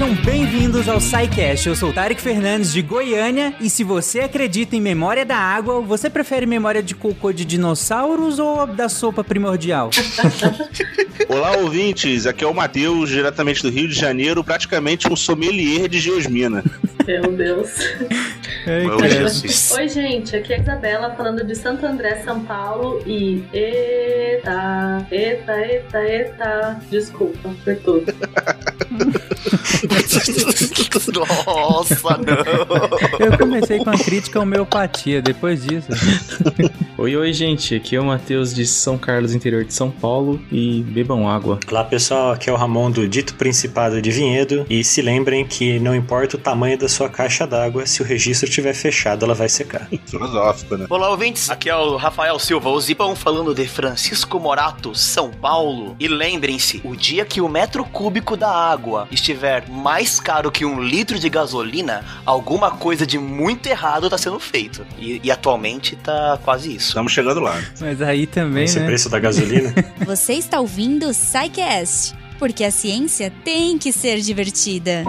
Sejam bem-vindos ao SciCast. Eu sou o Tarek Fernandes de Goiânia e se você acredita em memória da água, você prefere memória de cocô de dinossauros ou da sopa primordial? Olá, ouvintes. Aqui é o Matheus, diretamente do Rio de Janeiro, praticamente um sommelier de geosmina. Meu Deus. Ai. Oi, gente. Aqui é a Isabela falando de Santo André, São Paulo. E. Eita, eita, eita, eita. Desculpa por tudo. Nossa, não. Eu comecei com a crítica à homeopatia, depois disso. Oi, oi, gente. Aqui é o Matheus de São Carlos, interior de São Paulo. E bebam água. Olá pessoal, aqui é o Ramon do Dito Principado de Vinhedo e se lembrem que não importa o tamanho da sua caixa d'água, se o registro estiver fechado, ela vai secar. Filosófico, né? Olá, ouvintes. Aqui é o Rafael Silva, o Zipão, falando de Francisco Morato, São Paulo. E lembrem-se, o dia que o metro cúbico da água estiver mais caro que um litro de gasolina, alguma coisa de muito errado tá sendo feito. E, e atualmente tá quase isso. Estamos chegando lá. Mas aí também, Esse né? preço da gasolina. Você está ouvindo o SciCast, porque a ciência tem que ser divertida.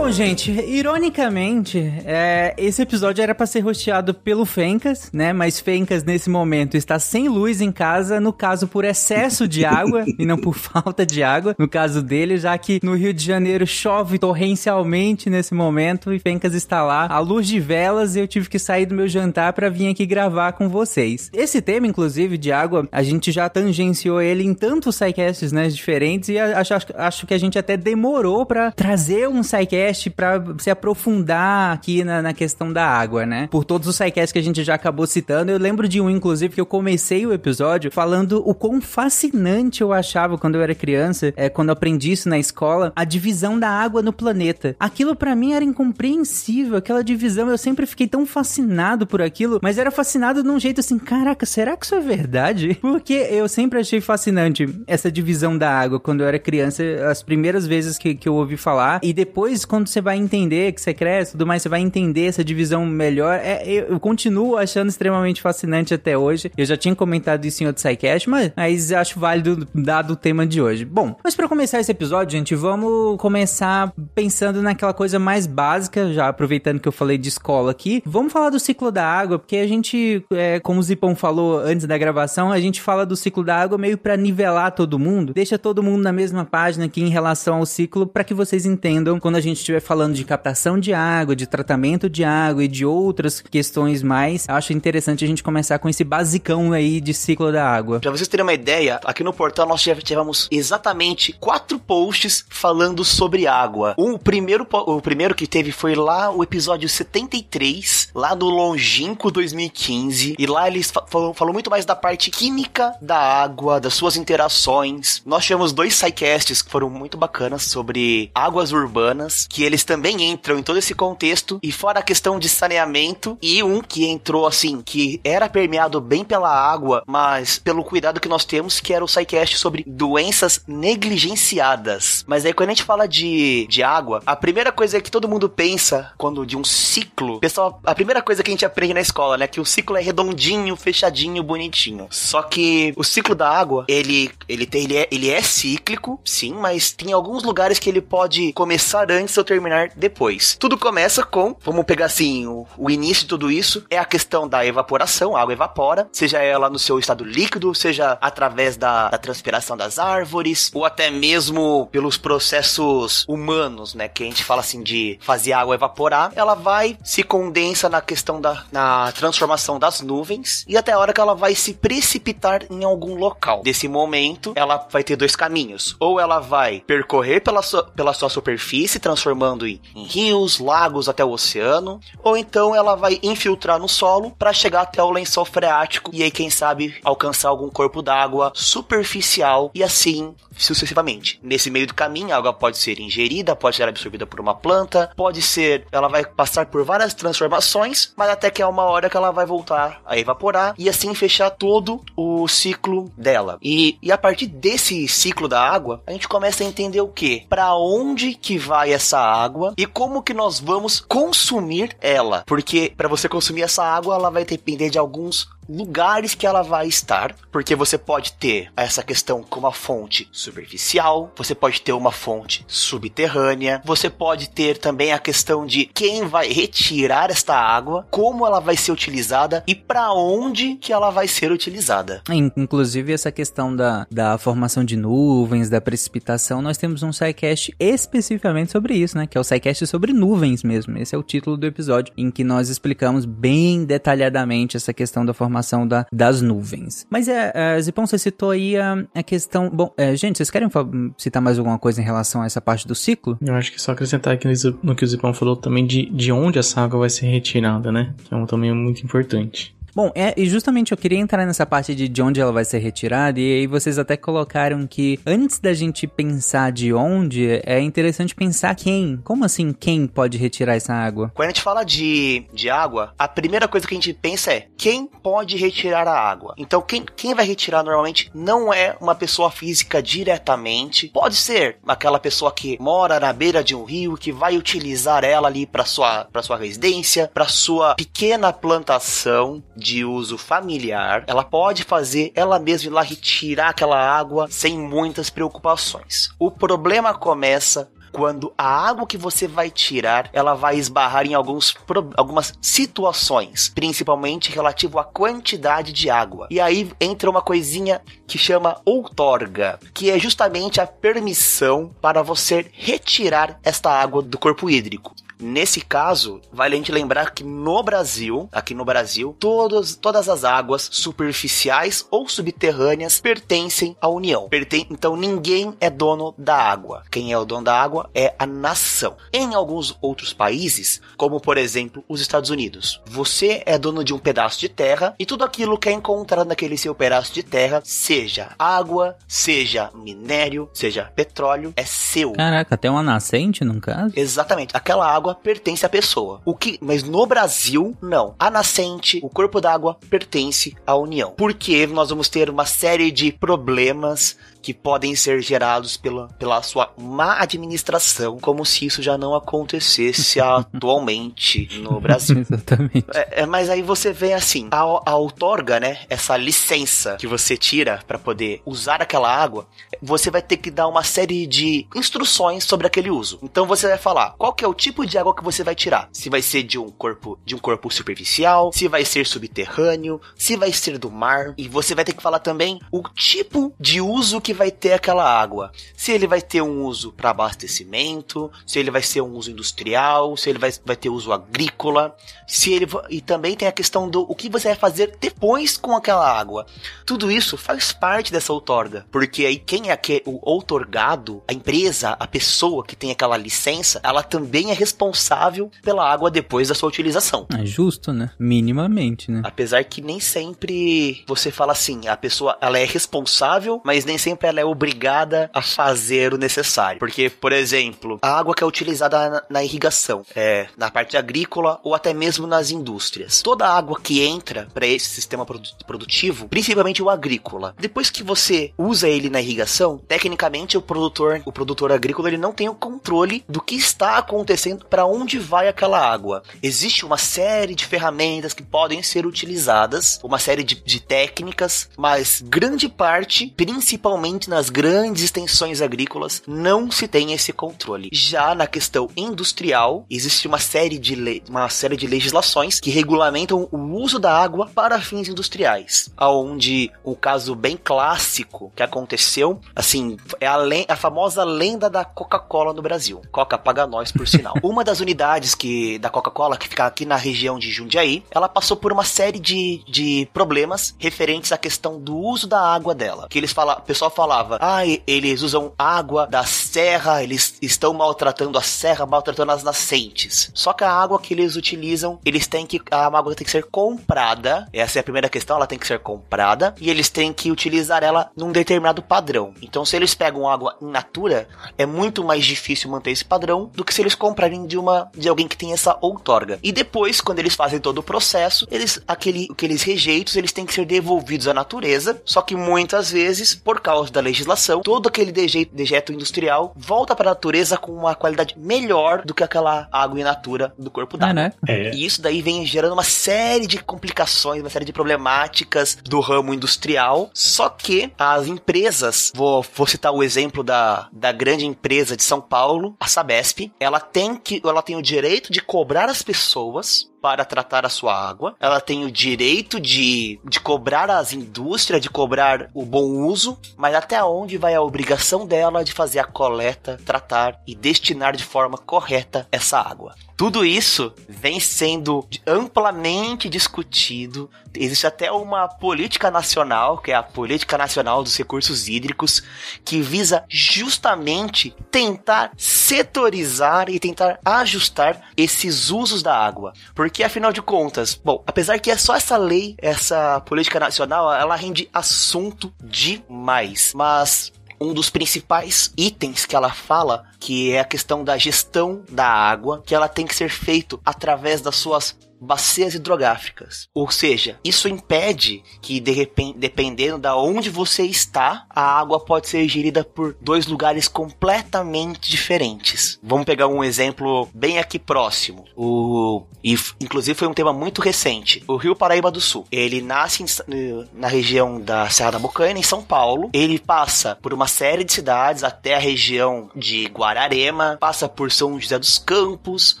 Gente, ironicamente, é, esse episódio era pra ser rosteado pelo Fencas, né? Mas Fencas, nesse momento, está sem luz em casa, no caso por excesso de água e não por falta de água, no caso dele, já que no Rio de Janeiro chove torrencialmente nesse momento e Fencas está lá à luz de velas e eu tive que sair do meu jantar pra vir aqui gravar com vocês. Esse tema, inclusive, de água, a gente já tangenciou ele em tantos sidecasts, né, diferentes e acho, acho, que a gente até demorou pra trazer um sidecast pra se aprofundar aqui na, na questão da água, né? Por todos os sidecasts que a gente já acabou citando, eu lembro de um, inclusive, que eu comecei o episódio falando o quão fascinante eu achava quando eu era criança, é, quando aprendi isso na escola, a divisão da água no planeta. Aquilo pra mim era incompreensível, aquela divisão, eu sempre fiquei tão fascinado por aquilo, mas era fascinado de um jeito assim, caraca, será que isso é verdade? Porque eu sempre achei fascinante essa divisão da água quando eu era criança, as primeiras vezes que, que eu ouvi falar, e depois quando você vai entender que você cresce tudo mais, você vai entender essa divisão melhor, é, eu, eu continuo achando extremamente fascinante até hoje. Eu já tinha comentado isso em outro SciCast, mas, mas acho válido dado o tema de hoje. Bom, mas pra começar esse episódio, gente, vamos começar pensando naquela coisa mais básica, já aproveitando que eu falei de escola aqui. Vamos falar do ciclo da água, porque a gente, é, como o Zipão falou antes da gravação, a gente fala do ciclo da água meio pra nivelar todo mundo, deixa todo mundo na mesma página aqui em relação ao ciclo, pra que vocês entendam quando a gente estiver falando de captação de água, de tratamento de água e de outras questões mais. Acho interessante a gente começar com esse basicão aí de ciclo da água. Pra vocês terem uma ideia, aqui no portal nós tivemos exatamente quatro posts falando sobre água. Um, o, primeiro, o primeiro que teve foi lá o episódio 73, lá do longínquo 2015. E lá eles fa- falou, falou muito mais da parte química da água, das suas interações. Nós tivemos dois sidecasts que foram muito bacanas sobre águas urbanas, que eles também entram em todo esse contexto. E fora a questão de saneamento, e um que entrou assim, que era permeado bem pela água, mas pelo cuidado que nós temos, que era o SciCast sobre doenças negligenciadas. Mas aí quando a gente fala de, de água, a primeira coisa que todo mundo pensa quando de um ciclo, pessoal, a primeira coisa que a gente aprende na escola, né, que o ciclo é redondinho, fechadinho, bonitinho. Só que o ciclo da água, ele ele tem, ele é, ele é cíclico, sim, mas tem alguns lugares que ele pode começar antes ou terminar depois. Tudo começa com, vamos pegar assim, o, o início de tudo isso é a questão da evaporação, a água evapora, seja ela no seu estado líquido, seja através da, da transpiração das árvores, ou até mesmo pelos processos humanos, né, que a gente fala assim de fazer a água evaporar, ela vai se condensa na questão da na transformação das nuvens e até a hora que ela vai se precipitar em algum local. Desse momento, ela vai ter dois caminhos. Ou ela vai percorrer pela pela sua superfície, transformando em, em rios, lagos até o oceano, ou então ela vai infiltrar no solo para chegar até o lençol freático e aí quem sabe alcançar algum corpo d'água superficial e assim sucessivamente. Nesse meio do caminho, a água pode ser ingerida, pode ser absorvida por uma planta, pode ser, ela vai passar por várias transformações, mas até que é uma hora que ela vai voltar a evaporar e assim fechar todo o ciclo dela. E, e a partir desse ciclo da água, a gente começa a entender o que? Para onde que vai essa água e como que nós vamos consumir ela. Porque para você consumir essa água, ela vai depender de alguns lugares que ela vai estar, porque você pode ter essa questão com uma fonte superficial, você pode ter uma fonte subterrânea, você pode ter também a questão de quem vai retirar esta água, como ela vai ser utilizada e para onde que ela vai ser utilizada. Inclusive essa questão da, da formação de nuvens, da precipitação, nós temos um SciCast especificamente sobre isso, né? Que é o SciCast sobre nuvens mesmo. Esse é o título do episódio em que nós explicamos bem detalhadamente essa questão da formação formação da, das nuvens. Mas é, é, Zipão, você citou aí a, a questão. Bom, é, gente, vocês querem citar mais alguma coisa em relação a essa parte do ciclo? Eu acho que só acrescentar aqui no que o Zipão falou também de, de onde essa água vai ser retirada, né? Que é um também muito importante. Bom, é, e justamente eu queria entrar nessa parte de, de onde ela vai ser retirada, e aí vocês até colocaram que antes da gente pensar de onde, é interessante pensar quem. Como assim quem pode retirar essa água? Quando a gente fala de, de água, a primeira coisa que a gente pensa é quem pode retirar a água. Então, quem, quem vai retirar normalmente não é uma pessoa física diretamente. Pode ser aquela pessoa que mora na beira de um rio, que vai utilizar ela ali para sua, sua residência, para sua pequena plantação de uso familiar, ela pode fazer ela mesma ir lá retirar aquela água sem muitas preocupações. O problema começa quando a água que você vai tirar, ela vai esbarrar em alguns, algumas situações, principalmente relativo à quantidade de água. E aí entra uma coisinha que chama outorga, que é justamente a permissão para você retirar esta água do corpo hídrico. Nesse caso, vale a gente lembrar que no Brasil, aqui no Brasil, todos, todas as águas superficiais ou subterrâneas pertencem à União. Perten então ninguém é dono da água. Quem é o dono da água é a nação. Em alguns outros países, como por exemplo os Estados Unidos, você é dono de um pedaço de terra e tudo aquilo que é encontrado naquele seu pedaço de terra, seja água, seja minério, seja petróleo, é seu. Caraca, até uma nascente, no caso? Exatamente. Aquela água pertence à pessoa. O que, mas no Brasil, não. A nascente, o corpo d'água pertence à União. Porque nós vamos ter uma série de problemas que podem ser gerados pela, pela sua má administração, como se isso já não acontecesse atualmente no Brasil. Exatamente. É, é, mas aí você vê assim, a, a outorga, né, essa licença que você tira para poder usar aquela água, você vai ter que dar uma série de instruções sobre aquele uso. Então você vai falar qual que é o tipo de água que você vai tirar. Se vai ser de um corpo de um corpo superficial, se vai ser subterrâneo, se vai ser do mar, e você vai ter que falar também o tipo de uso que vai ter aquela água. Se ele vai ter um uso para abastecimento, se ele vai ser um uso industrial, se ele vai, vai ter uso agrícola, se ele e também tem a questão do o que você vai fazer depois com aquela água. Tudo isso faz parte dessa outorga, porque aí quem é que, o outorgado, a empresa, a pessoa que tem aquela licença, ela também é responsável pela água depois da sua utilização. É justo, né? Minimamente, né? Apesar que nem sempre você fala assim, a pessoa ela é responsável, mas nem sempre ela é obrigada a fazer o necessário. Porque, por exemplo, a água que é utilizada na, na irrigação, é, na parte agrícola ou até mesmo nas indústrias. Toda a água que entra para esse sistema produtivo, principalmente o agrícola, depois que você usa ele na irrigação, tecnicamente o produtor, o produtor agrícola, ele não tem o controle do que está acontecendo, para onde vai aquela água. Existe uma série de ferramentas que podem ser utilizadas, uma série de, de técnicas, mas grande parte, principalmente nas grandes extensões agrícolas, não se tem esse controle. Já na questão industrial, existe uma série de, uma série de legislações que regulamentam o uso da água para fins industriais, aonde o caso bem clássico que aconteceu, assim, é a, a famosa lenda da Coca-Cola no Brasil. Coca paga nós por sinal. uma das unidades que da Coca-Cola que fica aqui na região de Jundiaí, ela passou por uma série de, de problemas referentes à questão do uso da água dela. Que eles falam, o pessoal fala falava: ah, eles usam água da serra, eles estão maltratando a serra, maltratando as nascentes. Só que a água que eles utilizam, eles têm que. A água tem que ser comprada. Essa é a primeira questão, ela tem que ser comprada. E eles têm que utilizar ela num determinado padrão. Então, se eles pegam água in natura, é muito mais difícil manter esse padrão do que se eles comprarem de uma de alguém que tem essa outorga. E depois, quando eles fazem todo o processo, eles aquele, aqueles rejeitos eles têm que ser devolvidos à natureza. Só que muitas vezes, por causa da legislação, todo aquele dejeto, dejeto industrial volta para a natureza com uma qualidade melhor do que aquela água in natura do corpo d'água. Ah, né? É. E isso daí vem gerando uma série de complicações, uma série de problemáticas do ramo industrial. Só que as empresas, vou, vou citar o exemplo da, da grande empresa de São Paulo, a Sabesp, ela tem que, ela tem o direito de cobrar as pessoas para tratar a sua água. Ela tem o direito de, de cobrar as indústrias, de cobrar o bom uso, mas até onde vai a obrigação dela de fazer a coleta, tratar e destinar de forma correta essa água. Tudo isso vem sendo amplamente discutido. Existe até uma política nacional, que é a Política Nacional dos Recursos Hídricos, que visa justamente tentar setorizar e tentar ajustar esses usos da água. Porque afinal de contas, bom, apesar que é só essa lei, essa política nacional, ela rende assunto demais. Mas um dos principais itens que ela fala, que é a questão da gestão da água, que ela tem que ser feito através das suas bacias hidrográficas. Ou seja, isso impede que de repente, dependendo da onde você está, a água pode ser gerida por dois lugares completamente diferentes. Vamos pegar um exemplo bem aqui próximo. O e inclusive foi um tema muito recente. O Rio Paraíba do Sul. Ele nasce em, na região da Serra da Bocaina, em São Paulo. Ele passa por uma série de cidades até a região de Guararema, passa por São José dos Campos,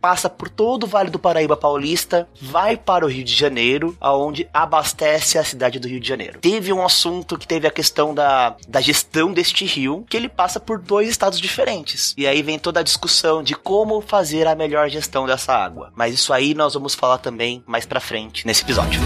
passa por todo o Vale do Paraíba Paulista, vai para o Rio de Janeiro, aonde abastece a cidade do Rio de Janeiro. Teve um assunto que teve a questão da, da gestão deste rio, que ele passa por dois estados diferentes. E aí vem toda a discussão de como fazer a melhor gestão dessa água. Mas isso aí nós vamos falar também mais pra frente nesse episódio.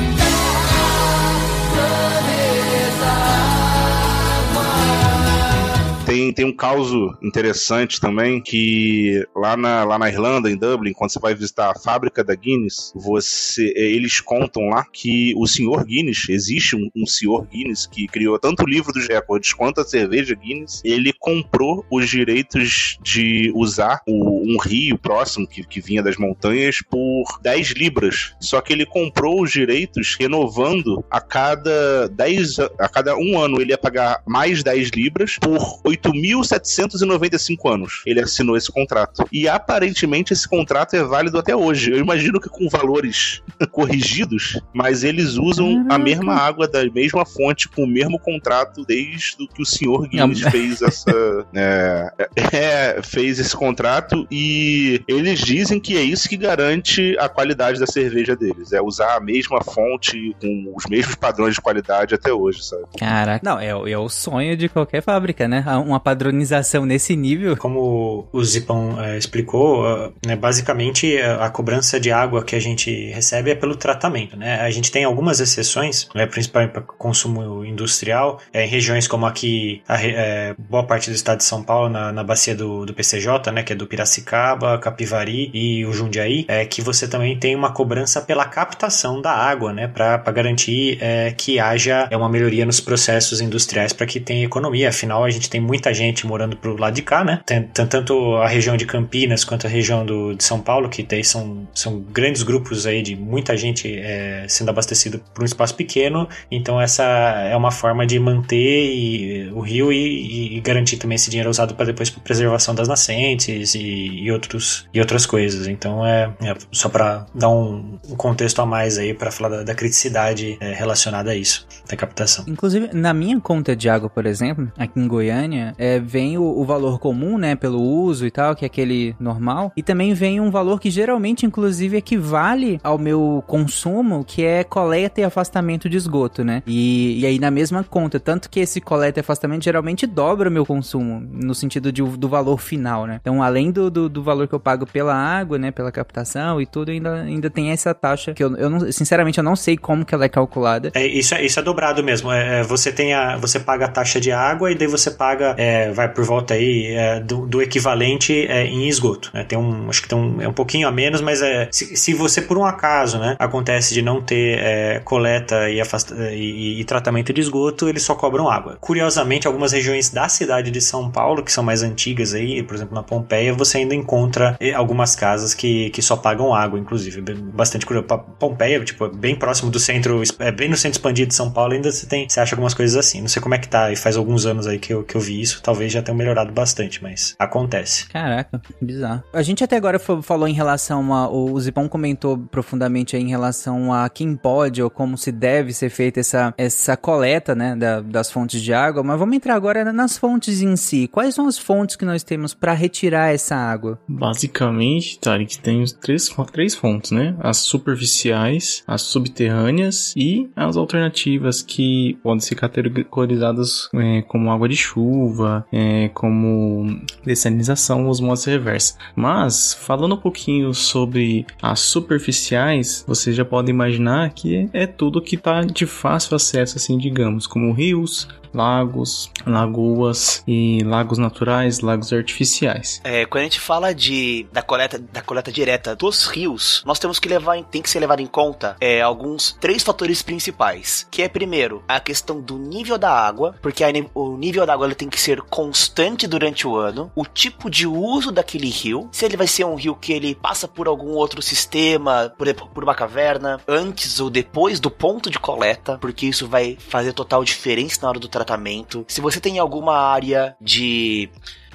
Tem, um caso interessante também que lá na, lá na Irlanda, em Dublin, quando você vai visitar a fábrica da Guinness, você, eles contam lá que o senhor Guinness, existe um, um senhor Guinness que criou tanto o livro dos recordes quanto a cerveja Guinness, ele comprou os direitos de usar o, um rio próximo que, que vinha das montanhas por 10 libras. Só que ele comprou os direitos renovando a cada 10 a cada um ano ele ia pagar mais 10 libras por 8.795 anos. Ele assinou esse contrato. E aparentemente esse contrato é válido até hoje. Eu imagino que com valores corrigidos, mas eles usam a mesma água da mesma fonte com o mesmo contrato desde que o senhor Guinness fez essa é, é, fez esse contrato e eles dizem que é isso que garante a qualidade da cerveja deles. É usar a mesma fonte com os mesmos padrões de qualidade até hoje, sabe? Caraca. Não, é, o- é o sonho de qualquer fábrica, né? Uma padronização nesse nível. Como o Zipão eh, explicou, né, basicamente a, a cobrança de água que a gente recebe é pelo tratamento. Né? A gente tem algumas exceções, né, principalmente para consumo industrial, eh, em regiões como aqui, a eh, boa parte do estado de São Paulo, na, na bacia do, do PCJ, né, que é do Piracicaba, Capivari e o Jundiaí, é que você também tem uma cobrança pela captação da água, né, para garantir eh, que haja é, uma melhoria nos processos industriais para que tenha economia. Afinal, a gente tem muita gente morando pro lado de cá, né? Tem tanto a região de Campinas quanto a região do, de São Paulo, que daí são, são grandes grupos aí de muita gente é, sendo abastecido por um espaço pequeno. Então essa é uma forma de manter e- o rio e, e garantir também esse dinheiro usado para depois para preservação das nascentes e, e outros e outras coisas. Então é, é só para dar um, um contexto a mais aí para falar da, da criticidade é, relacionada a isso da captação. Inclusive, na minha conta de água, por exemplo, aqui em Goiânia, é, vem o, o valor comum, né, pelo uso e tal, que é aquele normal, e também vem um valor que geralmente, inclusive, equivale ao meu consumo, que é coleta e afastamento de esgoto, né? E, e aí na mesma conta, tanto que esse coleta e afastamento geralmente dobra o meu consumo, no sentido de, do valor final, né? Então, além do, do, do valor que eu pago pela água, né, pela captação e tudo, ainda, ainda tem essa taxa que eu, eu não, sinceramente, eu não sei como que ela é calculada. É, isso, é, isso é dobrado mesmo. É, é, você tem a, você paga a taxa de água e daí você paga é, é, vai por volta aí é, do, do, equivalente é, em esgoto. Né? Tem um, acho que tem um, é um pouquinho a menos, mas é, se, se você por um acaso, né, acontece de não ter é, coleta e, afasta, e, e, tratamento de esgoto, eles só cobram água. Curiosamente, algumas regiões da cidade de São Paulo, que são mais antigas aí, por exemplo na Pompeia, você ainda encontra é, algumas casas que, que só pagam água, inclusive. Bastante curioso. Pompeia, tipo, bem próximo do centro, é bem no centro expandido de São Paulo, ainda você tem, você acha algumas coisas assim. Não sei como é que tá, e faz alguns anos aí que eu, que eu vi isso, talvez já tenha melhorado bastante, mas acontece. Caraca, bizarro. A gente até agora falou em relação a. O Zipão comentou profundamente aí em relação a quem pode ou como se deve ser feita essa, essa coleta, né, da, das fontes de água, mas vamos entrar agora nas fontes em si. Quais são as fontes que nós temos para retirar essa água? Basicamente, Tarek, tem três, três fontes, né? As superficiais, as subterrâneas e as alternativas que podem ser categorizadas é, como água de chuva, é, como dessalinização, osmose reversa. Mas, falando um pouquinho sobre as superficiais, você já pode imaginar que é tudo que está de fácil acesso, assim, digamos, como rios, lagos, lagoas e lagos naturais, lagos artificiais. É, quando a gente fala de da coleta da coleta direta dos rios, nós temos que levar em, tem que ser levado em conta é, alguns três fatores principais, que é primeiro a questão do nível da água, porque a, o nível da água ele tem que ser constante durante o ano, o tipo de uso daquele rio, se ele vai ser um rio que ele passa por algum outro sistema, por, por uma caverna, antes ou depois do ponto de coleta, porque isso vai fazer total diferença na hora do tratamento. Se você tem alguma área de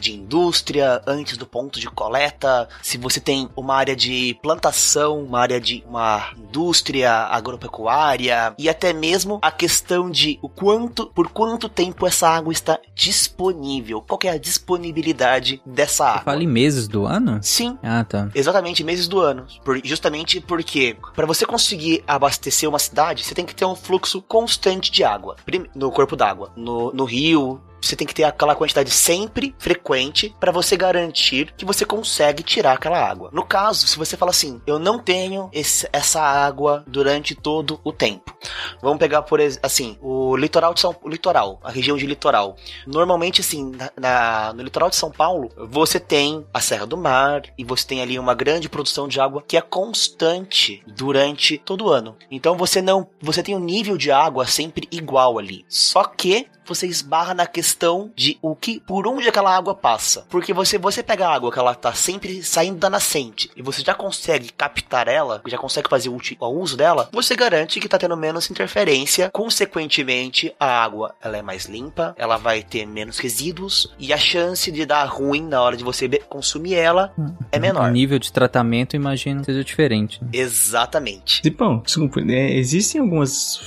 de indústria antes do ponto de coleta, se você tem uma área de plantação, uma área de uma indústria agropecuária e até mesmo a questão de o quanto, por quanto tempo essa água está disponível. Qual é a disponibilidade dessa água? Fala em meses do ano? Sim. Ah, tá. Exatamente, meses do ano. Por, justamente porque para você conseguir abastecer uma cidade, você tem que ter um fluxo constante de água no corpo d'água, no, no rio, você tem que ter aquela quantidade sempre frequente para você garantir que você consegue tirar aquela água. No caso, se você fala assim, eu não tenho esse, essa água durante todo o tempo. Vamos pegar por assim, o litoral de São litoral, a região de litoral. Normalmente assim, na, na, no litoral de São Paulo, você tem a Serra do Mar e você tem ali uma grande produção de água que é constante durante todo o ano. Então você não, você tem um nível de água sempre igual ali. Só que você esbarra na questão de o que, por onde aquela água passa. Porque você, você pega a água que ela tá sempre saindo da nascente e você já consegue captar ela, já consegue fazer o, o uso dela, você garante que tá tendo menos interferência. Consequentemente, a água ela é mais limpa, ela vai ter menos resíduos e a chance de dar ruim na hora de você consumir ela é menor. O nível de tratamento, imagino, seja diferente. Né? Exatamente. Zipão, desculpa, é, existem alguns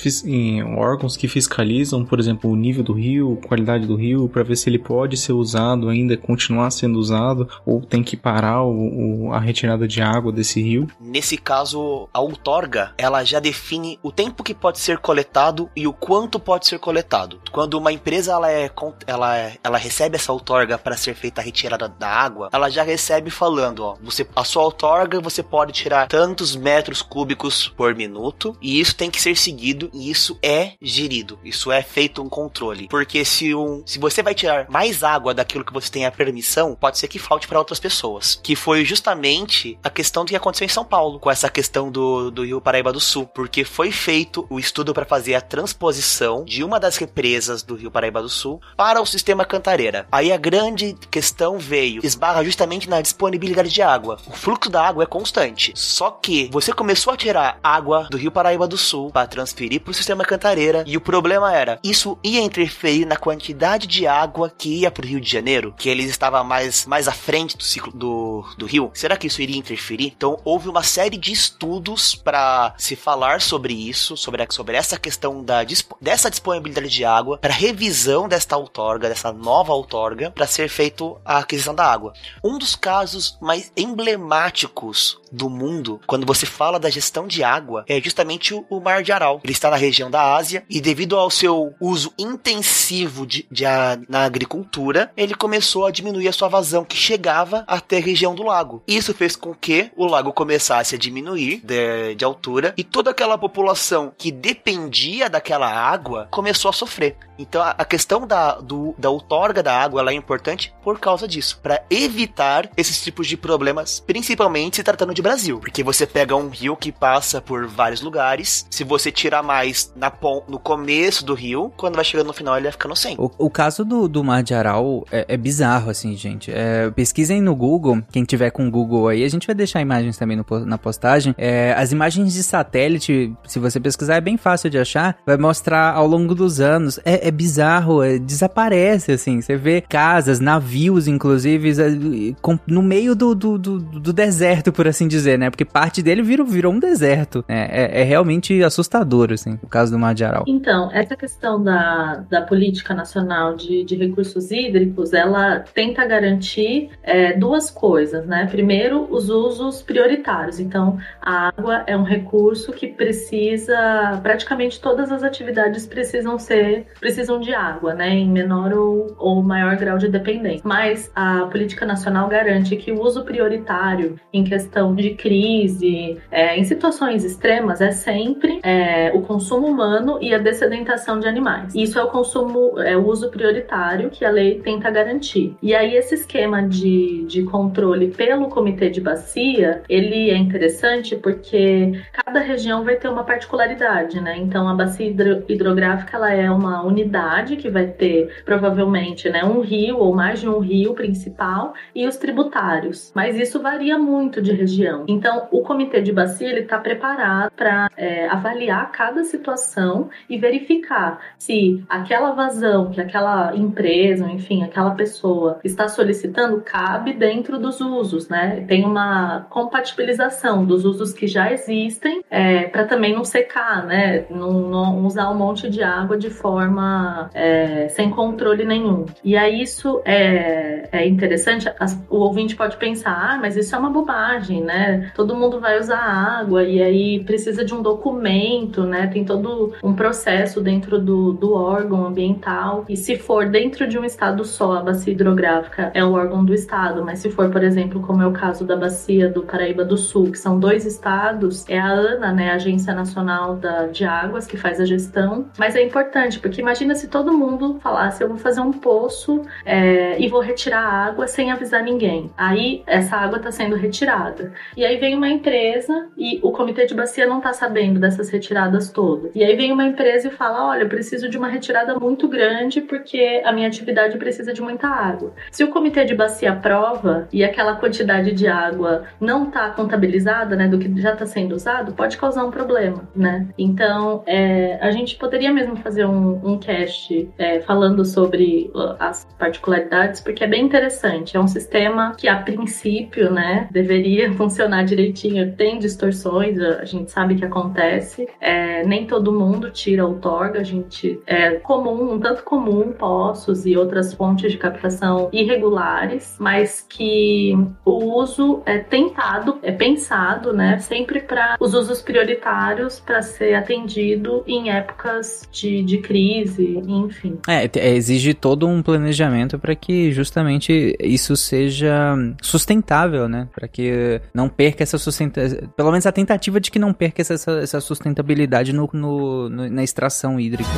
órgãos que fiscalizam, por exemplo, o nível do rio, qualidade do rio, para ver se ele pode ser usado ainda, continuar sendo usado, ou tem que parar o, o, a retirada de água desse rio? Nesse caso, a outorga, ela já define o tempo que pode ser coletado e o quanto pode ser coletado. Quando uma empresa ela é, ela, é, ela recebe essa outorga para ser feita a retirada da água, ela já recebe falando, ó, você, a sua outorga você pode tirar tantos metros cúbicos por minuto e isso tem que ser seguido e isso é gerido, isso é feito um controle. Porque se, um, se você vai tirar mais água daquilo que você tem a permissão, pode ser que falte para outras pessoas. Que foi justamente a questão que aconteceu em São Paulo, com essa questão do, do Rio Paraíba do Sul. Porque foi feito o estudo para fazer a transposição de uma das represas do Rio Paraíba do Sul para o sistema Cantareira. Aí a grande questão veio, esbarra justamente na disponibilidade de água. O fluxo da água é constante. Só que você começou a tirar água do Rio Paraíba do Sul para transferir para o sistema Cantareira e o problema era, isso ia interferir na quantidade de água que ia pro Rio de Janeiro, que ele estava mais, mais à frente do ciclo do, do rio. Será que isso iria interferir? Então houve uma série de estudos para se falar sobre isso, sobre, sobre essa questão da, dessa disponibilidade de água, para revisão desta outorga, dessa nova outorga, para ser feito a aquisição da água. Um dos casos mais emblemáticos do mundo, quando você fala da gestão de água, é justamente o, o Mar de Aral. Ele está na região da Ásia e devido ao seu uso intensivo de, de a, na agricultura, ele começou a diminuir a sua vazão que chegava até a região do lago. Isso fez com que o lago começasse a diminuir de, de altura e toda aquela população que dependia daquela água começou a sofrer. Então a, a questão da, do, da outorga da água ela é importante por causa disso, para evitar esses tipos de problemas, principalmente se tratando de Brasil, porque você pega um rio que passa por vários lugares, se você tirar mais na no começo do rio, quando vai chegando no final ele vai ficando sem. O, o caso do, do Mar de Aral é, é bizarro, assim, gente. É, pesquisem no Google, quem tiver com Google aí, a gente vai deixar imagens também no, na postagem. É, as imagens de satélite, se você pesquisar, é bem fácil de achar, vai mostrar ao longo dos anos. É, é bizarro, é, desaparece, assim. Você vê casas, navios, inclusive, é, com, no meio do, do, do, do, deserto, por assim dizer, né? Porque parte dele virou, virou um deserto. Né? É, é realmente assustador, assim, o caso do Mar de Aral. Então, essa questão da, da política nacional de, de recursos hídricos, ela tenta garantir é, duas coisas, né? Primeiro, os usos prioritários. Então, a água é um recurso que precisa, praticamente todas as atividades precisam ser, precisam de água, né? Em menor ou, ou maior grau de dependência. Mas a política nacional garante que o uso prioritário em questão de crise, é, em situações extremas, é sempre é, o consumo humano e a dessedentação de animais. Isso é o consumo, é o uso prioritário que a lei tenta garantir. E aí esse esquema de, de controle pelo comitê de bacia, ele é interessante porque cada região vai ter uma particularidade, né? Então a bacia hidro, hidrográfica ela é uma unidade que vai ter provavelmente, né, um rio ou mais de um rio principal e os tributários. Mas isso varia muito de região. Então o comitê de bacia ele está preparado para é, avaliar cada situação e verificar se aquela vazão que aquela empresa, enfim, aquela pessoa está solicitando cabe dentro dos usos, né? Tem uma compatibilização dos usos que já existem é, para também não secar, né? Não, não, usar um monte de água de forma é, sem controle nenhum. E aí isso é, é interessante. As, o ouvinte pode pensar, ah, mas isso é uma bobagem, né? Todo mundo vai usar água e aí precisa de um documento, né? Tem todo um processo dentro do, do órgão ambiental. E se for dentro de um estado só, a bacia hidrográfica é o órgão do estado, mas se for, por exemplo, como é o caso da bacia do Paraíba do Sul, que são dois estados, é a ANA, né, a Agência Nacional da, de Águas, que faz a gestão. Mas é importante, porque imagina se todo mundo falasse, eu vou fazer um poço é, e vou retirar a água sem avisar ninguém. Aí essa água está sendo retirada. E aí vem uma empresa e o comitê de bacia não está sabendo dessas retiradas todas. E aí vem uma empresa e fala, olha, eu preciso de uma retirada muito grande porque a minha atividade precisa de muita água. Se o comitê de bacia aprova e aquela quantidade de água não está contabilizada, né, do que já está sendo usado, pode causar um problema, né? Então, é, a gente poderia mesmo fazer um, um cast é, falando sobre as particularidades, porque é bem interessante. É um sistema que, a princípio, né, deveria funcionar direitinho. Tem distorções, a gente sabe que acontece. É, nem todo mundo tira outorga, a gente é comum, um tanto comum, poços e outras fontes de captação irregulares, mas que o uso é tentado, é pensado, né, sempre para os usos prioritários para ser atendido em épocas de, de crise, enfim. É, exige todo um planejamento para que justamente isso seja sustentável, né? Para que não perca essa sustentabilidade, pelo menos a tentativa de que não perca essa, essa sustentabilidade no, no, no na extração hídrica.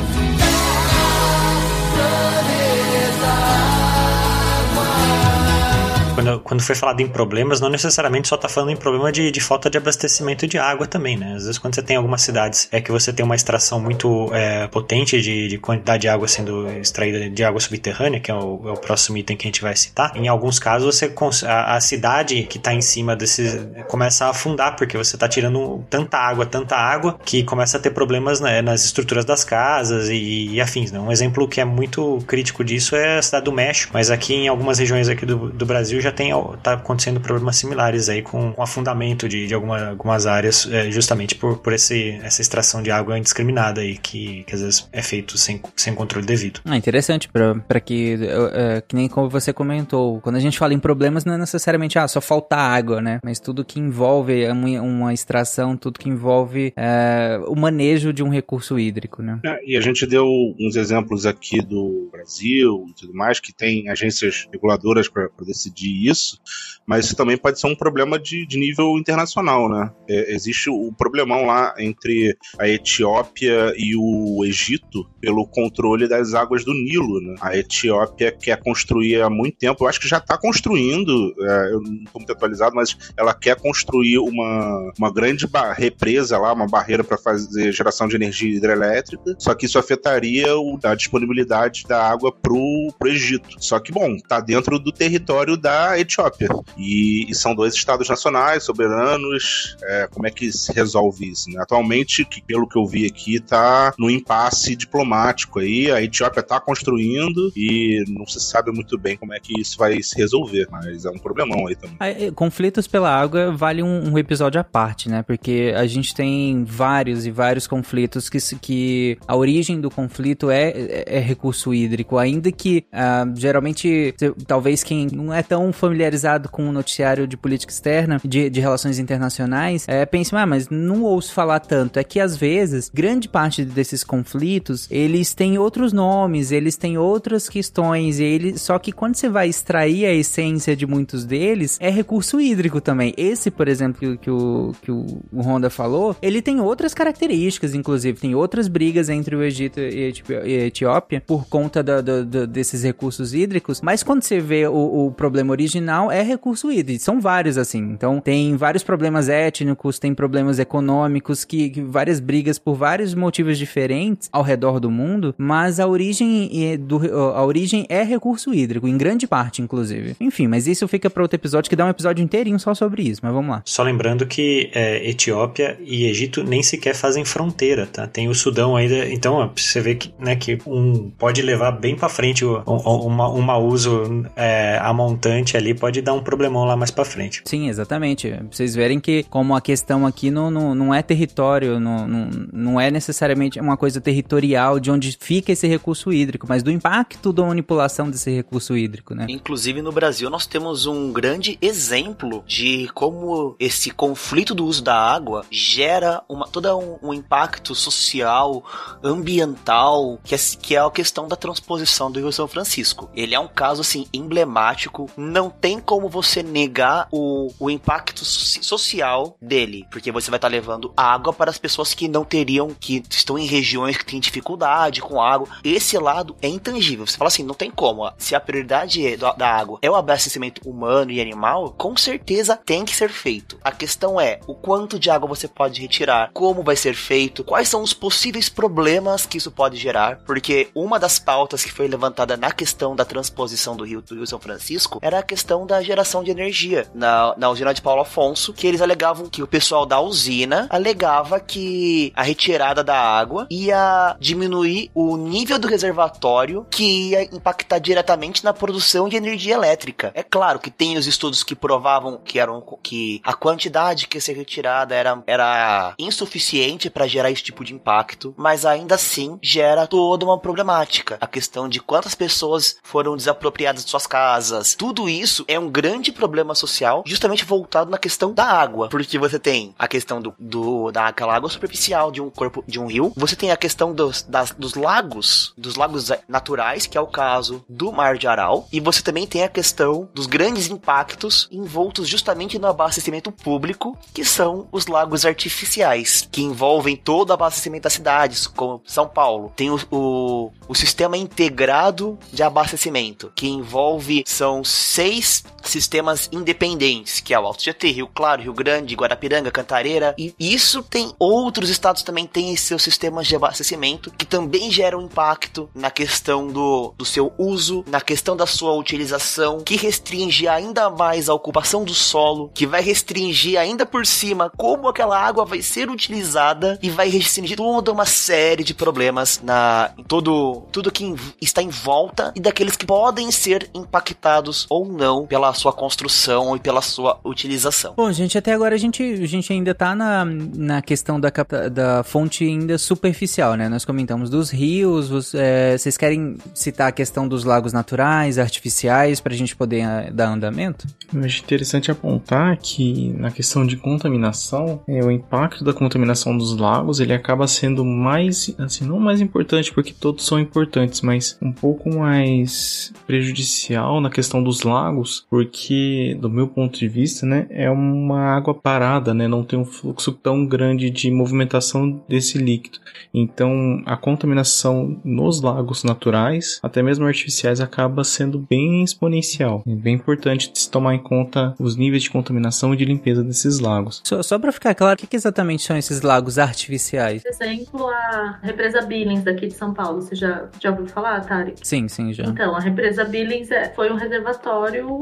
Quando, quando foi falado em problemas, não necessariamente só está falando em problema de, de falta de abastecimento de água também, né? Às vezes quando você tem algumas cidades é que você tem uma extração muito é, potente de, de, quantidade de água sendo extraída de água subterrânea, que é o, é o, próximo item que a gente vai citar. Em alguns casos, você a, a cidade que está em cima desse começa a afundar, porque você está tirando tanta água, tanta água, que começa a ter problemas né, nas estruturas das casas e, e, afins. Né? Um exemplo que é muito crítico disso é a cidade do México, mas aqui em algumas regiões aqui do, do Brasil já tem tem tá acontecendo problemas similares aí com, com afundamento de, de alguma, algumas áreas, é, justamente por, por esse, essa extração de água indiscriminada aí, que, que às vezes é feito sem, sem controle devido. Ah, interessante, para que, uh, que nem como você comentou, quando a gente fala em problemas, não é necessariamente, ah, só falta água, né? Mas tudo que envolve uma, extração, tudo que envolve uh, o manejo de um recurso hídrico, né? É, e a gente deu uns exemplos aqui do Brasil e tudo mais, que tem agências reguladoras para decidir isso, isso, mas isso também pode ser um problema de, de nível internacional, né? É, existe o problemão lá entre a Etiópia e o Egito pelo controle das águas do Nilo, né? A Etiópia quer construir há muito tempo, eu acho que já está construindo, é, eu não estou muito atualizado, mas ela quer construir uma, uma grande represa lá, uma barreira para fazer geração de energia hidrelétrica, só que isso afetaria o, a disponibilidade da água pro, pro Egito. Só que, bom, tá dentro do território da Etiópia. E, e são dois estados nacionais, soberanos. É, como é que se resolve isso? Né? Atualmente, que, pelo que eu vi aqui, tá no impasse diplomático aí. A Etiópia tá construindo e não se sabe muito bem como é que isso vai se resolver, mas é um problemão aí também. Conflitos pela água vale um, um episódio à parte, né? Porque a gente tem vários e vários conflitos que, que a origem do conflito é, é, é recurso hídrico, ainda que uh, geralmente talvez quem não é tão familiarizado com o noticiário de política externa, de, de relações internacionais, é, pense, ah, mas não ouço falar tanto. É que às vezes, grande parte desses conflitos, eles têm outros nomes, eles têm outras questões, e ele, só que quando você vai extrair a essência de muitos deles, é recurso hídrico também. Esse, por exemplo, que, que, o, que o, o Honda falou, ele tem outras características, inclusive, tem outras brigas entre o Egito e a Etiópia por conta da, da, da, desses recursos hídricos, mas quando você vê o, o problema original, é recurso hídrico. São vários, assim. Então, tem vários problemas étnicos, tem problemas econômicos, que, que várias brigas por vários motivos diferentes ao redor do mundo, mas a origem, é do, a origem é recurso hídrico, em grande parte, inclusive. Enfim, mas isso fica para outro episódio, que dá um episódio inteirinho só sobre isso, mas vamos lá. Só lembrando que é, Etiópia e Egito nem sequer fazem fronteira, tá? Tem o Sudão ainda, então você vê que, né, que um pode levar bem para frente um, uma, uma uso é, a montante ali, pode dar um problemão lá mais para frente. Sim, exatamente. Pra vocês verem que como a questão aqui não, não, não é território, não, não, não é necessariamente uma coisa territorial de onde fica esse recurso hídrico, mas do impacto da manipulação desse recurso hídrico, né? Inclusive no Brasil nós temos um grande exemplo de como esse conflito do uso da água gera uma, todo um, um impacto social, ambiental, que é, que é a questão da transposição do Rio São Francisco. Ele é um caso assim emblemático, não tem como você negar o, o impacto social dele, porque você vai estar tá levando água para as pessoas que não teriam, que estão em regiões que têm dificuldade com água. Esse lado é intangível. Você fala assim, não tem como. Se a prioridade é da água é o abastecimento humano e animal, com certeza tem que ser feito. A questão é o quanto de água você pode retirar, como vai ser feito, quais são os possíveis problemas que isso pode gerar, porque uma das pautas que foi levantada na questão da transposição do Rio, do Rio São Francisco era a questão da geração de energia na, na usina de Paulo Afonso, que eles alegavam que o pessoal da usina alegava que a retirada da água ia diminuir o nível do reservatório que ia impactar diretamente na produção de energia elétrica. É claro que tem os estudos que provavam que eram que a quantidade que ia ser retirada era, era insuficiente para gerar esse tipo de impacto, mas ainda assim gera toda uma problemática. A questão de quantas pessoas foram desapropriadas de suas casas. Tudo isso é um grande problema social, justamente voltado na questão da água, porque você tem a questão do, do daquela água superficial de um corpo de um rio, você tem a questão dos, das, dos lagos, dos lagos naturais, que é o caso do Mar de Aral, e você também tem a questão dos grandes impactos envoltos justamente no abastecimento público, que são os lagos artificiais, que envolvem todo o abastecimento das cidades, como São Paulo. Tem o, o, o sistema integrado de abastecimento, que envolve são seis sistemas independentes, que é o Alto GT, Rio Claro, Rio Grande, Guarapiranga, Cantareira, e isso tem outros estados também têm seus sistemas de abastecimento que também geram impacto na questão do, do seu uso, na questão da sua utilização, que restringe ainda mais a ocupação do solo, que vai restringir ainda por cima como aquela água vai ser utilizada e vai restringir toda uma série de problemas na em todo tudo que está em volta e daqueles que podem ser impactados ou não pela sua construção e pela sua utilização. Bom, gente, até agora a gente, a gente ainda tá na, na questão da, da fonte ainda superficial, né? Nós comentamos dos rios, os, é, vocês querem citar a questão dos lagos naturais, artificiais, pra gente poder uh, dar andamento? Eu acho interessante apontar que na questão de contaminação, é, o impacto da contaminação dos lagos, ele acaba sendo mais, assim, não mais importante, porque todos são importantes, mas um pouco mais prejudicial na questão dos lagos, porque, do meu ponto de vista, né, é uma água parada, né, não tem um fluxo tão grande de movimentação desse líquido. Então, a contaminação nos lagos naturais, até mesmo artificiais, acaba sendo bem exponencial. É bem importante se tomar em conta os níveis de contaminação e de limpeza desses lagos. Só, só para ficar claro, o que, que, exatamente são esses lagos artificiais? Por exemplo, a represa Billings daqui de São Paulo. Você já, já ouviu falar, Tari? Sim, sim, já. Então, a represa Billings é, foi um reservatório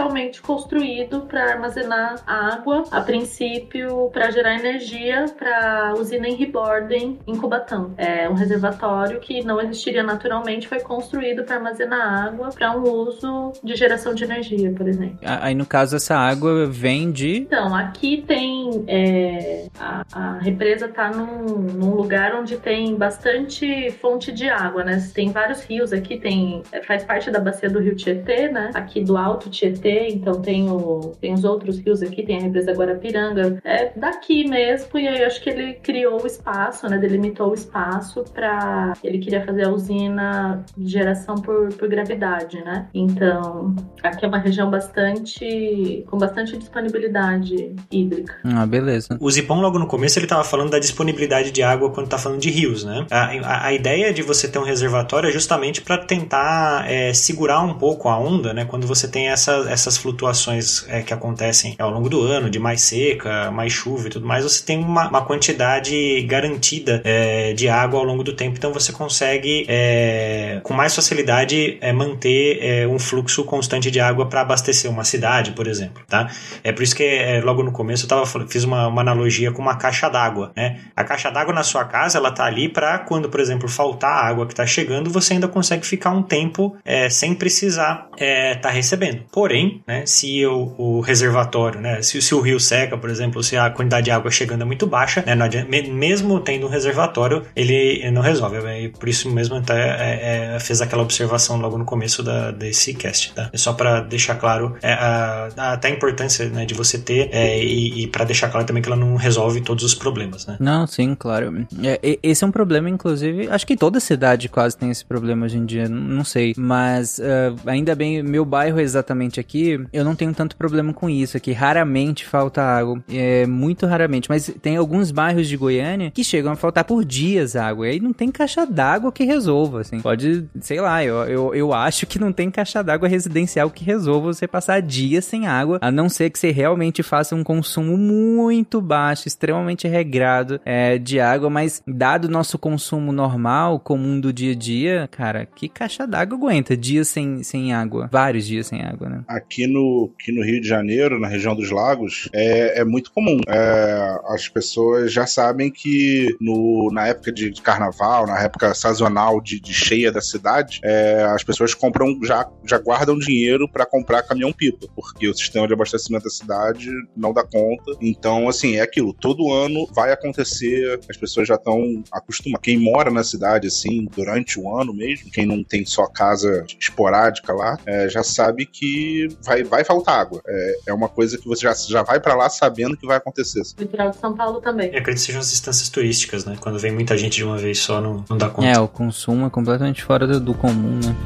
artificialmente construído para armazenar água, a princípio para gerar energia para a usina em Borden, em Cubatão. É um reservatório que não existiria naturalmente, foi construído para armazenar água para um uso de geração de energia, por exemplo. Aí, no caso, essa água vem de. Então, aqui tem. É, a, a, represa está num, num, lugar onde tem bastante fonte de água, né? Tem vários rios aqui, tem, faz parte da bacia do rio Tietê, né? Aqui do Alto Tietê, então tem, o, tem os outros rios aqui, tem a represa Guarapiranga. É daqui mesmo, e aí eu acho que ele criou o espaço, né? Delimitou o espaço para. Ele queria fazer a usina de geração por, por gravidade, né? Então, aqui é uma região bastante. com bastante disponibilidade hídrica. Ah, beleza. O Zipão, logo no começo, ele estava falando da disponibilidade de água quando tá falando de rios, né? A, a, a ideia de você ter um reservatório é justamente para tentar é, segurar um pouco a onda, né? Quando você tem essa, essas flutuações é, que acontecem ao longo do ano, de mais seca, mais chuva e tudo mais, você tem uma, uma quantidade garantida é, de água ao longo do tempo, então você consegue é, com mais facilidade é, manter é, um fluxo constante de água para abastecer uma cidade, por exemplo, tá? É por isso que é, logo no começo eu tava, fiz uma, uma analogia com uma caixa d'água, né? A caixa d'água na sua casa, ela tá ali para quando, por exemplo, faltar a água que está chegando, você ainda consegue ficar um tempo sem precisar estar tá recebendo. Porém, né, se o, o reservatório, né, se, se, o rio seca, por exemplo, se a quantidade de água chegando é muito baixa, né, adianta, mesmo tendo um reservatório, ele não resolve. E por isso mesmo até é, é, fez aquela observação logo no começo da, desse cast, tá? É só para deixar claro é, a, a, até a importância né, de você ter é, e, e para deixar claro também que ela não resolve todos os problemas, né? Não, sim, claro. É, esse é um problema, inclusive, acho que toda cidade quase tem esse problema hoje em dia, não sei. Mas uh, ainda bem, meu bairro exatamente aqui, eu não tenho tanto problema com isso aqui. Raramente falta água. É muito raramente. Mas tem alguns bairros de Goiânia que chegam a faltar por dias água. E aí não tem caixa d'água que resolva, assim. Pode, sei lá, eu, eu, eu acho que não tem caixa d'água residencial que resolva você passar dias sem água, a não ser que você realmente faça um consumo muito baixo, extremamente regrado é, de água, mas dado o nosso consumo normal, comum do dia a dia, cara, que caixa d'água aguenta dias sem, sem água? Vários dias sem água, né? Aqui no, aqui no Rio de Janeiro, na região dos lagos, é, é muito comum. É, as pessoas já sabem que no, na época de carnaval, na época sazonal de, de cheia da cidade, é, as pessoas compram, já, já guardam dinheiro para comprar caminhão-pipa, porque o sistema de abastecimento da cidade não dá conta. Então, assim, é aquilo. Todo ano vai acontecer, as pessoas já estão acostumadas. Quem mora na cidade, assim, durante o ano mesmo, quem não tem só casa esporádica lá, é, já sabe que vai, vai faltar água. É, é uma coisa que você já, já vai para lá sabendo que vai acontecer. O litoral de São Paulo também. Eu acredito que sejam as instâncias turísticas, né? Quando vem muita gente de uma vez só, não, não dá conta. É, o consumo é completamente fora do, do comum, né?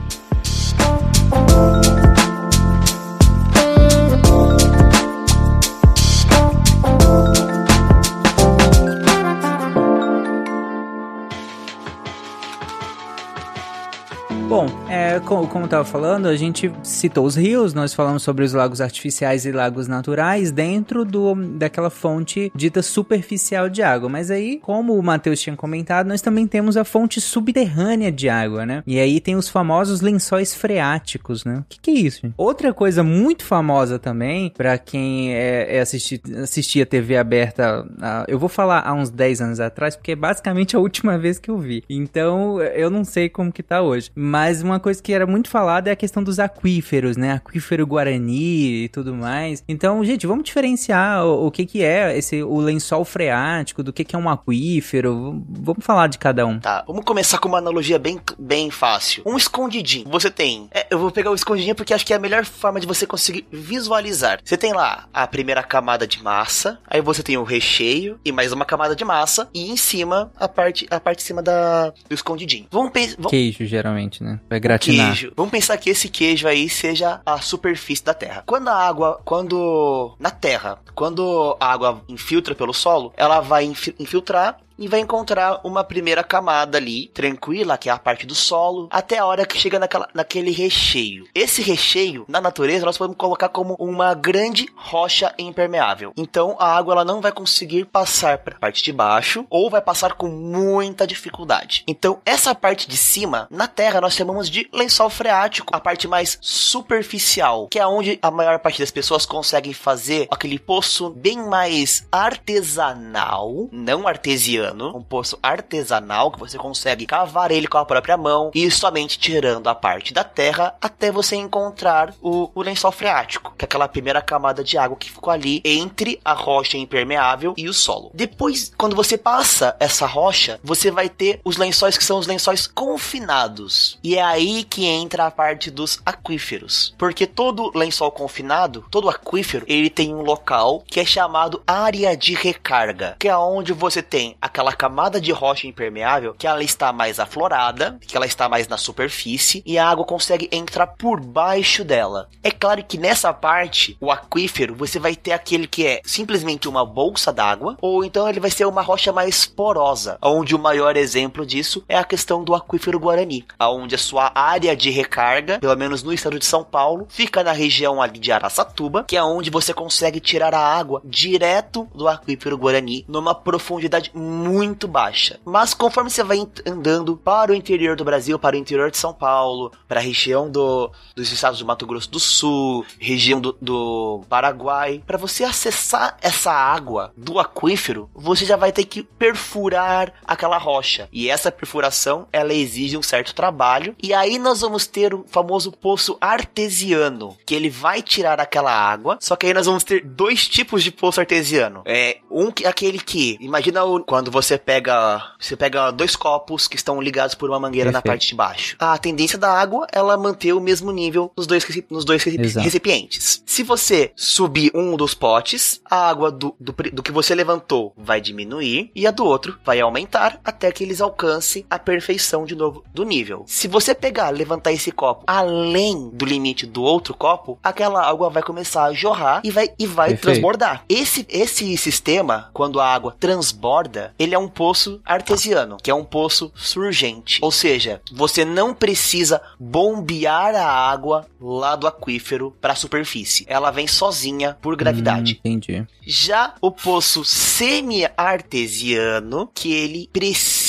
Bom, é, como, como estava falando, a gente citou os rios, nós falamos sobre os lagos artificiais e lagos naturais dentro do, daquela fonte dita superficial de água. Mas aí, como o Matheus tinha comentado, nós também temos a fonte subterrânea de água, né? E aí tem os famosos lençóis freáticos, né? O que, que é isso? Gente? Outra coisa muito famosa também, para quem é, é assistia TV aberta, eu vou falar há uns 10 anos atrás, porque é basicamente a última vez que eu vi. Então, eu não sei como que tá hoje. Mas uma coisa coisa que era muito falada é a questão dos aquíferos, né? Aquífero Guarani e tudo mais. Então, gente, vamos diferenciar o, o que que é esse o lençol freático, do que que é um aquífero. Vamos falar de cada um. Tá, vamos começar com uma analogia bem, bem fácil. Um escondidinho. Você tem. é, eu vou pegar o escondidinho porque acho que é a melhor forma de você conseguir visualizar. Você tem lá a primeira camada de massa, aí você tem o recheio e mais uma camada de massa, e em cima a parte, a parte de cima da, do escondidinho. Vamos pensar. Queijo, geralmente, né? Vai gratinar. Queijo. Vamos pensar que esse queijo aí seja a superfície da Terra. Quando a água, quando na Terra, quando a água infiltra pelo solo, ela vai infi- infiltrar e vai encontrar uma primeira camada ali, tranquila, que é a parte do solo, até a hora que chega naquela, naquele recheio. Esse recheio, na natureza, nós podemos colocar como uma grande rocha impermeável. Então, a água ela não vai conseguir passar para a parte de baixo, ou vai passar com muita dificuldade. Então, essa parte de cima, na Terra, nós chamamos de lençol freático, a parte mais superficial, que é onde a maior parte das pessoas conseguem fazer aquele poço bem mais artesanal, não artesiano, um poço artesanal que você consegue cavar ele com a própria mão e somente tirando a parte da terra até você encontrar o, o lençol freático, que é aquela primeira camada de água que ficou ali entre a rocha impermeável e o solo. Depois, quando você passa essa rocha, você vai ter os lençóis que são os lençóis confinados. E é aí que entra a parte dos aquíferos. Porque todo lençol confinado, todo aquífero, ele tem um local que é chamado área de recarga, que é onde você tem aquela camada de rocha impermeável que ela está mais aflorada, que ela está mais na superfície e a água consegue entrar por baixo dela. É claro que nessa parte, o aquífero, você vai ter aquele que é simplesmente uma bolsa d'água, ou então ele vai ser uma rocha mais porosa, onde o maior exemplo disso é a questão do aquífero Guarani, onde a sua área de recarga, pelo menos no estado de São Paulo, fica na região ali de Araçatuba, que é onde você consegue tirar a água direto do aquífero Guarani numa profundidade muito baixa. Mas conforme você vai andando para o interior do Brasil, para o interior de São Paulo, para a região do, dos estados do Mato Grosso do Sul, região do, do Paraguai, para você acessar essa água do aquífero, você já vai ter que perfurar aquela rocha. E essa perfuração, ela exige um certo trabalho. E aí nós vamos ter o famoso poço artesiano, que ele vai tirar aquela água. Só que aí nós vamos ter dois tipos de poço artesiano. É um que aquele que, imagina quando você pega, você pega dois copos que estão ligados por uma mangueira na Perfeito. parte de baixo. A tendência da água, ela manter o mesmo nível nos dois, nos dois Exato. recipientes. Se você subir um dos potes, a água do, do, do que você levantou vai diminuir e a do outro vai aumentar até que eles alcancem a perfeição de novo do nível. Se você pegar, levantar esse copo além do limite do outro copo, aquela água vai começar a jorrar e vai, e vai Perfeito. transbordar. Esse, esse sistema, quando a água transborda, ele é um poço artesiano, que é um poço surgente. Ou seja, você não precisa bombear a água lá do aquífero para a superfície. Ela vem sozinha por gravidade. Hum, entendi. Já o poço semi-artesiano, que ele precisa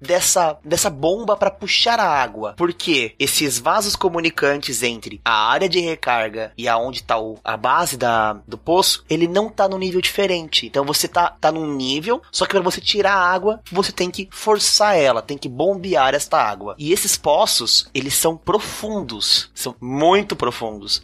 dessa, dessa bomba para puxar a água. Porque esses vasos comunicantes entre a área de recarga e aonde está a base da, do poço, ele não tá num nível diferente. Então você tá, tá num nível, só que para você tirar a água, você tem que forçar ela, tem que bombear esta água. E esses poços, eles são profundos, são muito profundos.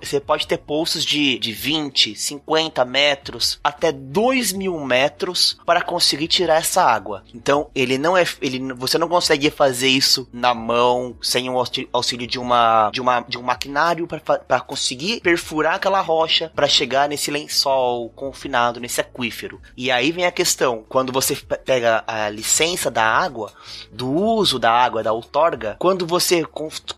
Você pode ter poços de, de 20, 50 metros, até 2 mil metros para conseguir tirar essa água. Então, ele não é. Ele, você não consegue fazer isso na mão, sem o auxí- auxílio de uma de, uma, de um maquinário para conseguir perfurar aquela rocha para chegar nesse lençol confinado, nesse aquífero. E aí vem a questão: quando você pe- pega a licença da água, do uso da água, da outorga, quando você,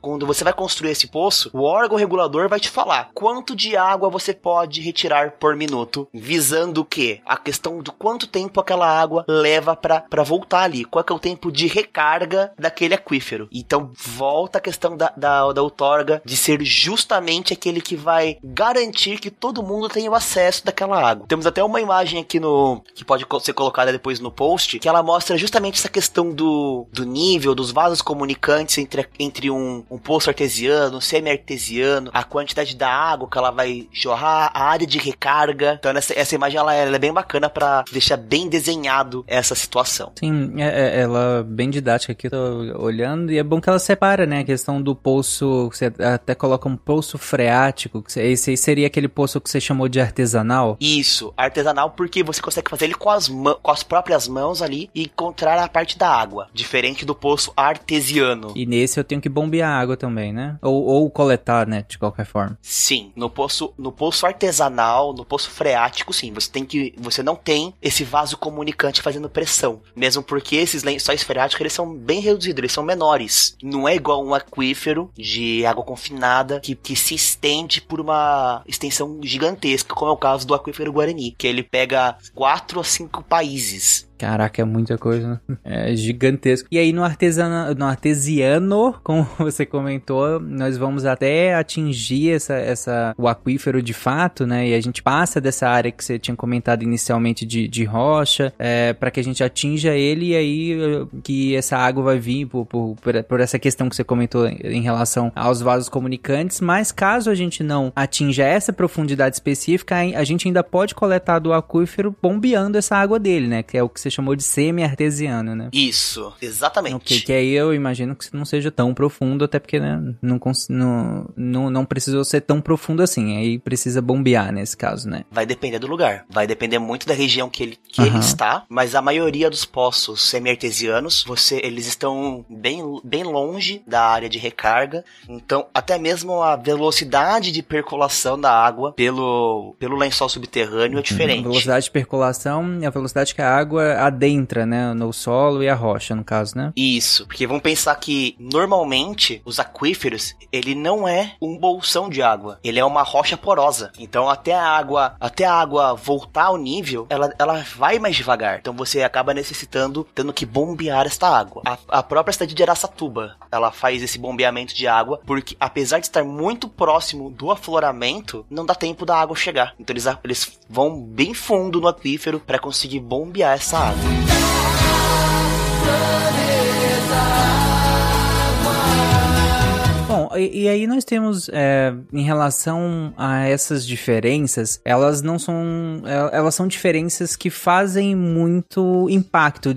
quando você vai construir esse poço, o órgão regulador vai te falar quanto de água você pode retirar por minuto, visando o quê? A questão do quanto tempo aquela água leva para voltar ali, qual que é o tempo de recarga daquele aquífero. Então volta a questão da, da, da outorga de ser justamente aquele que vai garantir que todo mundo tenha o acesso daquela água. Temos até uma imagem aqui no que pode ser colocada depois no post, que ela mostra justamente essa questão do, do nível, dos vasos comunicantes entre, entre um, um poço artesiano, um semi-artesiano, a quantidade da água que ela vai jorrar, a área de recarga. Então essa, essa imagem ela, ela é bem bacana para deixar bem desenhado essa situação. Sim, É, é, ela bem didática aqui, eu tô olhando, e é bom que ela separa, né, a questão do poço, você até coloca um poço freático, que esse aí seria aquele poço que você chamou de artesanal? Isso, artesanal porque você consegue fazer ele com as, com as próprias mãos ali e encontrar a parte da água, diferente do poço artesiano. E nesse eu tenho que bombear água também, né? Ou, ou coletar, né, de qualquer forma. Sim, no poço, no poço artesanal, no poço freático, sim, você tem que, você não tem esse vaso comunicante fazendo pressão, mesmo porque esses lençóis freáticos eles são bem reduzidos, eles são menores. Não é igual um aquífero de água confinada que, que se estende por uma extensão gigantesca, como é o caso do aquífero Guarani, que ele pega quatro a cinco países. Caraca, é muita coisa? É gigantesco. E aí no artesano, no artesiano, como você comentou, nós vamos até atingir essa, essa, o aquífero de fato, né? E a gente passa dessa área que você tinha comentado inicialmente de, de rocha, é, para que a gente atinja ele e aí que essa água vai vir por, por, por essa questão que você comentou em relação aos vasos comunicantes. Mas caso a gente não atinja essa profundidade específica, a gente ainda pode coletar do aquífero bombeando essa água dele, né? Que é o que você chamou de semi-artesiano, né? Isso, exatamente. Ok, que aí eu imagino que não seja tão profundo, até porque né, não, não, não, não precisou ser tão profundo assim. Aí precisa bombear nesse caso, né? Vai depender do lugar. Vai depender muito da região que ele, que uhum. ele está. Mas a maioria dos poços semi-artesianos, você, eles estão bem, bem longe da área de recarga. Então, até mesmo a velocidade de percolação da água pelo, pelo lençol subterrâneo é uhum. diferente. A velocidade de percolação é a velocidade que a água adentra, né, no solo e a rocha, no caso, né? Isso, porque vamos pensar que normalmente os aquíferos, ele não é um bolsão de água, ele é uma rocha porosa. Então até a água, até a água voltar ao nível, ela, ela vai mais devagar. Então você acaba necessitando tendo que bombear esta água. A, a própria cidade de Araçatuba, ela faz esse bombeamento de água porque apesar de estar muito próximo do afloramento, não dá tempo da água chegar. Então eles, eles vão bem fundo no aquífero para conseguir bombear essa água. Bom, e, e, aí nós temos, é, em relação a essas diferenças, elas não são. É, elas são diferenças que fazem muito impacto,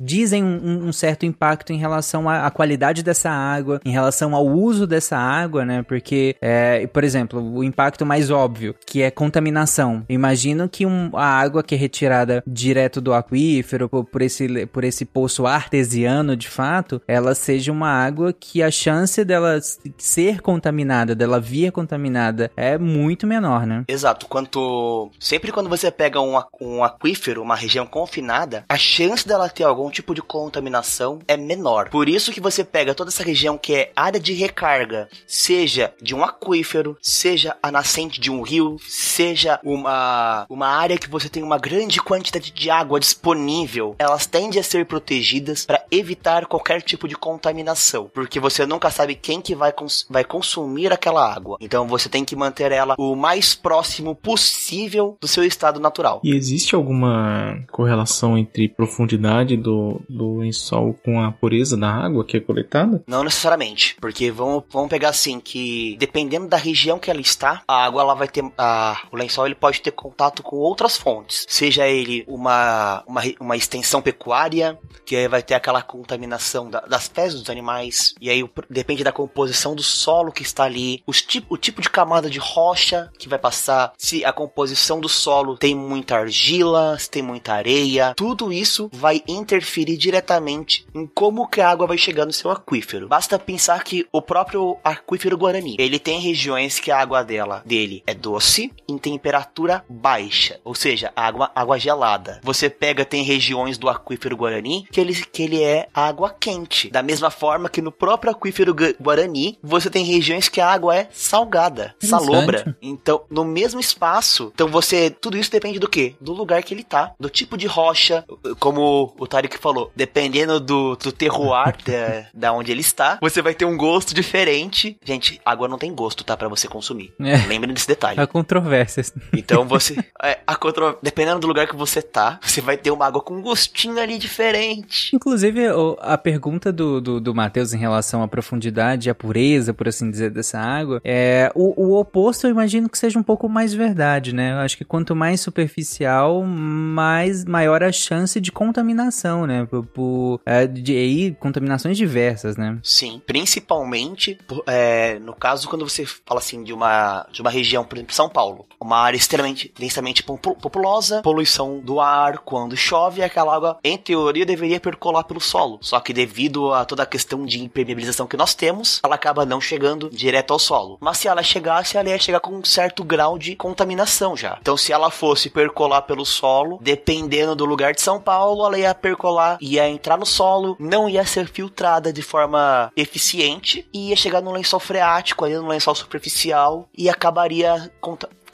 dizem um, um certo impacto em relação à, à, qualidade dessa água, em relação ao uso dessa água, né? Porque, é, por exemplo, o impacto mais óbvio, que é contaminação. Imagino que um, a água que é retirada direto do aquífero, por, por, esse, por esse poço artesiano, de fato, ela seja uma água que a chance dela ser contaminada, dela vir contaminada, é muito menor, né? Exato. Quanto. Sempre quando você pega um, um aquífero, uma região confinada, a chance dela ter algum tipo de contaminação é menor. Por isso que você pega toda essa região que é área de recarga, seja de um aquífero, seja a nascente de um rio, seja uma, uma área que você tem uma grande quantidade de água disponível, elas tendem a ser protegidas para evitar qualquer tipo de contaminação, porque você nunca sabe quem que vai, cons vai consumir aquela água. Então você tem que manter ela o mais próximo possível do seu estado natural. E existe alguma correlação entre profundidade do, do lençol com a pureza da água que é coletada? Não necessariamente, porque vamos, vamos pegar assim que dependendo da região que ela está, a água ela vai ter a, o lençol ele pode ter contato com outras fontes, seja ele uma, uma, uma extensão pecuária que vai ter aquela contaminação da, das fezes dos animais e aí depende da composição do solo que está ali, os tipo, o tipo de camada de rocha que vai passar, se a composição do solo tem muita argila, se tem muita areia, tudo isso vai interferir diretamente em como que a água vai chegar no seu aquífero. Basta pensar que o próprio aquífero Guarani, ele tem regiões que a água dela, dele é doce em temperatura baixa, ou seja, água, água gelada. Você pega, tem regiões do aquífero Guarani que ele, que ele é água quente, da mesma forma que no próprio aquífero Guarani Você tem regiões que a água é salgada, salobra. Então, no mesmo espaço, então você, tudo isso depende do quê? Do lugar que ele tá, do tipo de rocha, como o Tarek falou, dependendo do, do terroir da, da onde ele está, você vai ter um gosto diferente. Gente, água não tem gosto, tá? para você consumir. É. Lembre desse detalhe. Há controvérsias. Então você, é, a contro... dependendo do lugar que você tá, você vai ter uma água com um gostinho ali diferente. Inclusive, a pergunta do, do, do Matheus em relação à profundidade a pureza pureza, por assim dizer, dessa água, é, o, o oposto eu imagino que seja um pouco mais verdade, né? Eu acho que quanto mais superficial, mais maior a chance de contaminação, né? Por, por é, de contaminações diversas, né? Sim, principalmente é, no caso quando você fala assim de uma, de uma região, por exemplo, São Paulo, uma área extremamente densamente populosa, poluição do ar, quando chove, aquela água, em teoria, deveria percolar pelo solo. Só que devido a toda a questão de impermeabilização que nós temos, ela acaba não chegando direto ao solo. Mas se ela chegasse, ela ia chegar com um certo grau de contaminação já. Então, se ela fosse percolar pelo solo, dependendo do lugar de São Paulo, ela ia percolar, ia entrar no solo, não ia ser filtrada de forma eficiente e ia chegar no lençol freático, ali no lençol superficial e acabaria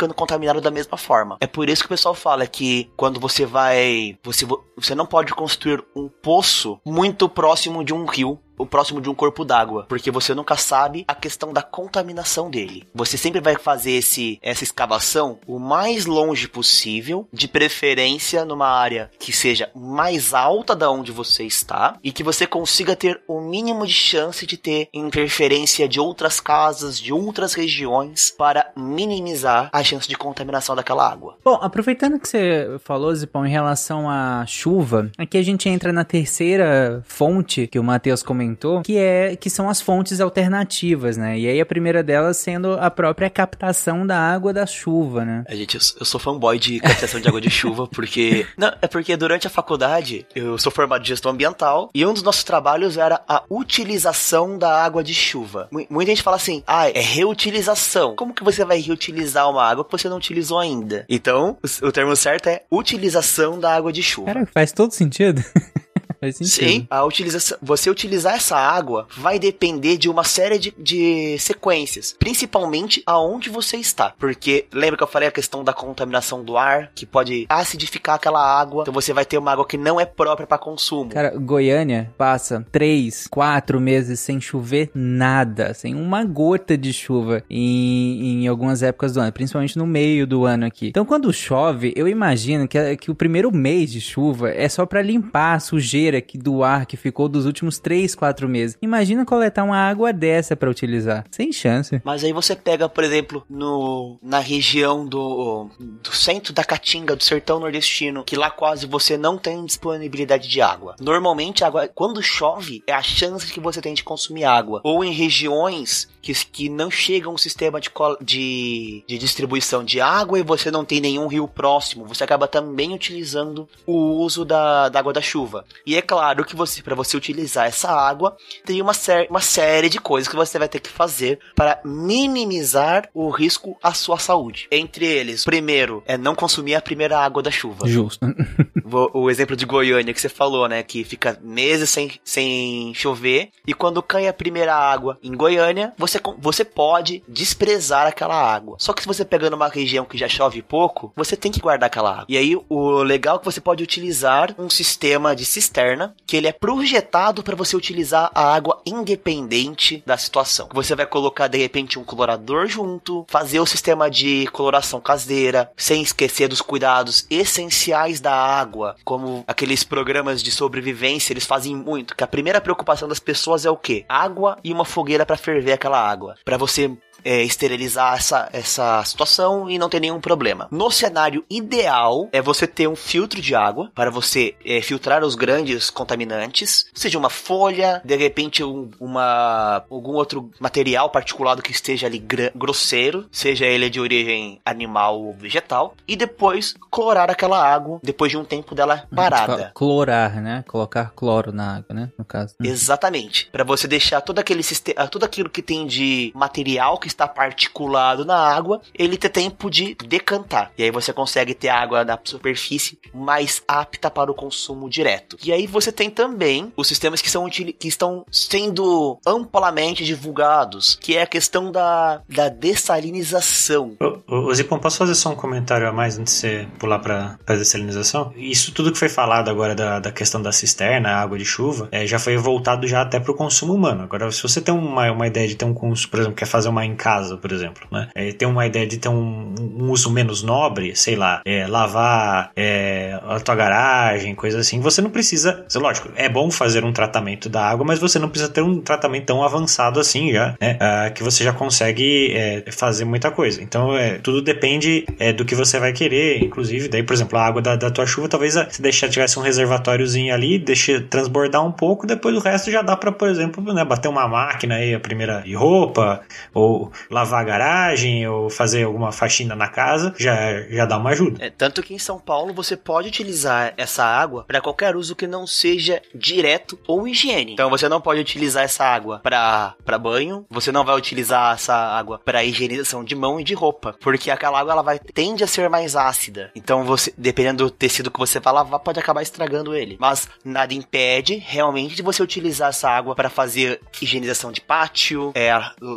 ficando contaminado da mesma forma. É por isso que o pessoal fala que quando você vai. Você, você não pode construir um poço muito próximo de um rio próximo de um corpo d'água, porque você nunca sabe a questão da contaminação dele. Você sempre vai fazer esse, essa escavação o mais longe possível, de preferência numa área que seja mais alta da onde você está e que você consiga ter o mínimo de chance de ter interferência de outras casas, de outras regiões para minimizar a chance de contaminação daquela água. Bom, aproveitando que você falou, Zipão, em relação à chuva, aqui a gente entra na terceira fonte que o Matheus comentou comentou, que é que são as fontes alternativas, né? E aí a primeira delas sendo a própria captação da água da chuva, né? A gente, eu, sou fanboy de captação de água de chuva porque não, é porque durante a faculdade eu sou formado em gestão ambiental e um dos nossos trabalhos era a utilização da água de chuva. Muita gente fala assim: "Ah, é reutilização". Como que você vai reutilizar uma água que você não utilizou ainda? Então, o, o termo certo é utilização da água de chuva. Cara, faz todo sentido. Faz sentido. Sim, a utilização, você utilizar essa água vai depender de uma série de, de sequências, principalmente aonde você está. Porque lembra que eu falei a questão da contaminação do ar, que pode acidificar aquela água, então você vai ter uma água que não é própria para consumo. Cara, Goiânia passa três, quatro meses sem chover nada, sem uma gota de chuva em, em algumas épocas do ano, principalmente no meio do ano aqui. Então quando chove, eu imagino que, que o primeiro mês de chuva é só para limpar a sujeira que, do ar que ficou dos últimos 3, 4 meses. Imagina coletar uma água dessa para utilizar. Sem chance. Mas aí você pega, por exemplo, no, na região do, do centro da Caatinga, do sertão nordestino, que lá quase você não tem disponibilidade de água. Normalmente, água, quando chove, é a chance que você tem de consumir água. Ou em regiões que, que não chegam um sistema de, de, de distribuição de água e você não tem nenhum rio próximo, você acaba também utilizando o uso da, da água da chuva. E é claro que você, para você utilizar essa água, tem uma, sé uma série de coisas que você vai ter que fazer para minimizar o risco à sua saúde. Entre eles, primeiro, é não consumir a primeira água da chuva. Justo. o, o exemplo de Goiânia que você falou, né? Que fica meses sem, sem chover. E quando cai a primeira água em Goiânia, você, você pode desprezar aquela água. Só que se você pegar numa região que já chove pouco, você tem que guardar aquela água. E aí, o legal é que você pode utilizar um sistema de cisterna que ele é projetado para você utilizar a água independente da situação. Você vai colocar de repente um colorador junto, fazer o sistema de coloração caseira, sem esquecer dos cuidados essenciais da água, como aqueles programas de sobrevivência, eles fazem muito, que a primeira preocupação das pessoas é o quê? Água e uma fogueira para ferver aquela água, para você é, esterilizar essa, essa situação e não ter nenhum problema. No cenário ideal, é você ter um filtro de água para você é, filtrar os grandes contaminantes, seja uma folha, de repente um, uma, algum outro material particulado que esteja ali grosseiro, seja ele de origem animal ou vegetal, e depois clorar aquela água depois de um tempo dela parada. Clorar, né? Colocar cloro na água, né? No caso. Exatamente. Para você deixar todo aquele sistema, tudo aquilo que tem de material que está particulado na água, ele ter tempo de decantar. E aí você consegue ter água na superfície mais apta para o consumo direto. E aí você tem também os sistemas que, são, que estão sendo amplamente divulgados, que é a questão da, da dessalinização. Ô, Zipão, posso fazer só um comentário a mais antes de você pular para a dessalinização? Isso tudo que foi falado agora da, da questão da cisterna, água de chuva, é, já foi voltado já até para o consumo humano. Agora, se você tem uma, uma ideia de ter um por exemplo, quer fazer uma casa, por exemplo, né? É, tem uma ideia de ter um, um uso menos nobre, sei lá, é, lavar é, a tua garagem, coisa assim. Você não precisa, lógico, é bom fazer um tratamento da água, mas você não precisa ter um tratamento tão avançado assim já, né? Ah, que você já consegue é, fazer muita coisa. Então, é, tudo depende é, do que você vai querer, inclusive, daí, por exemplo, a água da, da tua chuva, talvez se deixar tivesse um reservatóriozinho ali, deixe transbordar um pouco, depois o resto já dá para, por exemplo, né, bater uma máquina aí, a primeira de roupa, ou lavar a garagem, ou fazer alguma faxina na casa, já, já dá uma ajuda. É, tanto que em São Paulo você pode utilizar essa água para qualquer uso que não seja direto ou higiene. Então você não pode utilizar essa água para banho, você não vai utilizar essa água para higienização de mão e de roupa, porque aquela água ela vai tende a ser mais ácida. Então você, dependendo do tecido que você vai lavar, pode acabar estragando ele. Mas nada impede realmente de você utilizar essa água para fazer higienização de pátio, é,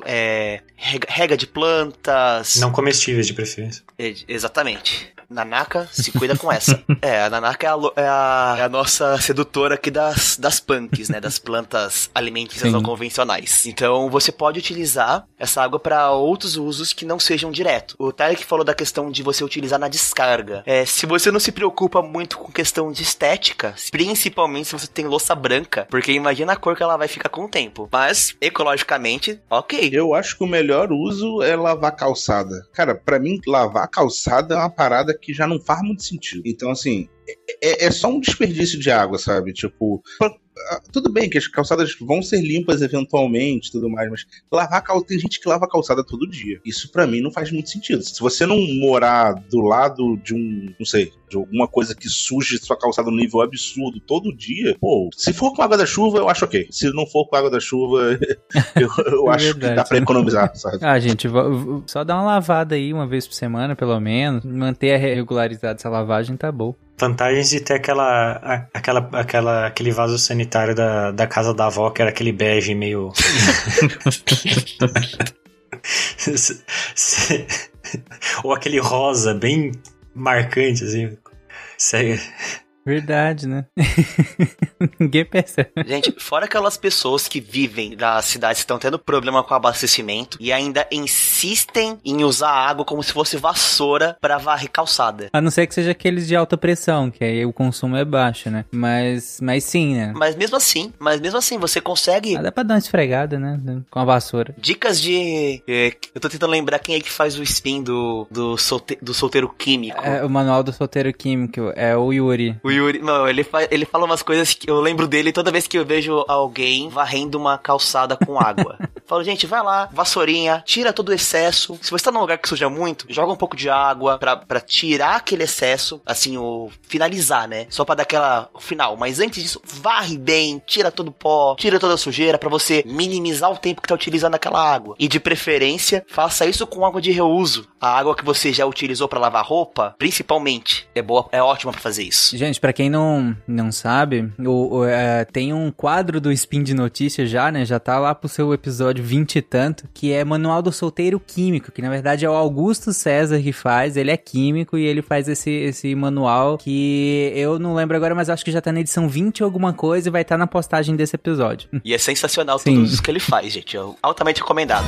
é rega de plantas, não comestíveis de preferência. É, exatamente. Nanaka se cuida com essa. é, a Nanaka é a, é a, é a, nossa sedutora aqui das, das punks, né? Das plantas alimentícias não convencionais. Então você pode utilizar essa água para outros usos que não sejam direto. O Tarek falou da questão de você utilizar na descarga. É, se você não se preocupa muito com questão de estética, principalmente se você tem louça branca, porque imagina a cor que ela vai ficar com o tempo. Mas, ecologicamente, ok. Eu acho que o melhor uso é lavar calçada. Cara, para mim, lavar calçada é uma parada que já não faz muito sentido. Então, assim, é, é só um desperdício de água, sabe? Tipo, ah, tudo bem que as calçadas vão ser limpas eventualmente tudo mais, mas lavar calçada, tem gente que lava calçada todo dia. Isso para mim não faz muito sentido. Se você não morar do lado de um, não sei, de alguma coisa que suje sua calçada no nível absurdo todo dia, pô, se for com água da chuva, eu acho ok. Se não for com água da chuva, eu, eu acho Verdade, que dá pra economizar, sabe? Ah, gente, só dá uma lavada aí uma vez por semana, pelo menos. Manter a regularidade dessa lavagem tá bom. Vantagens de ter aquela, aquela, aquela, aquele vaso sanitário da, da casa da avó, que era aquele bege meio. Ou aquele rosa bem marcante, assim. Segue. Verdade, né? Ninguém percebe. Gente, fora aquelas pessoas que vivem nas cidades que estão tendo problema com abastecimento e ainda insistem em usar a água como se fosse vassoura para varrer calçada. A não ser que seja aqueles de alta pressão, que aí o consumo é baixo, né? Mas, mas sim, né? Mas mesmo assim, mas mesmo assim, você consegue. Ah, dá pra dar uma esfregada, né? Com a vassoura. Dicas de. É, eu tô tentando lembrar quem é que faz o spin do, do, solte, do solteiro químico. É, o manual do solteiro químico é o Yuri. O Yuri, não, ele, fa ele fala umas coisas que eu lembro dele toda vez que eu vejo alguém varrendo uma calçada com água. Falo, gente, vai lá, vassourinha, tira todo o excesso. Se você tá num lugar que suja muito, joga um pouco de água pra, pra tirar aquele excesso, assim, o finalizar, né? Só pra dar aquela final. Mas antes disso, varre bem, tira todo o pó, tira toda a sujeira pra você minimizar o tempo que tá utilizando aquela água. E de preferência, faça isso com água de reuso. A água que você já utilizou para lavar roupa, principalmente, é boa, é ótima para fazer isso. Gente, para quem não, não sabe, o, o é, tem um quadro do Spin de Notícias já, né? Já tá lá pro seu episódio 20 e tanto, que é Manual do Solteiro Químico, que na verdade é o Augusto César que faz, ele é químico e ele faz esse, esse manual que eu não lembro agora, mas acho que já tá na edição 20 ou alguma coisa e vai estar tá na postagem desse episódio. E é sensacional Sim. tudo isso que ele faz, gente. É altamente recomendado.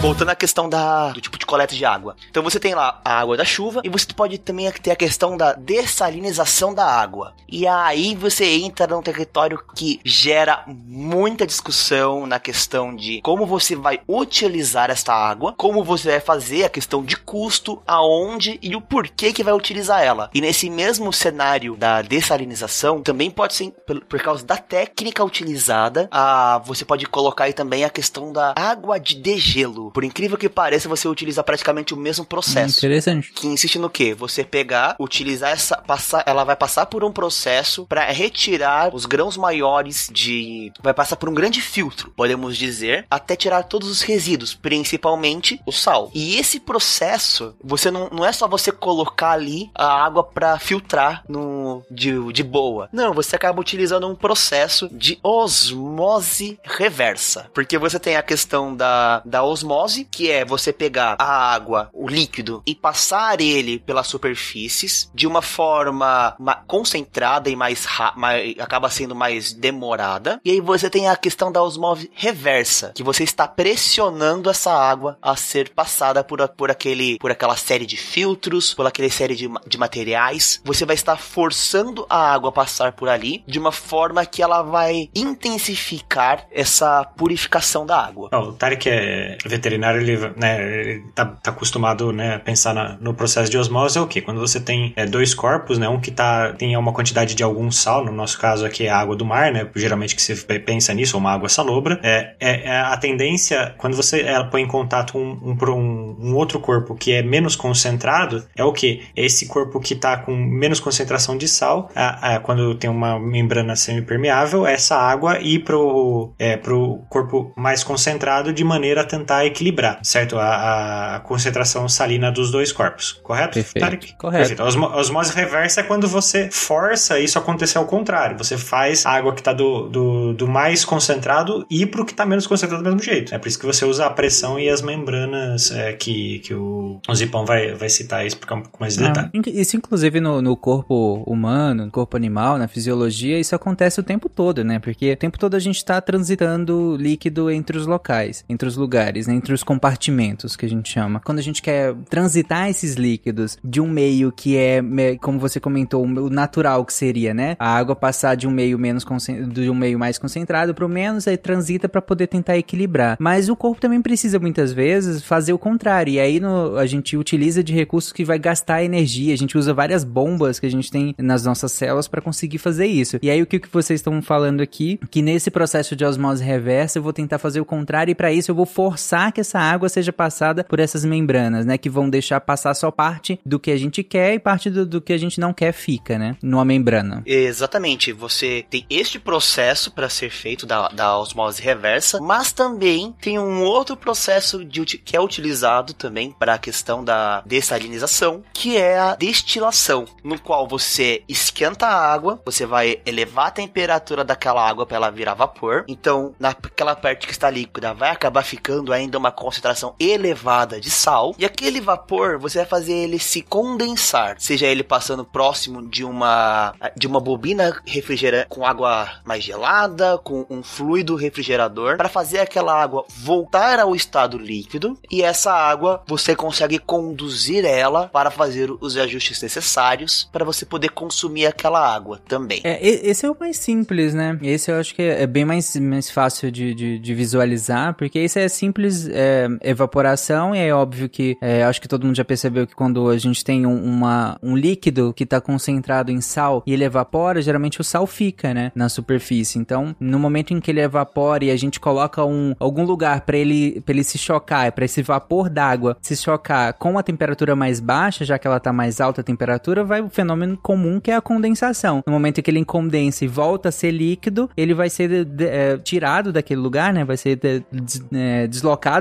Voltando à questão da, do tipo de coleta de água. Então você tem lá a água da chuva e você pode também ter a questão da dessalinização da água. E aí você entra num território que gera muita discussão na questão de como você vai utilizar esta água, como você vai fazer a questão de custo, aonde e o porquê que vai utilizar ela. E nesse mesmo cenário da dessalinização, também pode ser por, causa da técnica utilizada, a, você pode colocar aí também a questão da água de degelo. Por incrível que pareça, você utiliza praticamente o mesmo processo. Interessante. Que insiste no quê? Você pegar, utilizar essa, passar, ela vai passar por um processo para retirar os grãos maiores de, vai passar por um grande filtro, podemos dizer, até tirar todos os resíduos, principalmente o sal. E esse processo, você não, não é só você colocar ali a água para filtrar no de, de boa. Não, você acaba utilizando um processo de osmose reversa, porque você tem a questão da, da osmose osmose, que é você pegar a água, o líquido, e passar ele pelas superfícies de uma forma concentrada e mais, mais acaba sendo mais demorada. E aí você tem a questão da osmose reversa, que você está pressionando essa água a ser passada por, por, aquele, por aquela série de filtros, por aquela série de, de materiais. Você vai estar forçando a água a passar por ali de uma forma que ela vai intensificar essa purificação da água. o Tarek é veterinário, ele, né, ele tá, tá acostumado né, a pensar na, no processo de osmose é o que? Quando você tem é, dois corpos, né, um que tá, tem uma quantidade de algum sal, no nosso caso aqui é a água do mar, né, geralmente que você pensa nisso, uma água salobra, é, é, é a tendência, quando você ela põe em contato um, um, um, outro corpo que é menos concentrado, é o que? É esse corpo que está com menos concentração de sal, a, a, quando tem uma membrana semipermeável, essa água ir pro, é, pro corpo mais concentrado de maneira a tentar equilibrar, certo? A, a concentração salina dos dois corpos, correto? Perfeito. Tarek? Correto. Perfeito. A osmose reversa é quando você força isso acontecer ao contrário. Você faz a água que está do, do, do, mais concentrado ir pro que está menos concentrado do mesmo jeito. É por isso que você usa a pressão e as membranas é, que, que o, o Zipão vai, vai citar isso porque é um pouco mais de detalhe. Isso, inclusive, no, no corpo humano, no corpo animal, na fisiologia, isso acontece o tempo todo, né? Porque o tempo todo a gente está transitando líquido entre os locais, entre os lugares, né? entre os compartimentos que a gente chama. Quando a gente quer transitar esses líquidos de um meio que é, como você comentou, o natural que seria, né? A água passar de um meio menos de um meio mais concentrado para o menos, aí transita para poder tentar equilibrar. Mas o corpo também precisa muitas vezes fazer o contrário. E aí no, a gente utiliza de recursos que vai gastar energia. A gente usa várias bombas que a gente tem nas nossas células para conseguir fazer isso. E aí o que, que vocês estão falando aqui? Que nesse processo de osmose reversa eu vou tentar fazer o contrário e para isso eu vou forçar que essa água seja passada por essas membranas, né? Que vão deixar passar só parte do que a gente quer e parte do, do que a gente não quer fica, né? Numa membrana. Exatamente. Você tem este processo para ser feito da, da osmose reversa, mas também tem um outro processo de, que é utilizado também para a questão da dessalinização, que é a destilação, no qual você esquenta a água, você vai elevar a temperatura daquela água para ela virar vapor. Então, naquela parte que está líquida, vai acabar ficando ainda uma concentração elevada de sal, e aquele vapor você vai fazer ele se condensar, seja ele passando próximo de uma de uma bobina refrigerante com água mais gelada, com um fluido refrigerador, para fazer aquela água voltar ao estado líquido, e essa água você consegue conduzir ela para fazer os ajustes necessários para você poder consumir aquela água também. É, esse é o mais simples, né? Esse eu acho que é bem mais, mais fácil de, de, de visualizar, porque esse é simples é, evaporação, e é óbvio que é, acho que todo mundo já percebeu que quando a gente tem um, uma, um líquido que está concentrado em sal e ele evapora, geralmente o sal fica, né, na superfície. Então, no momento em que ele evapora e a gente coloca um, algum lugar para ele, ele se chocar, para esse vapor d'água se chocar com a temperatura mais baixa, já que ela está mais alta a temperatura, vai o fenômeno comum que é a condensação. No momento em que ele condensa e volta a ser líquido, ele vai ser de, de, é, tirado daquele lugar, né? Vai ser de, é,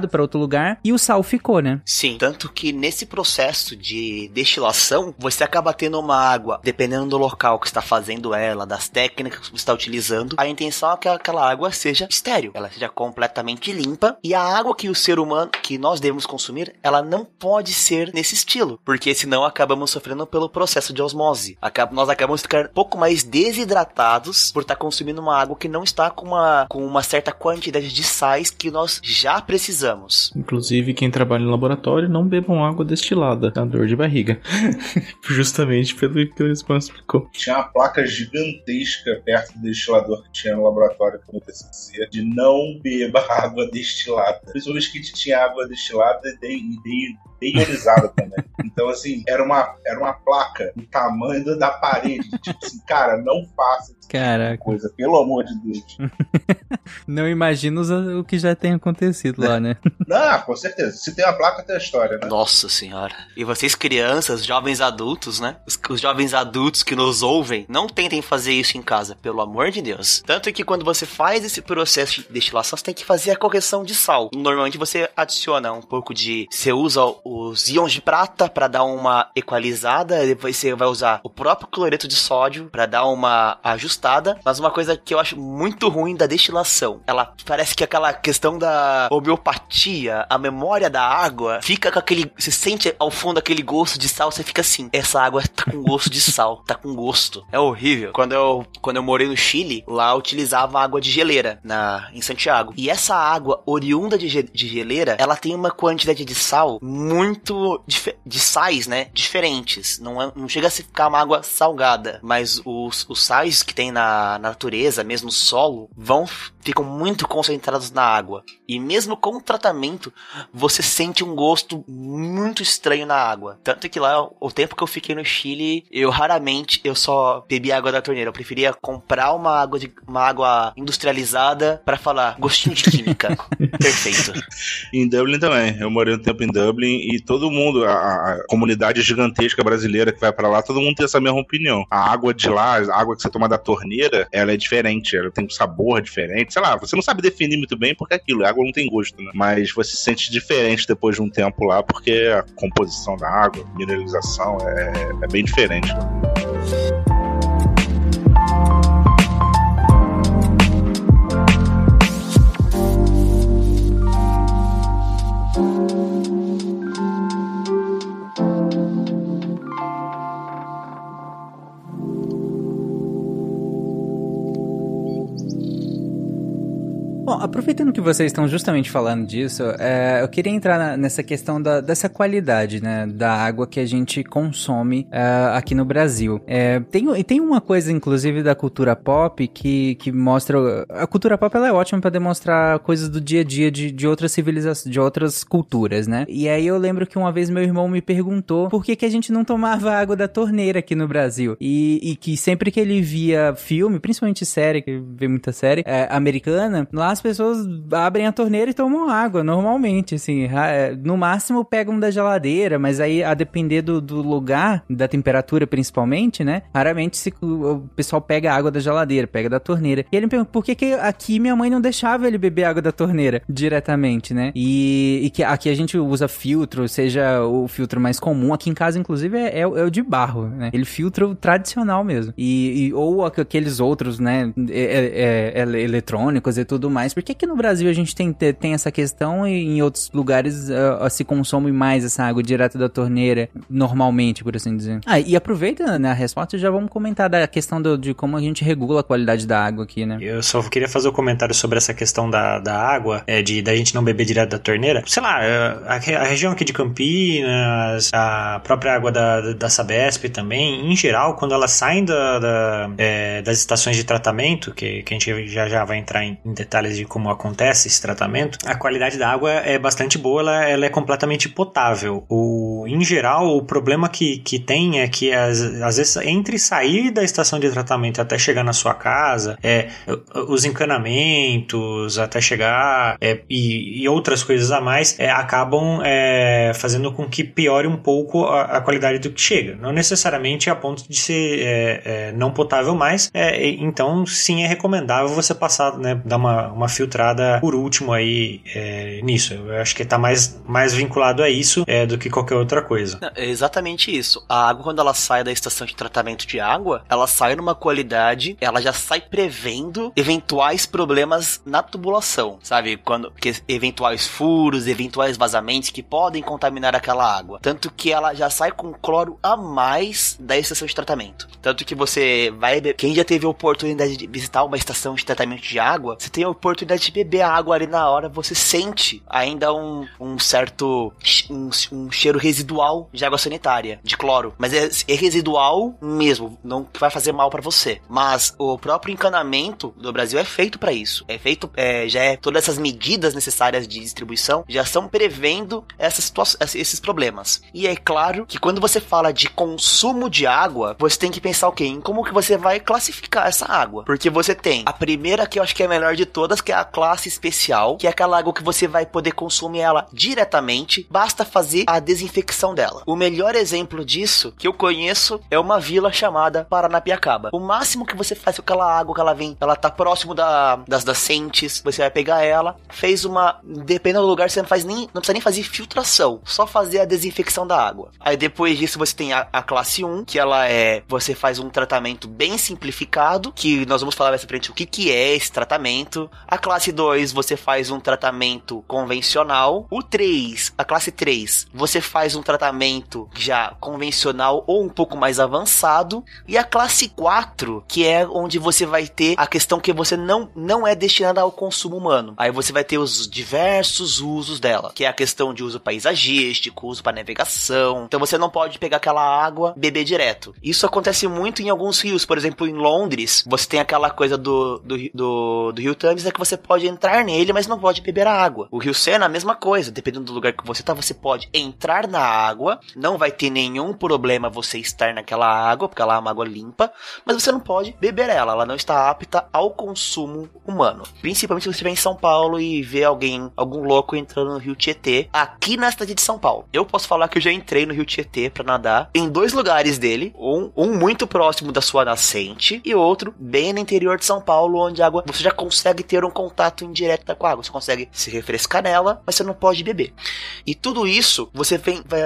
para outro lugar e o sal ficou, né? Sim, tanto que nesse processo de destilação, você acaba tendo uma água, dependendo do local que está fazendo ela, das técnicas que você está utilizando, a intenção é que aquela água seja estéreo, ela seja completamente limpa e a água que o ser humano, que nós devemos consumir, ela não pode ser nesse estilo, porque senão acabamos sofrendo pelo processo de osmose. Nós acabamos ficando um pouco mais desidratados por estar consumindo uma água que não está com uma, com uma certa quantidade de sais que nós já precisamos. Inclusive, quem trabalha em laboratório não bebam água destilada, dá dor de barriga. Justamente pelo que o Spam explicou. Tinha uma placa gigantesca perto do destilador que tinha no laboratório no TCC de não beba água destilada. Principalmente que tinha água destilada e, de, e de, ionizada também. Então, assim, era uma, era uma placa do tamanho da parede. Tipo assim, cara, não faça Caraca. coisa, pelo amor de Deus. não imagino o que já tem acontecido lá, né? Não, com certeza. Se tem a placa, tem a história, né? Nossa senhora. E vocês, crianças, jovens adultos, né? Os, os jovens adultos que nos ouvem, não tentem fazer isso em casa, pelo amor de Deus. Tanto que quando você faz esse processo de destilação, você tem que fazer a correção de sal. Normalmente você adiciona um pouco de. Você usa os íons de prata para dar uma equalizada, depois você vai usar o próprio cloreto de sódio para dar uma ajustada. Mas uma coisa que eu acho muito ruim da destilação, ela parece que aquela questão da homeopatia a memória da água, fica com aquele. Você sente ao fundo aquele gosto de sal, você fica assim. Essa água tá com gosto de sal, tá com gosto. É horrível. Quando eu, quando eu morei no Chile, lá eu utilizava água de geleira na, em Santiago. E essa água oriunda de, de geleira, ela tem uma quantidade de sal muito. Dife- de sais, né? Diferentes. Não, é- não chega a se ficar uma água salgada. Mas os, os sais que tem na, na natureza, mesmo no solo, vão. ficam muito concentrados na água. E mesmo com o tratamento, você sente um gosto muito estranho na água. Tanto que lá, o tempo que eu fiquei no Chile, eu raramente, eu só bebi água da torneira. Eu preferia comprar uma água, de, uma água industrializada pra falar gostinho de química. Perfeito. Em Dublin também. Eu morei um tempo em Dublin e todo mundo, a, a- comunidade gigantesca brasileira que vai pra lá, todo mundo tem essa mesma opinião. A água de lá, a água que você toma da torneira, ela é diferente, ela tem um sabor diferente. Sei lá, você não sabe definir muito bem porque é aquilo, a água não tem gosto, né? Mas você se sente diferente depois de um tempo lá porque a composição da água, mineralização é, é bem diferente. lá. Aproveitando que vocês estão justamente falando disso, é, eu queria entrar na- nessa questão da- dessa qualidade, né, da água que a gente consome é, aqui no Brasil. É, tem, tem uma coisa, inclusive, da cultura pop que, que mostra... A cultura pop, ela é ótima para demonstrar coisas do dia a dia de, de outras civilizações, de outras culturas, né? E aí eu lembro que uma vez meu irmão me perguntou por que, que a gente não tomava água da torneira aqui no Brasil. E, e que sempre que ele via filme, principalmente série, que vê muita série é, americana, lá as pessoas abrem a torneira e tomam água, normalmente, assim. é, No máximo pegam da geladeira, mas aí a depender do, do lugar, da temperatura principalmente, né? Raramente se, o pessoal pega água da geladeira, pega da torneira. E ele me pergunta, por que, que aqui minha mãe não deixava ele beber água da torneira diretamente, né? E, e que aqui a gente usa filtro, seja o filtro mais comum, aqui em casa, inclusive, é, é é o de barro, né? Ele filtra o tradicional mesmo. E, e- ou aqu- aqueles outros, né? é- é- é- eletrônicos e tudo mais. Por que no Brasil a gente tem, te- tem essa questão e em outros lugares ah, se consome mais essa água direto da torneira, normalmente, por assim dizer? Ah, e aproveita né, a resposta e já vamos comentar da questão do- de como a gente regula a qualidade da água aqui, né? Eu só queria fazer um comentário sobre essa questão da, da água, é, de da gente não beber direto da torneira. Sei lá, é, a, a região aqui de Campinas, a própria água da, da Sabesp também, em geral, quando elas saem da, da, é, das estações de tratamento, que, que a gente já já vai entrar em, em detalhes de como acontece esse tratamento, a qualidade da água é bastante boa, ela, ela é completamente potável. O, em geral, o problema que, que tem é que às, vezes entre sair da estação de tratamento até chegar na sua casa, é, os encanamentos até chegar é, e, e outras coisas a mais é, acabam é, fazendo com que piore um pouco a, a qualidade do que chega. Não necessariamente a ponto de ser é, é, não potável mais. é, então, sim, é recomendável você passar, né, dar uma, uma filtrada por último aí é, nisso. Eu acho que está mais, mais vinculado a isso é, do que qualquer outra coisa. É exatamente isso. A água, quando ela sai da estação de tratamento de água, ela sai numa qualidade, ela já sai prevendo eventuais problemas na tubulação, sabe? Quando que eventuais furos, eventuais vazamentos que podem contaminar aquela água. Tanto que ela já sai com cloro a mais da estação de tratamento. Tanto que você vai quem já teve a oportunidade de visitar uma estação de tratamento de água, você tem a oportunidade de beber a água ali na hora, você sente ainda um, um certo um, um cheiro residual de água sanitária, de cloro. Mas é, é residual mesmo, não vai fazer mal pra você. Mas o próprio encanamento do Brasil é feito pra isso. É feito, é, já é todas essas medidas necessárias de distribuição já são prevendo essas esses problemas. E é claro que quando você fala de consumo de água, você tem que pensar o quê? Em como que você vai classificar essa água. Porque você tem a primeira que eu acho que é a melhor de todas, que é a classe especial, que é aquela água que você vai poder consumir ela diretamente. Basta fazer a desinfecção dela. O melhor exemplo disso que eu conheço é uma vila chamada Paranapiacaba. O máximo que você faz com aquela água que ela vem, ela tá próximo da, das nascentes, você vai pegar ela, fez uma. Dependendo do lugar, você não faz nem. Não precisa nem fazer filtração, só fazer a desinfecção da água. Aí depois disso você tem a, a classe 1, que ela é. Você faz um tratamento bem simplificado, que nós vamos falar mais pra frente o que, que é esse tratamento. A classe 2, você faz um tratamento convencional. O 3, a classe 3, você faz um tratamento já convencional ou um pouco mais avançado. E a classe 4, que é onde você vai ter a questão que você não, não é destinada ao consumo humano. Aí você vai ter os diversos usos dela, que é a questão de uso paisagístico, uso para navegação. Então você não pode pegar aquela água beber direto. Isso acontece muito em alguns rios, por exemplo, em Londres, você tem aquela coisa do, do, do, do rio Thames é que você pode entrar nele, mas não pode beber a água. O rio Sena, a mesma coisa, dependendo do lugar que você tá, você pode entrar na água, não vai ter nenhum problema você estar naquela água, porque ela é uma água limpa, mas você não pode beber ela, ela não está apta ao consumo humano. Principalmente se você estiver em São Paulo e ver alguém, algum louco entrando no rio Tietê, aqui na cidade de São Paulo. Eu posso falar que eu já entrei no rio Tietê para nadar em dois lugares dele, um, um muito próximo da sua nascente e outro bem no interior de São Paulo, onde a água você já consegue ter um contato indireto com a água, você consegue se refrescar nela, mas você não pode beber. E tudo isso você, vem, vai,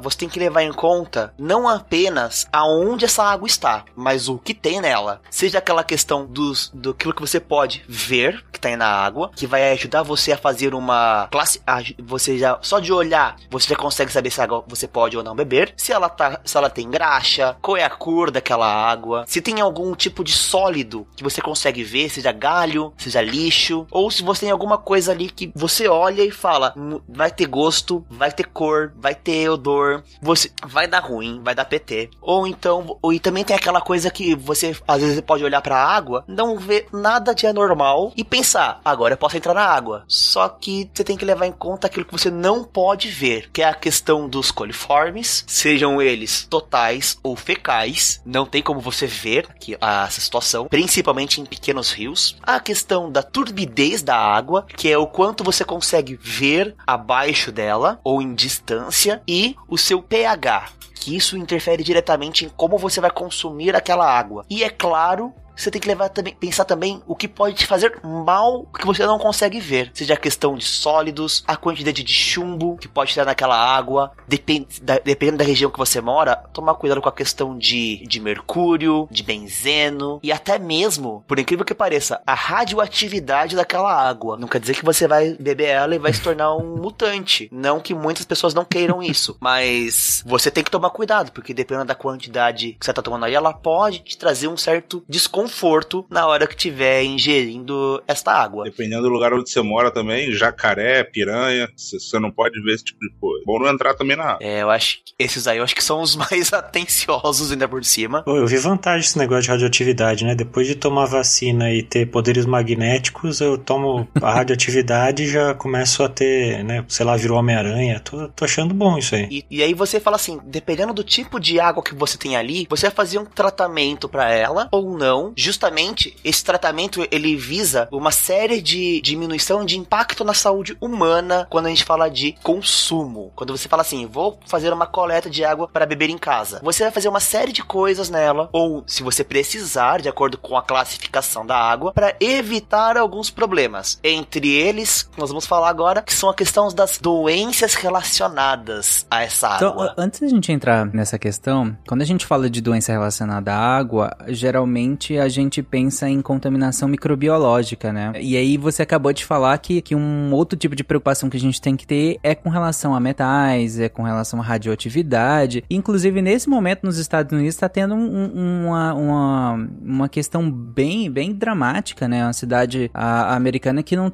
você tem que levar em conta não apenas aonde essa água está, mas o que tem nela. Seja aquela questão dos, do que você pode ver que está aí na água, que vai ajudar você a fazer uma classe. Você já só de olhar você já consegue saber se a água você pode ou não beber. Se ela tá, se ela tem graxa, qual é a cor daquela água, se tem algum tipo de sólido que você consegue ver, seja galho, seja lixo, ou se você tem alguma coisa ali que você olha e fala, vai ter gosto, vai ter cor, vai ter odor, você vai dar ruim, vai dar PT. Ou então, e também tem aquela coisa que você às vezes pode olhar para a água, não ver nada de anormal e pensar, agora eu posso entrar na água. Só que você tem que levar em conta aquilo que você não pode ver, que é a questão dos coliformes, sejam eles totais ou fecais, não tem como você ver aqui essa situação, principalmente em pequenos rios. A questão da turbidez da água, que é o quanto você consegue ver abaixo dela ou em distância, e o seu pH, que isso interfere diretamente em como você vai consumir aquela água. E é claro, você tem que levar também, pensar também o que pode te fazer mal que você não consegue ver. Seja a questão de sólidos, a quantidade de chumbo que pode estar naquela água, depend, da, dependendo da região que você mora, tomar cuidado com a questão de, de mercúrio, de benzeno e até mesmo, por incrível que pareça, a radioatividade daquela água. Não quer dizer que você vai beber ela e vai se tornar um mutante. Não que muitas pessoas não queiram isso, mas você tem que tomar cuidado, porque dependendo da quantidade que você está tomando aí, ela pode te trazer um certo desconforto conforto na hora que estiver ingerindo esta água. Dependendo do lugar onde você mora também, jacaré, piranha, você não pode ver esse tipo de coisa. Bom não entrar também na água. É, eu acho que esses aí eu acho que são os mais atenciosos ainda por cima. Pô, eu vi vantagem esse negócio de radioatividade, né? Depois de tomar vacina e ter poderes magnéticos, eu tomo a radioatividade e já começo a ter, né? Sei lá, virou Homem-Aranha. Tô, tô achando bom isso aí. E, e aí você fala assim, dependendo do tipo de água que você tem ali, você vai fazer um tratamento para ela ou não justamente esse tratamento ele visa uma série de diminuição de impacto na saúde humana quando a gente fala de consumo. Quando você fala assim, vou fazer uma coleta de água para beber em casa, você vai fazer uma série de coisas nela, ou se você precisar, de acordo com a classificação da água, para evitar alguns problemas. Entre eles, nós vamos falar agora, que são a questão das doenças relacionadas a essa então, água. Então, antes da gente entrar nessa questão, quando a gente fala de doença relacionada à água, geralmente a a gente pensa em contaminação microbiológica, né? E aí você acabou de falar que, que um outro tipo de preocupação que a gente tem que ter é com relação a metais, é com relação à radioatividade. Inclusive, nesse momento, nos Estados Unidos, está tendo um, uma, uma, uma questão bem, bem dramática, né? Uma cidade a, americana que não,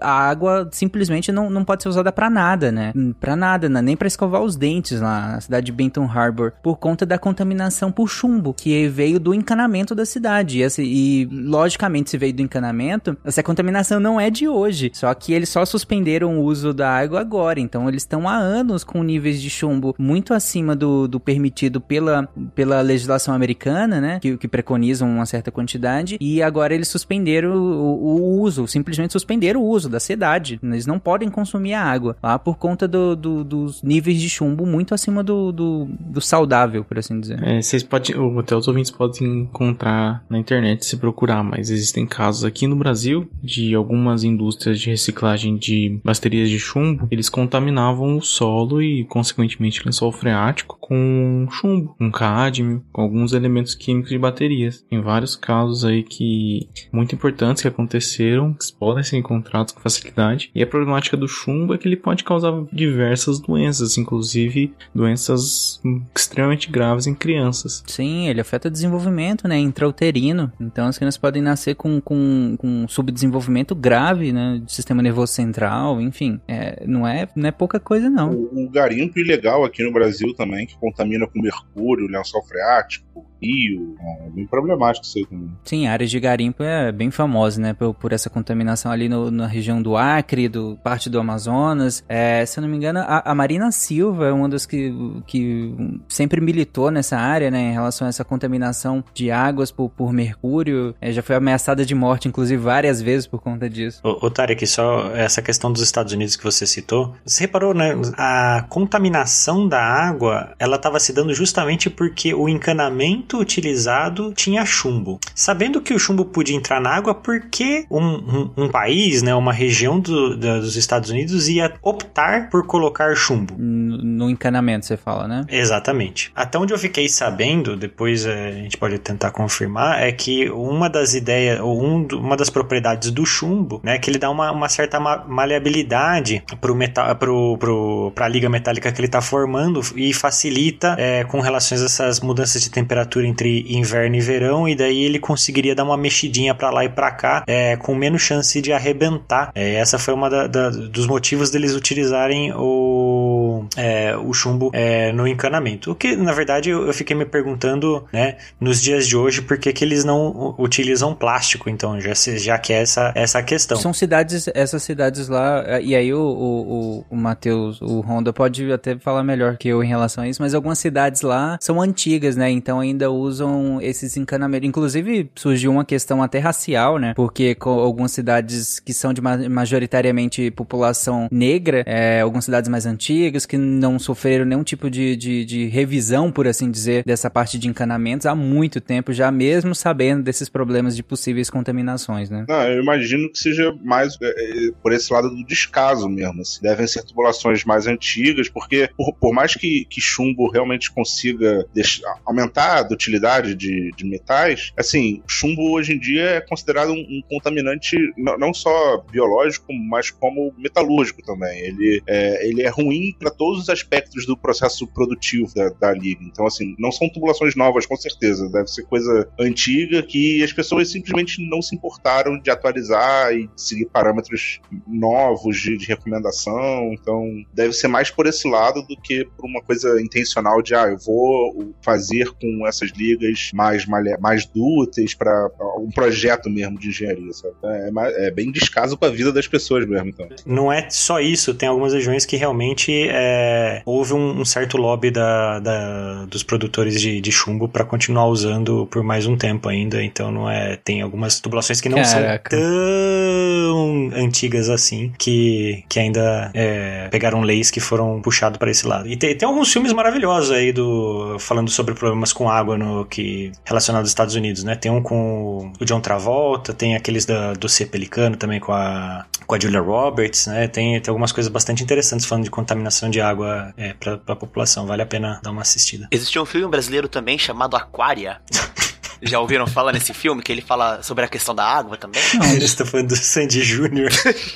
a água simplesmente não, não pode ser usada para nada, né? Para nada, né? nem para escovar os dentes lá na cidade de Benton Harbor, por conta da contaminação por chumbo que veio do encanamento da cidade. E, logicamente, se veio do encanamento, essa contaminação não é de hoje. Só que eles só suspenderam o uso da água agora. Então eles estão há anos com níveis de chumbo muito acima do, do permitido pela, pela legislação americana, né? Que, que preconizam uma certa quantidade. E agora eles suspenderam o, o, uso, simplesmente suspenderam o uso da cidade. Eles não podem consumir a água lá por conta do, do, dos níveis de chumbo muito acima do, do, do saudável, por assim dizer. É, vocês podem, até os ouvintes podem encontrar na internet se procurar, mas existem casos aqui no Brasil de algumas indústrias de reciclagem de baterias de chumbo, eles contaminavam o solo e, consequentemente, o lençol freático com chumbo, com cádmio, com alguns elementos químicos de baterias. Tem vários casos aí que muito importantes que aconteceram, que podem ser encontrados com facilidade. E a problemática do chumbo é que ele pode causar diversas doenças, inclusive doenças extremamente graves em crianças. Sim, ele afeta o desenvolvimento, né, intrauterino. Então as crianças podem nascer com, com, com subdesenvolvimento grave, né, do sistema nervoso central, enfim. É, não, é, não é pouca coisa, não. O, o garimpo ilegal aqui no Brasil também, que contamina com mercúrio, lençol freático, rio. É bem problemático isso aí também. Sim, a área de garimpo é bem famosa, né? Por, por essa contaminação ali no, na região do Acre, do parte do Amazonas. É, se eu não me engano, a, a, Marina Silva é uma das que, que sempre militou nessa área, né? Em relação a essa contaminação de águas por, por mercúrio. É, já foi ameaçada de morte, inclusive, várias vezes por conta disso. Ô, Otário, aqui só essa questão dos Estados Unidos que você citou. Você reparou, né? A contaminação da água, ela estava se dando justamente porque o encanamento utilizado tinha chumbo. Sabendo que o chumbo podia entrar na água, por que um, um, um país, né, uma região do, do, dos Estados Unidos ia optar por colocar chumbo? No encanamento, você fala, né? Exatamente. Até onde eu fiquei sabendo, depois é, a gente pode tentar confirmar, é que uma das ideias, ou um, uma das propriedades do chumbo, né, que ele dá uma, uma certa maleabilidade para metal, pro, pro, a liga metálica que ele está formando e facilita é, com relações a essas mudanças de temperatura temperatura entre inverno e verão, e daí ele conseguiria dar uma mexidinha para lá e para cá, é, com menos chance de arrebentar. É, essa foi uma da, da, dos motivos deles utilizarem o, é, o chumbo é, no encanamento. O que, na verdade, eu, eu, fiquei me perguntando, né, nos dias de hoje, por que, que eles não utilizam plástico, então, já, já que é essa, essa questão. São cidades, essas cidades lá, e aí o, o, o, o Matheus, o Honda pode até falar melhor que eu em relação a isso, mas algumas cidades lá são antigas, né, então ainda usam esses encanamentos. Inclusive, surgiu uma questão até racial, né? Porque com algumas cidades que são de majoritariamente população negra, é, algumas cidades mais antigas que não sofreram nenhum tipo de, de, de, revisão, por assim dizer, dessa parte de encanamentos há muito tempo, já mesmo sabendo desses problemas de possíveis contaminações, né? Não, eu imagino que seja mais é, é por esse lado do descaso mesmo. Assim. Devem ser tubulações mais antigas, porque por, por mais que, que chumbo realmente consiga deixar, aumentar a utilidade de, de metais, assim, chumbo hoje em dia é considerado um, um contaminante não, não, só biológico, mas como metalúrgico também. Ele é, ele é ruim para todos os aspectos do processo produtivo da, da liga. Então, assim, não são tubulações novas, com certeza. Deve ser coisa antiga que as pessoas simplesmente não se importaram de atualizar e seguir parâmetros novos de, de recomendação. Então, deve ser mais por esse lado do que por uma coisa intencional de, ah, eu vou fazer com essas ligas mais, mais dúteis para um projeto mesmo de engenharia, sabe? É, é bem descaso com a vida das pessoas mesmo, então. Não é só isso, tem algumas regiões que realmente é, houve um, um, certo lobby da, da, dos produtores de, de chumbo para continuar usando por mais um tempo ainda, então não é. Tem algumas tubulações que não Caraca. são tão antigas assim que, que ainda é, pegaram leis que foram puxados para esse lado. E tem, tem alguns filmes maravilhosos aí do falando sobre problemas com água no que relacionado aos Estados Unidos, né? Tem um com o John Travolta, tem aqueles da, do C Pelicano também com a com a Julia Roberts, né? Tem, tem algumas coisas bastante interessantes falando de contaminação de água é, para a população. Vale a pena dar uma assistida. Existe um filme brasileiro também chamado Aquária. Já ouviram falar nesse filme que ele fala sobre a questão da água também? Não, eles estão falando do Sandy Júnior.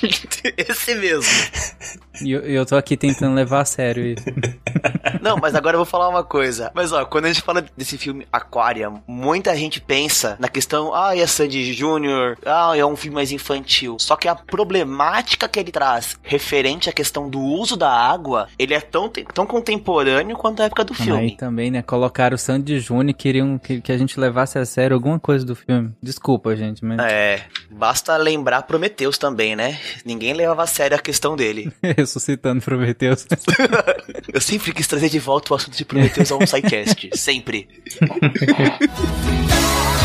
Esse mesmo. E eu, eu tô aqui tentando levar a sério isso. Não, mas agora eu vou falar uma coisa. Mas ó, quando a gente fala desse filme Aquarium, muita gente pensa na questão, ah, é Sandy Jr., ah, é um filme mais infantil. Só que a problemática que ele traz referente à questão do uso da água, ele é tão, tão contemporâneo quanto a época do filme. Aí também, né? Colocaram o Sandy Júnior e queriam que, que a gente levasse a sério alguma coisa do filme. Desculpa, gente, mas. É, basta lembrar Prometheus também, né? Ninguém levava a sério a questão dele. Ressuscitando Prometheus. Eu sempre quis trazer de volta o assunto de Prometheus ao SciCast. sempre.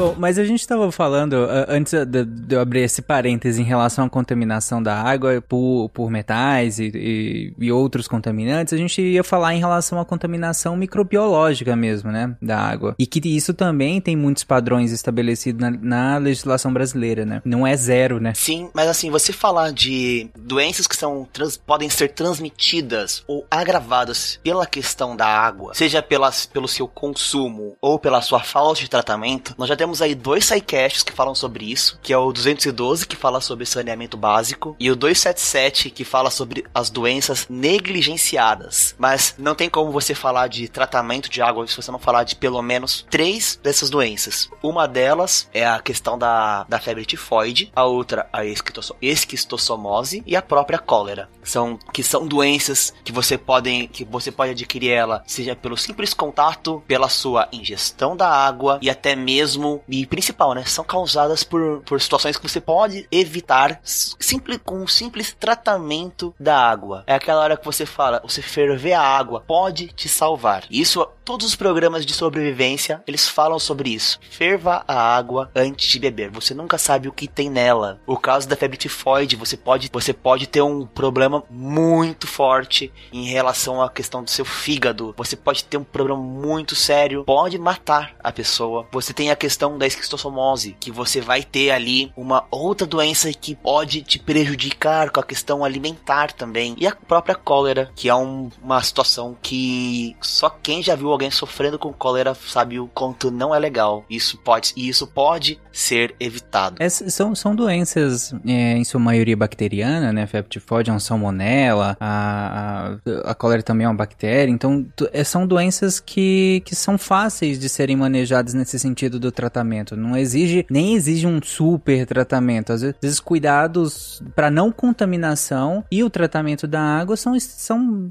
Bom, mas a gente estava falando, antes de, eu abrir esse parêntese em relação à contaminação da água por, por metais e, e, e, outros contaminantes, a gente ia falar em relação à contaminação microbiológica mesmo, né, da água. E que isso também tem muitos padrões estabelecidos na, na legislação brasileira, né? Não é zero, né? Sim, mas assim, você falar de doenças que são trans, podem ser transmitidas ou agravadas pela questão da água, seja pelas, pelo seu consumo ou pela sua falta de tratamento, nós já temos temos aí dois sidecasts que falam sobre isso, que é o 212, que fala sobre saneamento básico, e o 277, que fala sobre as doenças negligenciadas. Mas não tem como você falar de tratamento de água se você não falar de pelo menos três dessas doenças. Uma delas é a questão da, da febre tifoide, a outra a esquistossomose e a própria cólera. São que são doenças que você podem que você pode adquirir ela seja pelo simples contato, pela sua ingestão da água e até mesmo e principal, né? São causadas por, por situações que você pode evitar simples, com um simples tratamento da água. É aquela hora que você fala, você ferver a água pode te salvar. Isso todos os programas de sobrevivência, eles falam sobre isso. Ferva a água antes de beber. Você nunca sabe o que tem nela. O caso da febre tifoide, você pode, você pode ter um problema muito forte em relação à questão do seu fígado. Você pode ter um problema muito sério, pode matar a pessoa. Você tem a questão da esquistossomose, que você vai ter ali uma outra doença que pode te prejudicar com a questão alimentar também. E a própria cólera, que é um, uma situação que só quem já viu alguém sofrendo com cólera sabe o quanto não é legal. Isso pode, e isso pode ser evitado. É, são, são doenças, é, em sua maioria bacteriana, né? Febre tifoide é uma salmonela, a, a, a cólera também é uma bactéria. Então, é, são doenças que, que são fáceis de serem manejadas nesse sentido do tratamento. Não exige, nem exige um super tratamento. Às vezes, cuidados para não contaminação e o tratamento da água são, são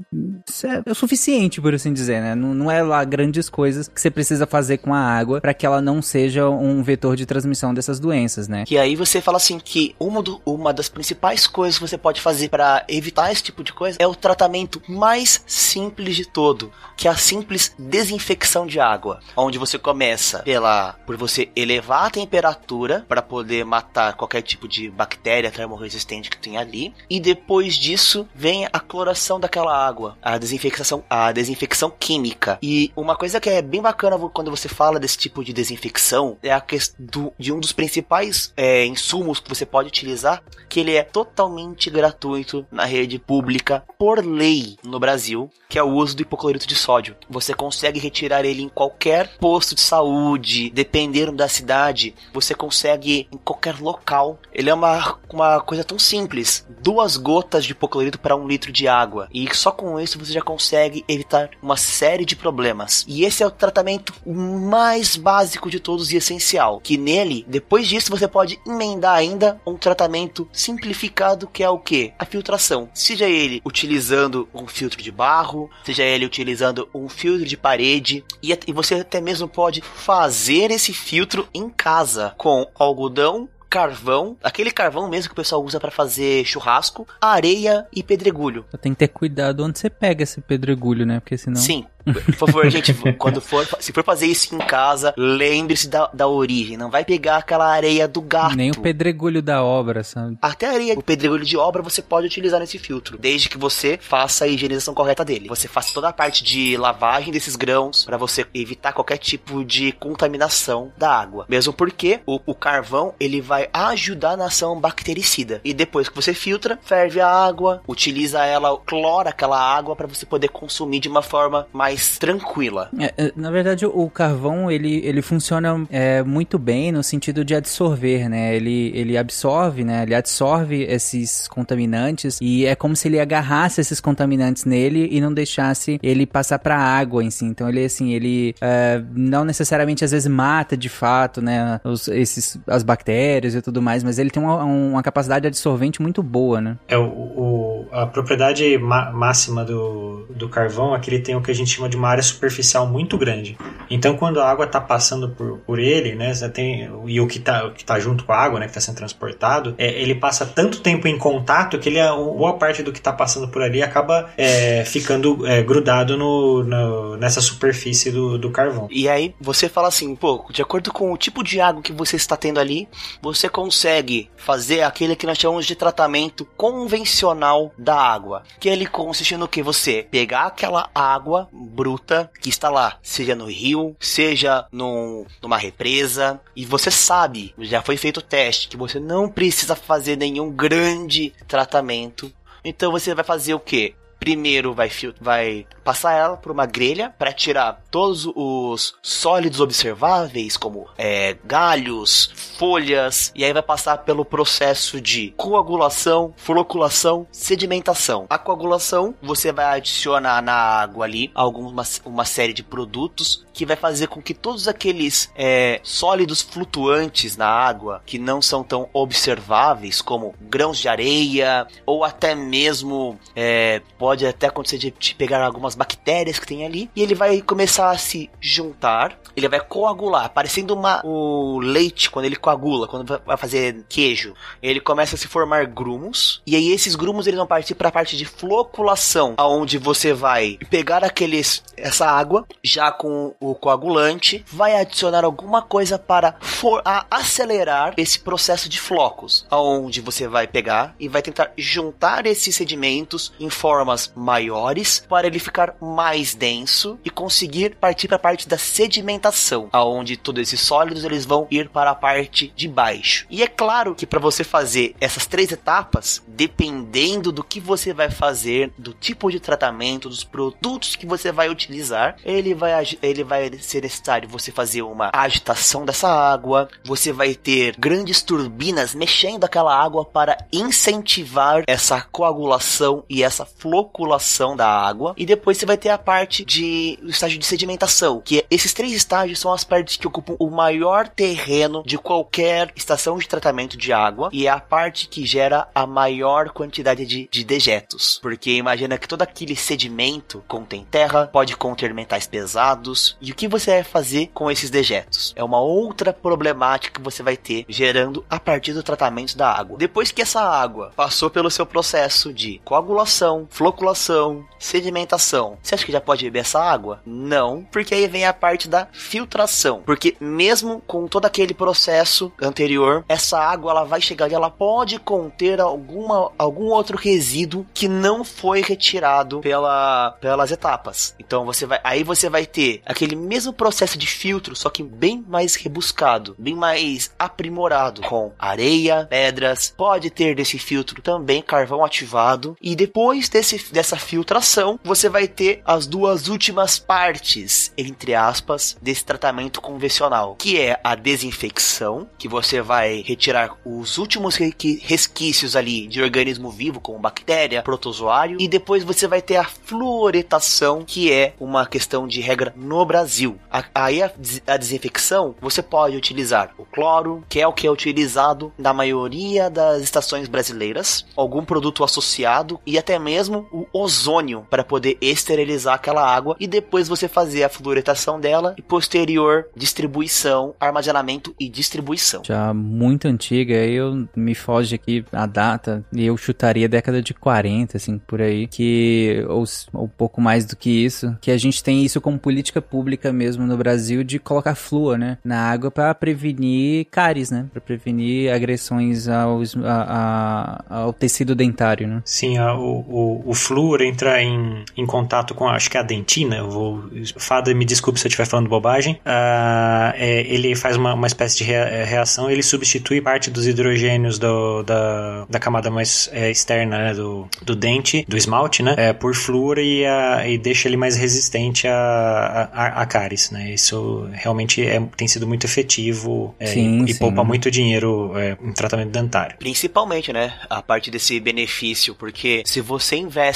é, o suficiente, por assim dizer, né? Não, não é lá grandes coisas que você precisa fazer com a água para que ela não seja um vetor de transmissão dessas doenças, né? E aí você fala assim que uma, do, uma das principais coisas que você pode fazer para evitar esse tipo de coisa é o tratamento mais simples de todo, que é a simples desinfecção de água, onde você começa pela por você elevar a temperatura para poder matar qualquer tipo de bactéria termorresistente que tem ali, e depois disso vem a cloração daquela água, a desinfecção, a desinfecção química. E uma coisa que é bem bacana quando você fala desse tipo de desinfecção é a questão de um dos principais é, insumos que você pode utilizar, que ele é totalmente gratuito na rede pública por lei no Brasil, que é o uso do hipoclorito de sódio. Você consegue retirar ele em qualquer posto de saúde, dependendo da cidade, você consegue em qualquer local. Ele é uma, uma coisa tão simples: duas gotas de hipoclorito para um litro de água. E só com isso você já consegue evitar uma série de problemas. E esse é o tratamento mais básico de todos e essencial. Que nele, depois disso, você pode emendar ainda um tratamento simplificado que é o que? A filtração. Seja ele utilizando um filtro de barro, seja ele utilizando um filtro de parede, e, e você até mesmo pode fazer esse filtro em casa com algodão carvão, aquele carvão mesmo que o pessoal usa para fazer churrasco, areia e pedregulho. Tem que ter cuidado onde você pega esse pedregulho, né? Porque senão. Sim, por favor, gente, quando for, se for fazer isso em casa, lembre-se da, da origem. Não vai pegar aquela areia do gato. Nem o pedregulho da obra, sabe? Até a areia, o pedregulho de obra você pode utilizar nesse filtro, desde que você faça a higienização correta dele. Você faça toda a parte de lavagem desses grãos para você evitar qualquer tipo de contaminação da água. Mesmo porque o, o carvão ele vai ajudar na ação bactericida. E depois que você filtra, ferve a água, utiliza ela, clora aquela água para você poder consumir de uma forma mais mais tranquila. É, é, na verdade, o carvão ele, ele funciona é, muito bem no sentido de absorver, né? Ele, ele absorve, né? Ele absorve esses contaminantes e é como se ele agarrasse esses contaminantes nele e não deixasse ele passar para a água em si. Então ele assim, ele é, não necessariamente às vezes mata de fato, né? Os, esses, as bactérias e tudo mais, mas ele tem uma, uma capacidade absorvente muito boa, né? É o, o a propriedade máxima do, do carvão é que ele tem o que a gente de uma área superficial muito grande. Então, quando a água está passando por, por ele, né, tem, e o que está tá junto com a água, né, que está sendo transportado, é, ele passa tanto tempo em contato que ele, boa parte do que está passando por ali acaba é, ficando é, grudado no, no, nessa superfície do, do carvão. E aí você fala assim, pô, de acordo com o tipo de água que você está tendo ali, você consegue fazer aquele que nós chamamos de tratamento convencional da água. Que ele consiste no que? Você pegar aquela água bruta que está lá, seja no rio, seja num, numa represa, e você sabe, já foi feito o teste, que você não precisa fazer nenhum grande tratamento. Então você vai fazer o que? Primeiro vai, vai passar ela por uma grelha para tirar todos os sólidos observáveis, como é, galhos, folhas, e aí vai passar pelo processo de coagulação, floculação, sedimentação. A coagulação você vai adicionar na água ali alguma uma série de produtos que vai fazer com que todos aqueles é, sólidos flutuantes na água que não são tão observáveis, como grãos de areia ou até mesmo é, até acontecer de, de pegar algumas bactérias que tem ali e ele vai começar a se juntar, ele vai coagular, parecendo uma, o leite quando ele coagula, quando vai fazer queijo. Ele começa a se formar grumos e aí esses grumos eles vão partir para a parte de floculação, aonde você vai pegar aqueles essa água já com o coagulante, vai adicionar alguma coisa para for, acelerar esse processo de flocos, aonde você vai pegar e vai tentar juntar esses sedimentos em formas maiores para ele ficar mais denso e conseguir partir para a parte da sedimentação, aonde todos esses sólidos eles vão ir para a parte de baixo. E é claro que para você fazer essas três etapas, dependendo do que você vai fazer, do tipo de tratamento, dos produtos que você vai utilizar, ele vai ele vai ser necessário você fazer uma agitação dessa água, você vai ter grandes turbinas mexendo aquela água para incentivar essa coagulação e essa floculação da água e depois você vai ter a parte de o estágio de sedimentação, que é, esses três estágios são as partes que ocupam o maior terreno de qualquer estação de tratamento de água e é a parte que gera a maior quantidade de, de dejetos, porque imagina que todo aquele sedimento contém terra, pode conter metais pesados e o que você vai fazer com esses dejetos? É uma outra problemática que você vai ter gerando a partir do tratamento da água. Depois que essa água passou pelo seu processo de coagulação, floculação, sedimentação você acha que já pode beber essa água? Não, porque aí vem a parte da filtração. Porque mesmo com todo aquele processo anterior, essa água ela vai chegar e ela pode conter alguma, algum outro resíduo que não foi retirado pela, pelas etapas. Então você vai, aí você vai ter aquele mesmo processo de filtro, só que bem mais rebuscado, bem mais aprimorado, com areia, pedras, pode ter desse filtro também carvão ativado e depois desse, dessa filtração você vai ter as duas últimas partes, entre aspas, desse tratamento convencional, que é a desinfecção, que você vai retirar os últimos resquícios ali de organismo vivo, como bactéria, protozoário, e depois você vai ter a fluoretação, que é uma questão de regra no Brasil. Aí a, a desinfecção, você pode utilizar o cloro, que é o que é utilizado na maioria das estações brasileiras, algum produto associado e até mesmo o ozônio para poder esterilizar aquela água e depois você fazer a fluoretação dela e posterior distribuição, armazenamento e distribuição. Já muito antiga, eu me foge aqui a data e eu chutaria década de 40, assim, por aí, que ou, ou um pouco mais do que isso, que a gente tem isso como política pública mesmo no Brasil de colocar flúor, né, na água para prevenir cáries, né, para prevenir agressões aos, a, a, ao tecido dentário, né? Sim, a, o, o, flúor entra em, em contato com, acho que é a dentina, eu vou... Fada, me desculpe se eu estiver falando bobagem. Uh, é, ele faz uma, uma espécie de reação, ele substitui parte dos hidrogênios do, da, da camada mais é, externa né, do, do dente, do esmalte, né? É, por flúor e, a, e deixa ele mais resistente a, a, a cáries, né? Isso realmente é, tem sido muito efetivo é, sim, e, e poupa muito dinheiro é, em tratamento dentário. Principalmente, né? A parte desse benefício, porque se você investe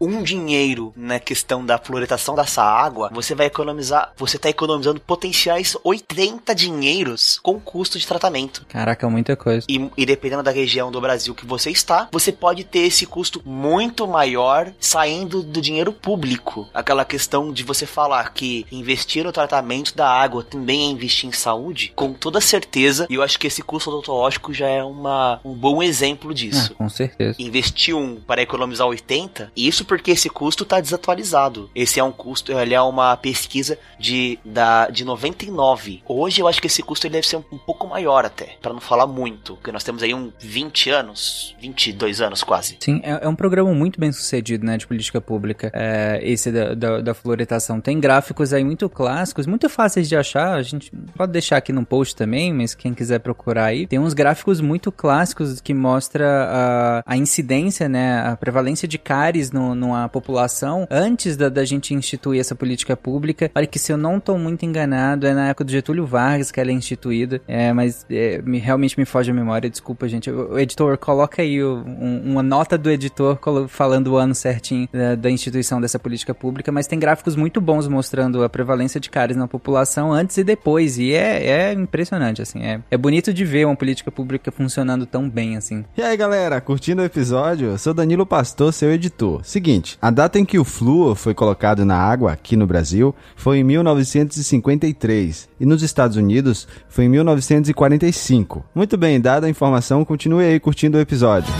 um dinheiro na questão da fluoretação dessa água, você vai economizar, você está economizando potenciais 80 dinheiros com custo de tratamento. Caraca, muita coisa. E, e dependendo da região do Brasil que você está, você pode ter esse custo muito maior saindo do dinheiro público. Aquela questão de você falar que investir no tratamento da água também é investir em saúde, com toda certeza, e eu acho que esse custo odontológico já é uma, um bom exemplo disso. Ah, com certeza. Investir um para economizar 80, isso porque esse custo está desatualizado. Esse é um custo, ele é uma pesquisa de, da, de 99. Hoje eu acho que esse custo ele deve ser um, um pouco maior até, para não falar muito, porque nós temos aí um 20 anos, 22 anos quase. Sim, é, é um programa muito bem sucedido, né, de política pública, é, esse da, da, da fluoretação. Tem gráficos aí muito clássicos, muito fáceis de achar, a gente pode deixar aqui no post também, mas quem quiser procurar aí, tem uns gráficos muito clássicos que mostra a, a incidência, né, a prevalência de cáries no, numa população antes da, da gente instituir essa política pública. Olha que se eu não estou muito enganado, é na época do Getúlio Vargas que ela é instituída, é, mas é, me, realmente me foge a memória, desculpa, gente. O, o editor, coloca aí o, um, uma nota do editor falando o ano certinho da, da, instituição dessa política pública, mas tem gráficos muito bons mostrando a prevalência de cáries na população antes e depois, e é, é impressionante, assim, é, é bonito de ver uma política pública funcionando tão bem, assim. E aí, galera, curtindo o episódio? Eu sou Danilo Pastor, seu editor. Seguinte, a data em que o flúor foi colocado na água aqui no Brasil foi em 1953 e nos Estados Unidos foi em 1945. Muito bem, dada a informação, continue aí curtindo o episódio.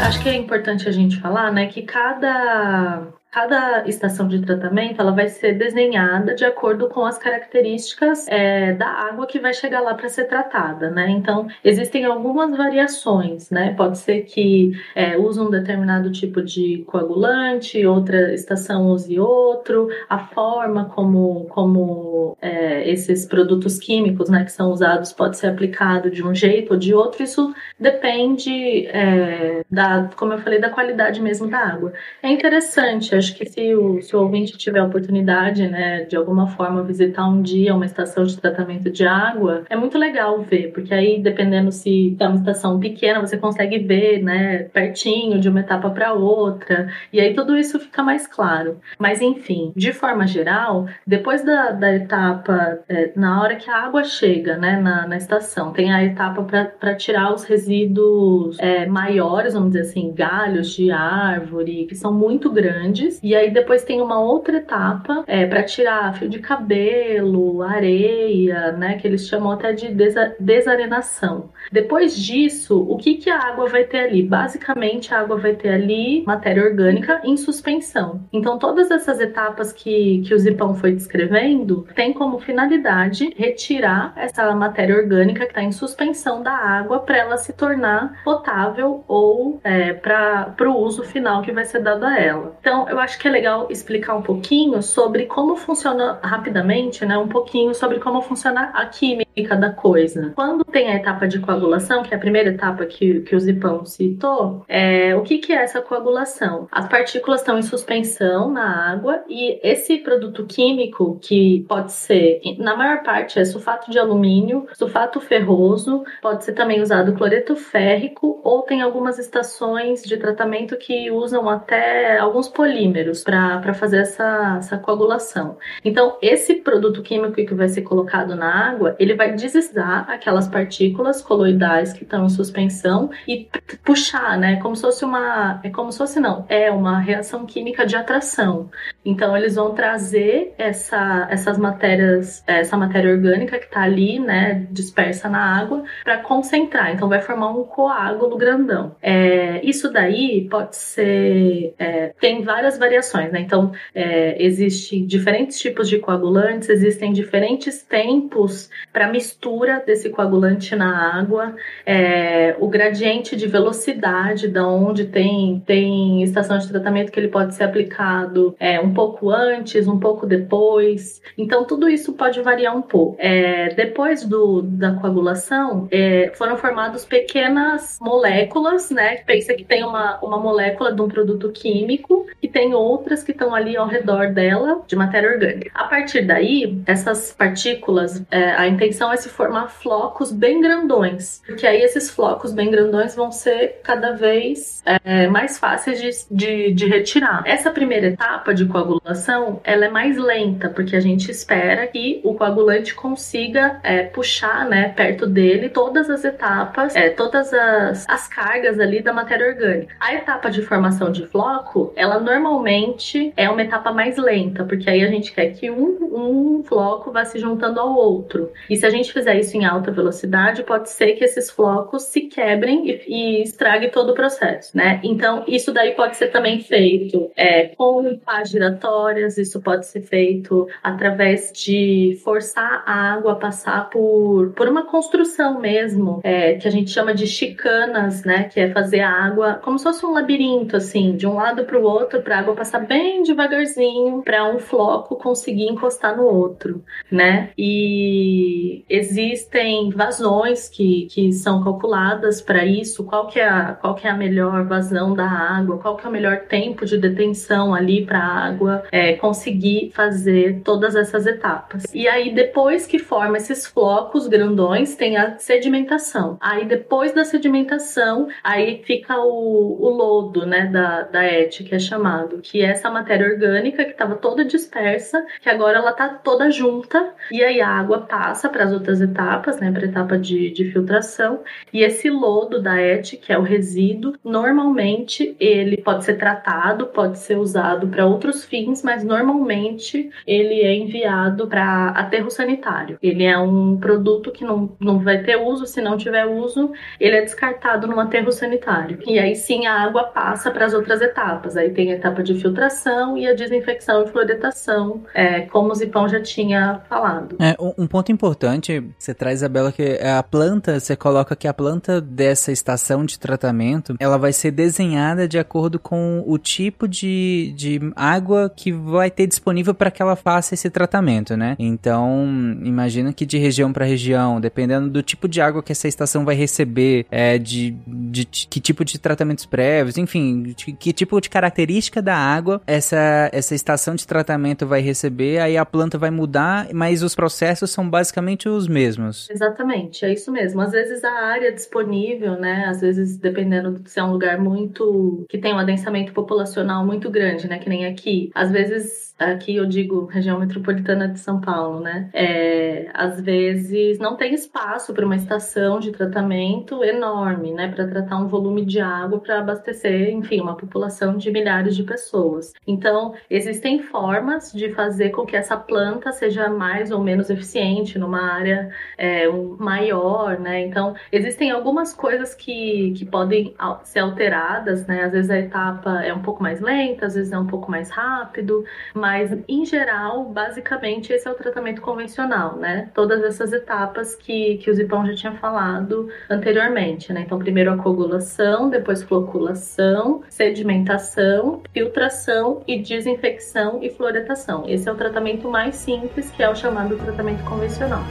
Acho que é importante a gente falar, né, que cada cada estação de tratamento ela vai ser desenhada de acordo com as características é, da água que vai chegar lá para ser tratada, né? Então existem algumas variações, né? Pode ser que é, use um determinado tipo de coagulante, outra estação use outro, a forma como como é, esses produtos químicos, né, que são usados pode ser aplicado de um jeito ou de outro. Isso depende é, da, como eu falei, da qualidade mesmo da água. É interessante acho que se o, se o ouvinte tiver a oportunidade, né, de alguma forma visitar um dia uma estação de tratamento de água, é muito legal ver, porque aí, dependendo se é uma estação pequena, você consegue ver, né, pertinho de uma etapa para outra, e aí tudo isso fica mais claro. Mas, enfim, de forma geral, depois da, da etapa, é, na hora que a água chega, né, na, na estação, tem a etapa para tirar os resíduos é, maiores, vamos dizer assim, galhos de árvore, que são muito grandes, e aí depois tem uma outra etapa é, para tirar fio de cabelo, areia, né? Que eles chamam até de desa desarenação. Depois disso, o que, que a água vai ter ali? Basicamente, a água vai ter ali matéria orgânica em suspensão. Então, todas essas etapas que, que o Zipão foi descrevendo tem como finalidade retirar essa matéria orgânica que está em suspensão da água para ela se tornar potável ou é, para o uso final que vai ser dado a ela. Então, eu acho que é legal explicar um pouquinho sobre como funciona rapidamente, né? Um pouquinho sobre como funciona a química da coisa. Quando tem a etapa de coagulação, que é a primeira etapa que, que o Zipão citou, é, o que, que é essa coagulação? As partículas estão em suspensão na água e esse produto químico, que pode ser, na maior parte, é sulfato de alumínio, sulfato ferroso, pode ser também usado cloreto férrico ou tem algumas estações de tratamento que usam até alguns polímeros polímeros para fazer essa, essa coagulação. Então, esse produto químico que vai ser colocado na água, ele vai deslizar aquelas partículas coloidais que estão em suspensão e puxar, né? Como se fosse uma. É como se fosse, não, é uma reação química de atração. Então, eles vão trazer essa, essas matérias, essa matéria orgânica que está ali, né, dispersa na água, para concentrar. Então, vai formar um coágulo grandão. É, isso daí pode ser. É, tem várias variações, né? Então, é, existem diferentes tipos de coagulantes, existem diferentes tempos para mistura desse coagulante na água, é, o gradiente de velocidade da onde tem, tem estação de tratamento que ele pode ser aplicado é, um pouco antes, um pouco depois. Então, tudo isso pode variar um pouco. É, depois do, da coagulação, é, foram formadas pequenas moléculas, né? Pensa que tem uma, uma molécula de um produto químico e tem outras que estão ali ao redor dela de matéria orgânica. A partir daí, essas partículas, é, a intenção é se formar flocos bem grandões, porque aí esses flocos bem grandões vão ser cada vez é, mais fáceis de, de, de, retirar. Essa primeira etapa de coagulação, ela é mais lenta, porque a gente espera que o coagulante consiga é, puxar, né, perto dele todas as etapas, é, todas as, as cargas ali da matéria orgânica. A etapa de formação de floco, ela normalmente é uma etapa mais lenta, porque aí a gente quer que um, um floco vá se juntando ao outro. E se a gente fizer isso em alta velocidade, pode ser que esses flocos se quebrem e, e estrague todo o processo, né? Então, isso daí pode ser também feito é, com pás giratórias, isso pode ser feito através de forçar a água a passar por, por uma construção mesmo, é, que a gente chama de chicanas, né? Que é fazer a água como se fosse um labirinto, assim, de um lado para o outro, para a água passar bem devagarzinho, para um floco conseguir encostar no outro, né? E existem vazões que, que são calculadas para isso, qual que, é a, qual que é a melhor vazão da água, qual que é o melhor tempo de detenção ali para a água é, conseguir fazer todas essas etapas. E aí, depois que forma esses flocos grandões, tem a sedimentação. Aí, depois da sedimentação, aí fica o, o lodo, né, da, da ET, que é chamado, que é essa matéria orgânica que estava toda dispersa, que agora ela tá toda junta, e aí a água passa para as outras etapas, né, para a etapa de, de filtração, e esse lodo da ET, que é o resíduo, normalmente ele pode ser tratado, pode ser usado para outros fins, mas normalmente ele é enviado para aterro sanitário. Ele é um produto que não, não vai ter uso, se não tiver uso, ele é descartado no aterro sanitário. E aí sim a água passa para as outras etapas. Aí tem a etapa de filtração e a desinfecção e fluoridação, é, como o Zipão já tinha falado. É, um ponto importante, você traz, Isabela, que é a planta, você coloca que a planta dessa estação de tratamento, ela vai ser desenhada de acordo com o tipo de, de água que vai ter disponível para que ela faça esse tratamento, né? Então, imagina que de região para região, dependendo do tipo de água que essa estação vai receber, é, de, de, de que tipo de tratamentos prévios, enfim, de, que tipo de característica da água essa, essa estação de tratamento vai receber, aí a planta vai mudar, mas os processos são basicamente os mesmos. Exatamente, é isso mesmo. Às vezes a área disponível, né? Às vezes, dependendo se é um lugar muito. que tem um adensamento populacional muito grande, né? Que nem aqui. Às vezes aqui eu digo região metropolitana de São Paulo, né? É, às vezes não tem espaço para uma estação de tratamento enorme, né? Para tratar um volume de água para abastecer, enfim, uma população de milhares de pessoas. Então, existem formas de fazer com que essa planta seja mais ou menos eficiente numa área é, maior, né? Então, existem algumas coisas que, que podem ser alteradas, né? Às vezes a etapa é um pouco mais lenta, às vezes é um pouco mais rápido, mas em geral, basicamente, esse é o tratamento convencional, né? Todas essas etapas que, que o Zipão já tinha falado anteriormente, né? Então, primeiro a coagulação, depois floculação, sedimentação, filtração e desinfecção e fluoretação. Esse é o tratamento mais simples, que é o chamado tratamento convencional.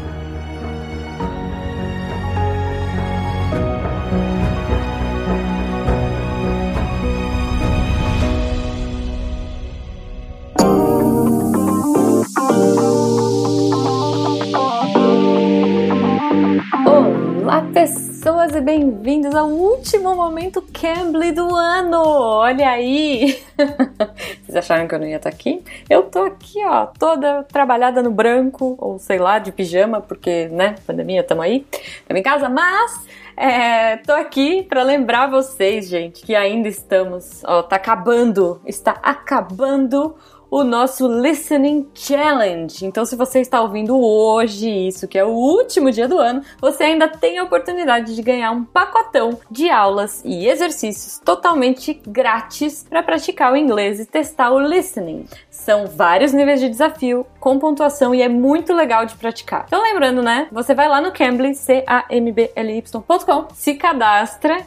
Olá, pessoas, e bem-vindos ao último momento Cambly do ano! Olha aí! Vocês acharam que eu não ia estar aqui? Eu tô aqui, ó, toda trabalhada no branco, ou sei lá, de pijama, porque, né, pandemia, tamo aí, tamo em casa, mas é, tô aqui para lembrar vocês, gente, que ainda estamos, ó, tá acabando, está acabando o nosso Listening Challenge. Então, se você está ouvindo hoje isso, que é o último dia do ano, você ainda tem a oportunidade de ganhar um pacotão de aulas e exercícios totalmente grátis para praticar o inglês e testar o listening. São vários níveis de desafio com pontuação e é muito legal de praticar. Então lembrando, né? Você vai lá no Cambly, C-A-M-B-L-Y.com, se cadastra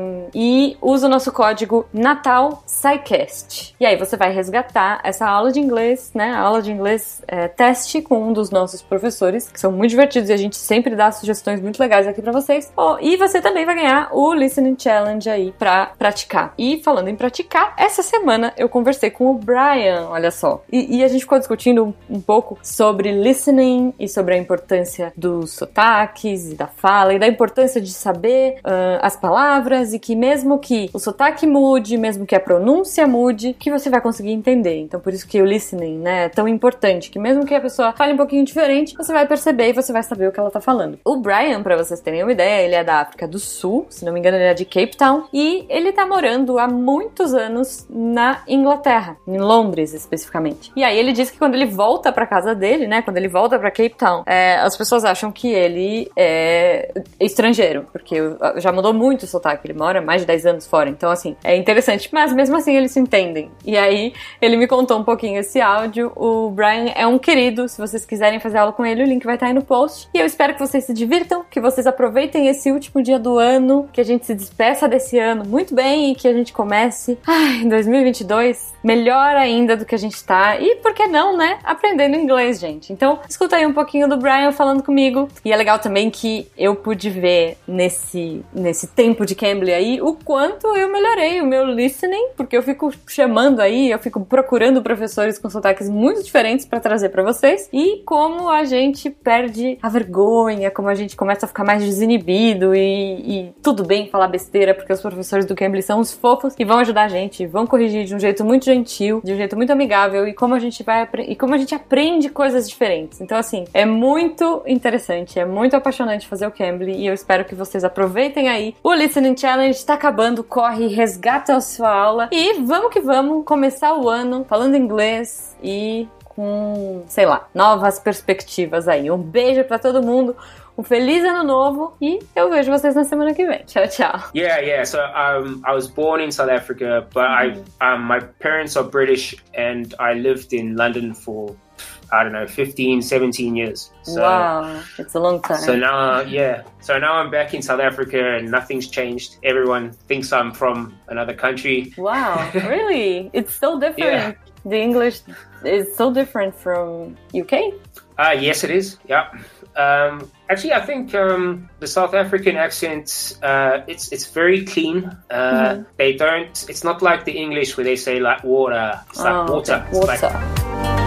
um, e usa o nosso código Natal SciCast. E aí você vai resgatar essa aula de inglês, né? A aula de inglês é, teste com um dos nossos professores, que são muito divertidos e a gente sempre dá sugestões muito legais aqui para vocês. Oh, e você também vai ganhar o Listening Challenge aí para praticar. E falando em praticar, essa semana eu conversei com o Brian, olha só. E, e a gente ficou discutindo um, pouco sobre listening e sobre a importância dos sotaques e da fala e da importância de saber uh, as palavras e que mesmo que o sotaque mude, mesmo que a pronúncia mude, que você vai conseguir entender. Então por isso que o listening, né, é tão importante, que mesmo que a pessoa fale um pouquinho diferente, você vai perceber e você vai saber o que ela tá falando. O Brian, para vocês terem uma ideia, ele é da África do Sul, se não me engano ele é de Cape Town, e ele tá morando há muitos anos na Inglaterra, em Londres especificamente. E aí ele diz que quando ele volta para casa dele, né, quando ele volta para Cape Town, é, as pessoas acham que ele é estrangeiro, porque já mudou muito o sotaque, ele mora mais de 10 anos fora, então assim, é interessante, mas mesmo assim eles se entendem. E aí ele me contou um pouquinho esse áudio, o Brian é um querido, se vocês quiserem fazer aula com ele, o link vai estar aí no post. E eu espero que vocês se divirtam, que vocês aproveitem esse último dia do ano, que a gente se despeça desse ano muito bem e que a gente comece em 2022 melhor ainda do que a gente tá. E por que não, né? Aprendendo inglês, gente. Então, escuta aí um pouquinho do Brian falando comigo. E é legal também que eu pude ver nesse, nesse tempo de Cambly aí o quanto eu melhorei o meu listening, porque eu fico chamando aí, eu fico procurando professores com sotaques muito diferentes para trazer para vocês. E como a gente perde a vergonha, como a gente começa a ficar mais desinibido e, e tudo bem falar besteira, porque os professores do Cambly são os fofos e vão ajudar a gente, vão corrigir de um jeito muito gentil, de um jeito muito amigável e como a gente vai e como a gente aprende coisas diferentes. Então assim, é muito interessante, é muito apaixonante fazer o Cambly e eu espero que vocês aproveitem aí. O Listening Challenge está acabando, corre, resgata a sua aula e vamos que vamos começar o ano falando inglês e com, sei lá, novas perspectivas aí. Um beijo para todo mundo. Um feliz ano novo e eu vejo vocês na semana que vem. Tchau, tchau. Yeah, yeah. So um, I was born in South Africa, but mm-hmm. I um, my parents are British and I lived in London for I don't know, 15, 17 years. So, wow, it's a long time. So now, yeah. So now I'm back in South Africa and nothing's changed. Everyone thinks I'm from another country. Wow, really? It's so different. Yeah. The English is so different from UK? Uh, yes, it is. Yeah. Um, actually, I think um, the South African accent uh, it's it's very clean. Uh, mm-hmm. They don't. It's not like the English where they say like water. It's like oh, water. Okay. Water.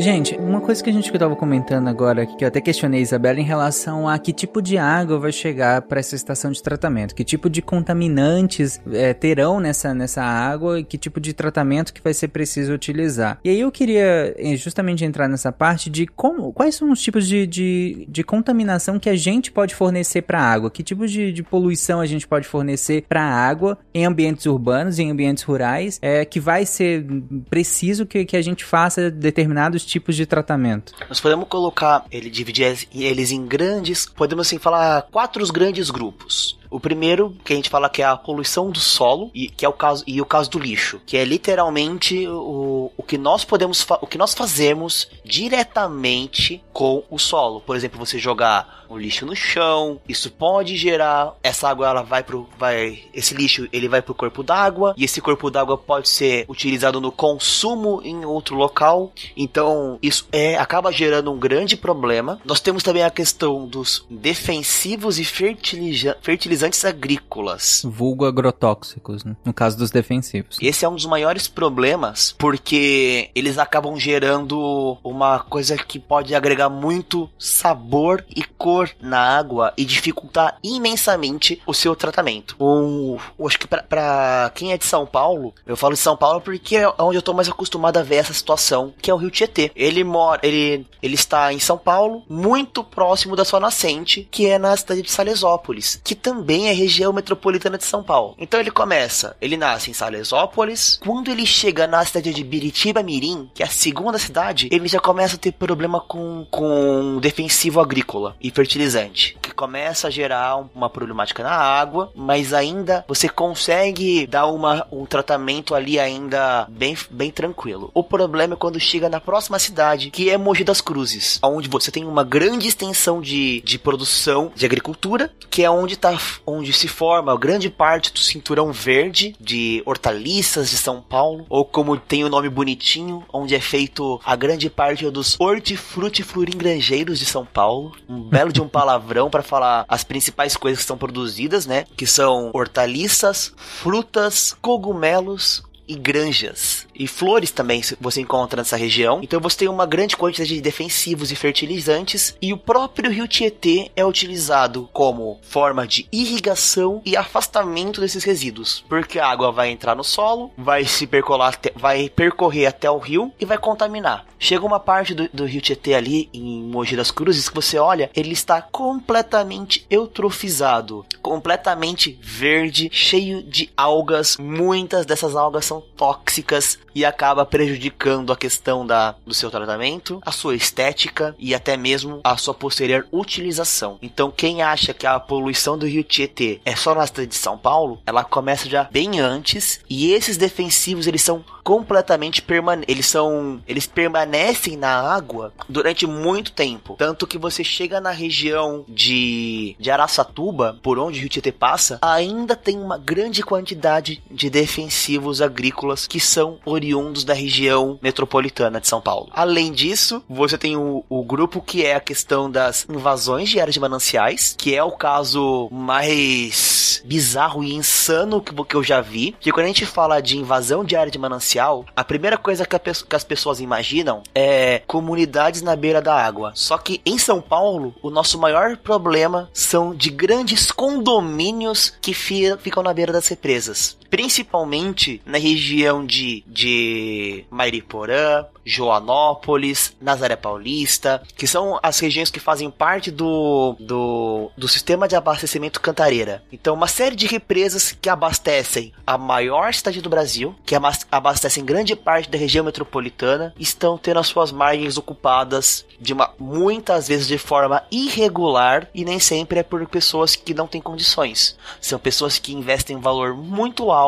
Gente, uma coisa que a gente estava comentando agora, que eu até questionei a Isabela em relação a que tipo de água vai chegar para essa estação de tratamento, que tipo de contaminantes é, terão nessa, nessa água e que tipo de tratamento que vai ser preciso utilizar. E aí eu queria eh, justamente entrar nessa parte de como, quais são os tipos de, de, de contaminação que a gente pode fornecer para a água, que tipo de, de poluição a gente pode fornecer para a água em ambientes urbanos, em ambientes rurais, é, que vai ser preciso que, que a gente faça determinados tipos de tratamento? Nós podemos colocar, ele dividir eles em grandes, podemos assim falar quatro grandes grupos. O primeiro, que a gente fala que é a poluição do solo, e que é o caso e o caso do lixo, que é literalmente o, o que nós podemos o que nós fazemos diretamente com o solo. Por exemplo, você jogar o lixo no chão, isso pode gerar essa água ela vai pro vai esse lixo ele vai pro corpo d'água e esse corpo d'água pode ser utilizado no consumo em outro local. Então, isso é acaba gerando um grande problema. Nós temos também a questão dos defensivos e fertilizantes fertilizantes agrícolas. Vulgo agrotóxicos, né? no caso dos defensivos. Esse é um dos maiores problemas, porque eles acabam gerando uma coisa que pode agregar muito sabor e cor na água e dificultar imensamente o seu tratamento. Um, acho que para quem é de São Paulo, eu falo de São Paulo porque é onde eu tô mais acostumado a ver essa situação, que é o Rio Tietê. Ele mora, ele, ele está em São Paulo, muito próximo da sua nascente, que é na cidade de Salesópolis, que também também é região metropolitana de São Paulo. Então ele começa, ele nasce em Salesópolis. Quando ele chega na cidade de Biritiba Mirim, que é a segunda cidade, ele já começa a ter problema com, com defensivo agrícola e fertilizante, que começa a gerar uma problemática na água, mas ainda você consegue dar uma, um tratamento ali ainda bem, bem tranquilo. O problema é quando chega na próxima cidade, que é Mogi das Cruzes, onde você tem uma grande extensão de, de produção de agricultura, que é onde, tá, onde se forma grande parte do cinturão verde de hortaliças de São Paulo, ou como tem o nome bonitinho, onde é feito a grande parte dos hortifrutifloringranjeiros de São Paulo. Um belo de um palavrão para falar as principais coisas que são produzidas, né? Que são hortaliças, frutas, cogumelos, e granjas. E flores também você encontra nessa região. Então você tem uma grande quantidade de defensivos e fertilizantes. E o próprio rio Tietê é utilizado como forma de irrigação e afastamento desses resíduos. Porque a água vai entrar no solo, vai se percolar, vai percorrer até o rio e vai contaminar. Chega uma parte do, do rio Tietê ali em Mogi das Cruzes que você olha, ele está completamente eutrofizado, completamente verde, cheio de algas. Muitas dessas algas são tóxicas e acaba prejudicando a questão da, do seu tratamento, a sua estética e até mesmo a sua posterior utilização. Então, quem acha que a poluição do rio Tietê é só na cidade de São Paulo, ela começa já bem antes e esses defensivos eles são completamente permanentes, eles são eles permanecem na água durante muito tempo, tanto que você chega na região de de Araçatuba, por onde o rio Tietê passa, ainda tem uma grande quantidade de defensivos agrícolas que são oriundos da região metropolitana de São Paulo. Além disso, você tem o, o grupo que é a questão das invasões de áreas de mananciais, que é o caso mais bizarro e insano que, que eu já vi. Que quando a gente fala de invasão de área de manancial, a primeira coisa que, a, que as pessoas imaginam é comunidades na beira da água. Só que em São Paulo, o nosso maior problema são de grandes condomínios que ficam na beira das represas principalmente na região de, de Mairiporã, Joanópolis, Nazaré Paulista, que são as regiões que fazem parte do, do, do sistema de abastecimento Cantareira. Então, uma série de represas que abastecem a maior cidade do Brasil, que abastecem grande parte da região metropolitana, estão tendo as suas margens ocupadas de uma, muitas vezes de forma irregular e nem sempre é por pessoas que não têm condições. São pessoas que investem valor muito alto.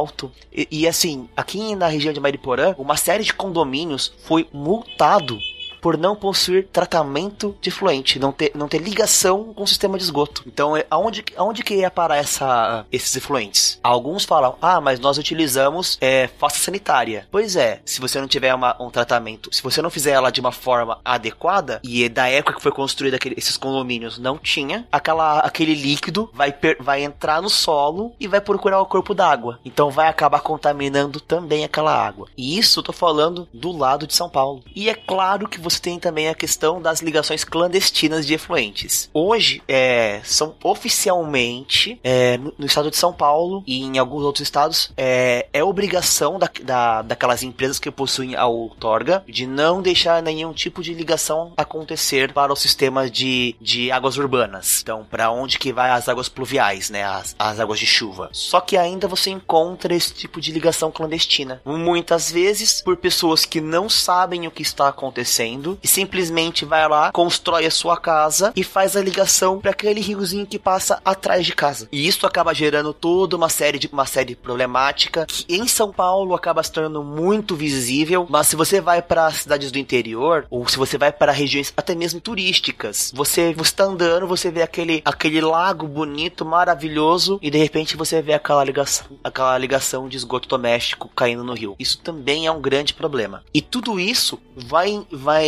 E, e assim, aqui na região de Mariporã, uma série de condomínios foi multado por não possuir tratamento de fluente, não ter, não ter ligação com o sistema de esgoto. Então, é, aonde, aonde que ia parar essa, esses efluentes? Alguns falam, ah, mas nós utilizamos é, fossa sanitária. Pois é, se você não tiver uma, um tratamento, se você não fizer ela de uma forma adequada, e da época que foi construída aquele, esses condomínios não tinha, aquela, aquele líquido vai, per, vai entrar no solo e vai procurar o corpo d'água. Então vai acabar contaminando também aquela água. E isso eu tô falando do lado de São Paulo. E é claro que você você tem também a questão das ligações clandestinas de efluentes. Hoje, é, são oficialmente, é, no, estado de São Paulo e em alguns outros estados, é, é obrigação da, da, daquelas empresas que possuem a outorga de não deixar nenhum tipo de ligação acontecer para o sistema de, de águas urbanas. Então, para onde que vai as águas pluviais, né? As, as águas de chuva. Só que ainda você encontra esse tipo de ligação clandestina. Muitas vezes por pessoas que não sabem o que está acontecendo e simplesmente vai lá, constrói a sua casa e faz a ligação para aquele riozinho que passa atrás de casa. E isso acaba gerando toda uma série de uma série problemática que em São Paulo acaba se tornando muito visível, mas se você vai para cidades do interior ou se você vai para regiões até mesmo turísticas, você você tá andando, você vê aquele aquele lago bonito, maravilhoso e de repente você vê aquela ligação, aquela ligação de esgoto doméstico caindo no rio. Isso também é um grande problema. E tudo isso vai vai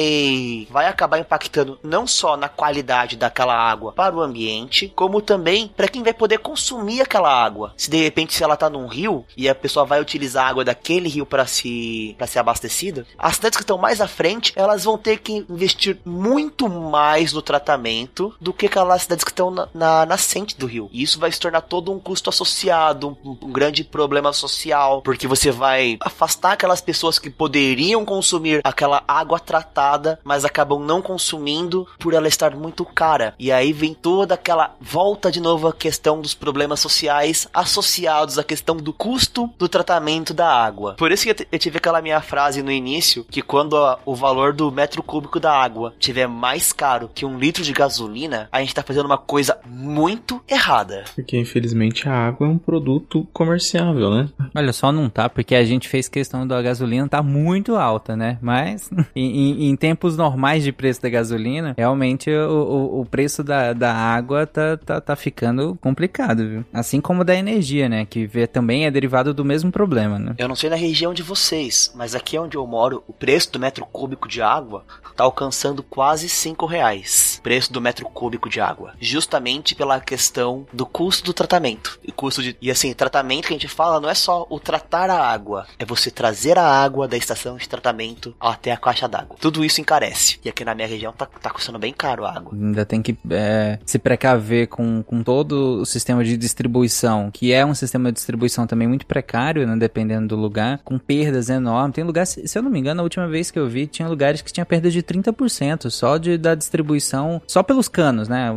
vai acabar impactando não só na qualidade daquela água para o ambiente, como também para quem vai poder consumir aquela água. Se de repente se ela tá num rio e a pessoa vai utilizar a água daquele rio para se para ser abastecida, as cidades que estão mais à frente, elas vão ter que investir muito mais no tratamento do que aquelas cidades que estão na, na nascente do rio. E isso vai se tornar todo um custo associado, um, um grande problema social, porque você vai afastar aquelas pessoas que poderiam consumir aquela água tratada mas acabam não consumindo por ela estar muito cara. E aí vem toda aquela volta de novo a questão dos problemas sociais associados à questão do custo do tratamento da água. Por isso que eu tive aquela minha frase no início que quando a, o valor do metro cúbico da água tiver mais caro que um litro de gasolina, a gente tá fazendo uma coisa muito errada. Porque infelizmente a água é um produto comerciável, né? Olha só, não tá, porque a gente fez questão da gasolina tá muito alta, né? Mas em, em tempos normais de preço da gasolina, realmente o, o, o preço da, da água tá, tá, tá ficando complicado, viu? Assim como da energia, né? Que também é derivado do mesmo problema, né? Eu não sei na região de vocês, mas aqui onde eu moro, o preço do metro cúbico de água tá alcançando quase 5 reais. Preço do metro cúbico de água. Justamente pela questão do custo do tratamento. E custo de. E assim, tratamento que a gente fala não é só o tratar a água, é você trazer a água da estação de tratamento até a caixa d'água. Tudo isso encarece. E aqui na minha região tá, tá custando bem caro a água. Ainda tem que é, se precaver com, com todo o sistema de distribuição, que é um sistema de distribuição também muito precário, né, dependendo do lugar, com perdas enormes. Tem lugares, se eu não me engano, a última vez que eu vi, tinha lugares que tinha perda de 30% só de, da distribuição, só pelos canos, né?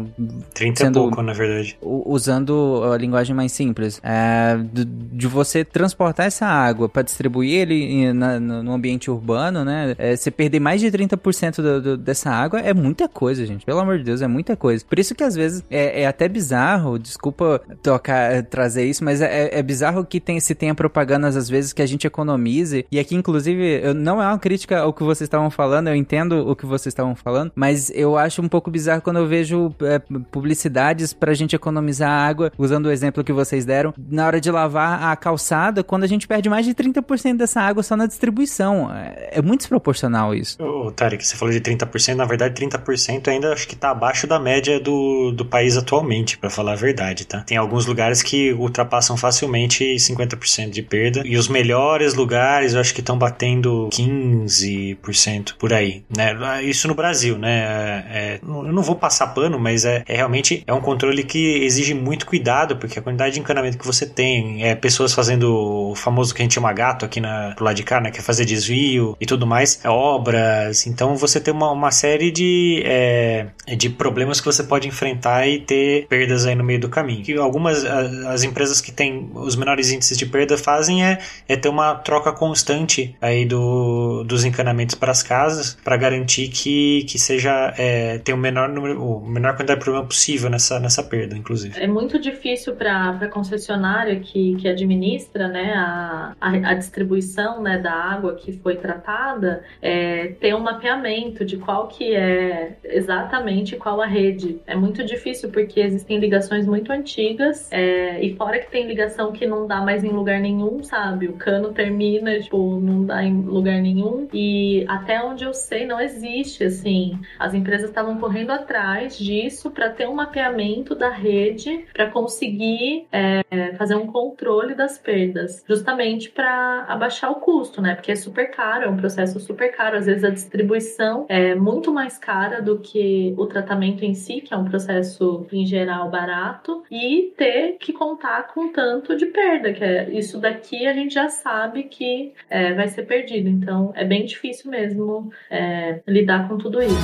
30 sendo, pouco, na verdade. Usando a linguagem mais simples. É, de, de, você transportar essa água para distribuir ele na, no ambiente urbano, né? É, você perder mais de 30% do, do, dessa água é muita coisa, gente. Pelo amor de Deus, é muita coisa. Por isso que às vezes é, é até bizarro, desculpa tocar, trazer isso, mas é, é, bizarro que tem, se tenha propagandas às vezes que a gente economize. E aqui, inclusive, não é uma crítica ao que vocês estavam falando, eu entendo o que vocês estavam falando, mas eu acho um pouco bizarro quando eu vejo é, publicidades pra gente economizar água, usando o exemplo que vocês deram, na hora de lavar a calçada, quando a gente perde mais de 30% dessa água só na distribuição. É, é muito desproporcional isso. Tarek, você falou de 30%, na verdade 30% ainda acho que tá abaixo da média do, do país atualmente, para falar a verdade, tá? Tem alguns lugares que ultrapassam facilmente 50% de perda, e os melhores lugares eu acho que estão batendo 15% por aí, né? Isso no Brasil, né? É, é, eu não vou passar pano, mas é, é, realmente é um controle que exige muito cuidado, porque a quantidade de encanamento que você tem, é pessoas fazendo o famoso que a gente chama gato aqui na, pro lado de cá, né? Que é fazer desvio e tudo mais, é obras, então você tem uma, uma série de, é, de problemas que você pode enfrentar e ter perdas aí no meio do caminho. Que algumas as empresas que têm os menores índices de perda fazem é, é ter uma troca constante aí do, dos encanamentos para as casas para garantir que, que seja é, ter o menor número, o menor quantidade de problema possível nessa, nessa perda, inclusive. É muito difícil para a concessionária que, que administra né, a, a, a, distribuição né, da água que foi tratada é, ter um mapeamento de qual que é exatamente qual a rede. É muito difícil porque existem ligações muito antigas é, e fora que tem ligação que não dá mais em lugar nenhum, sabe? O cano termina, tipo, não dá em lugar nenhum e até onde eu sei não existe, assim. As empresas estavam correndo atrás disso para ter um mapeamento da rede para conseguir é, fazer um controle das perdas, justamente para abaixar o custo, né? Porque é super caro, é um processo super caro. Às vezes a distribuição é muito mais cara do que o tratamento em si, que é um processo em geral barato, e ter que contar com tanto de perda, que é isso daqui a gente já sabe que é, vai ser perdido. Então é bem difícil mesmo é, lidar com tudo isso.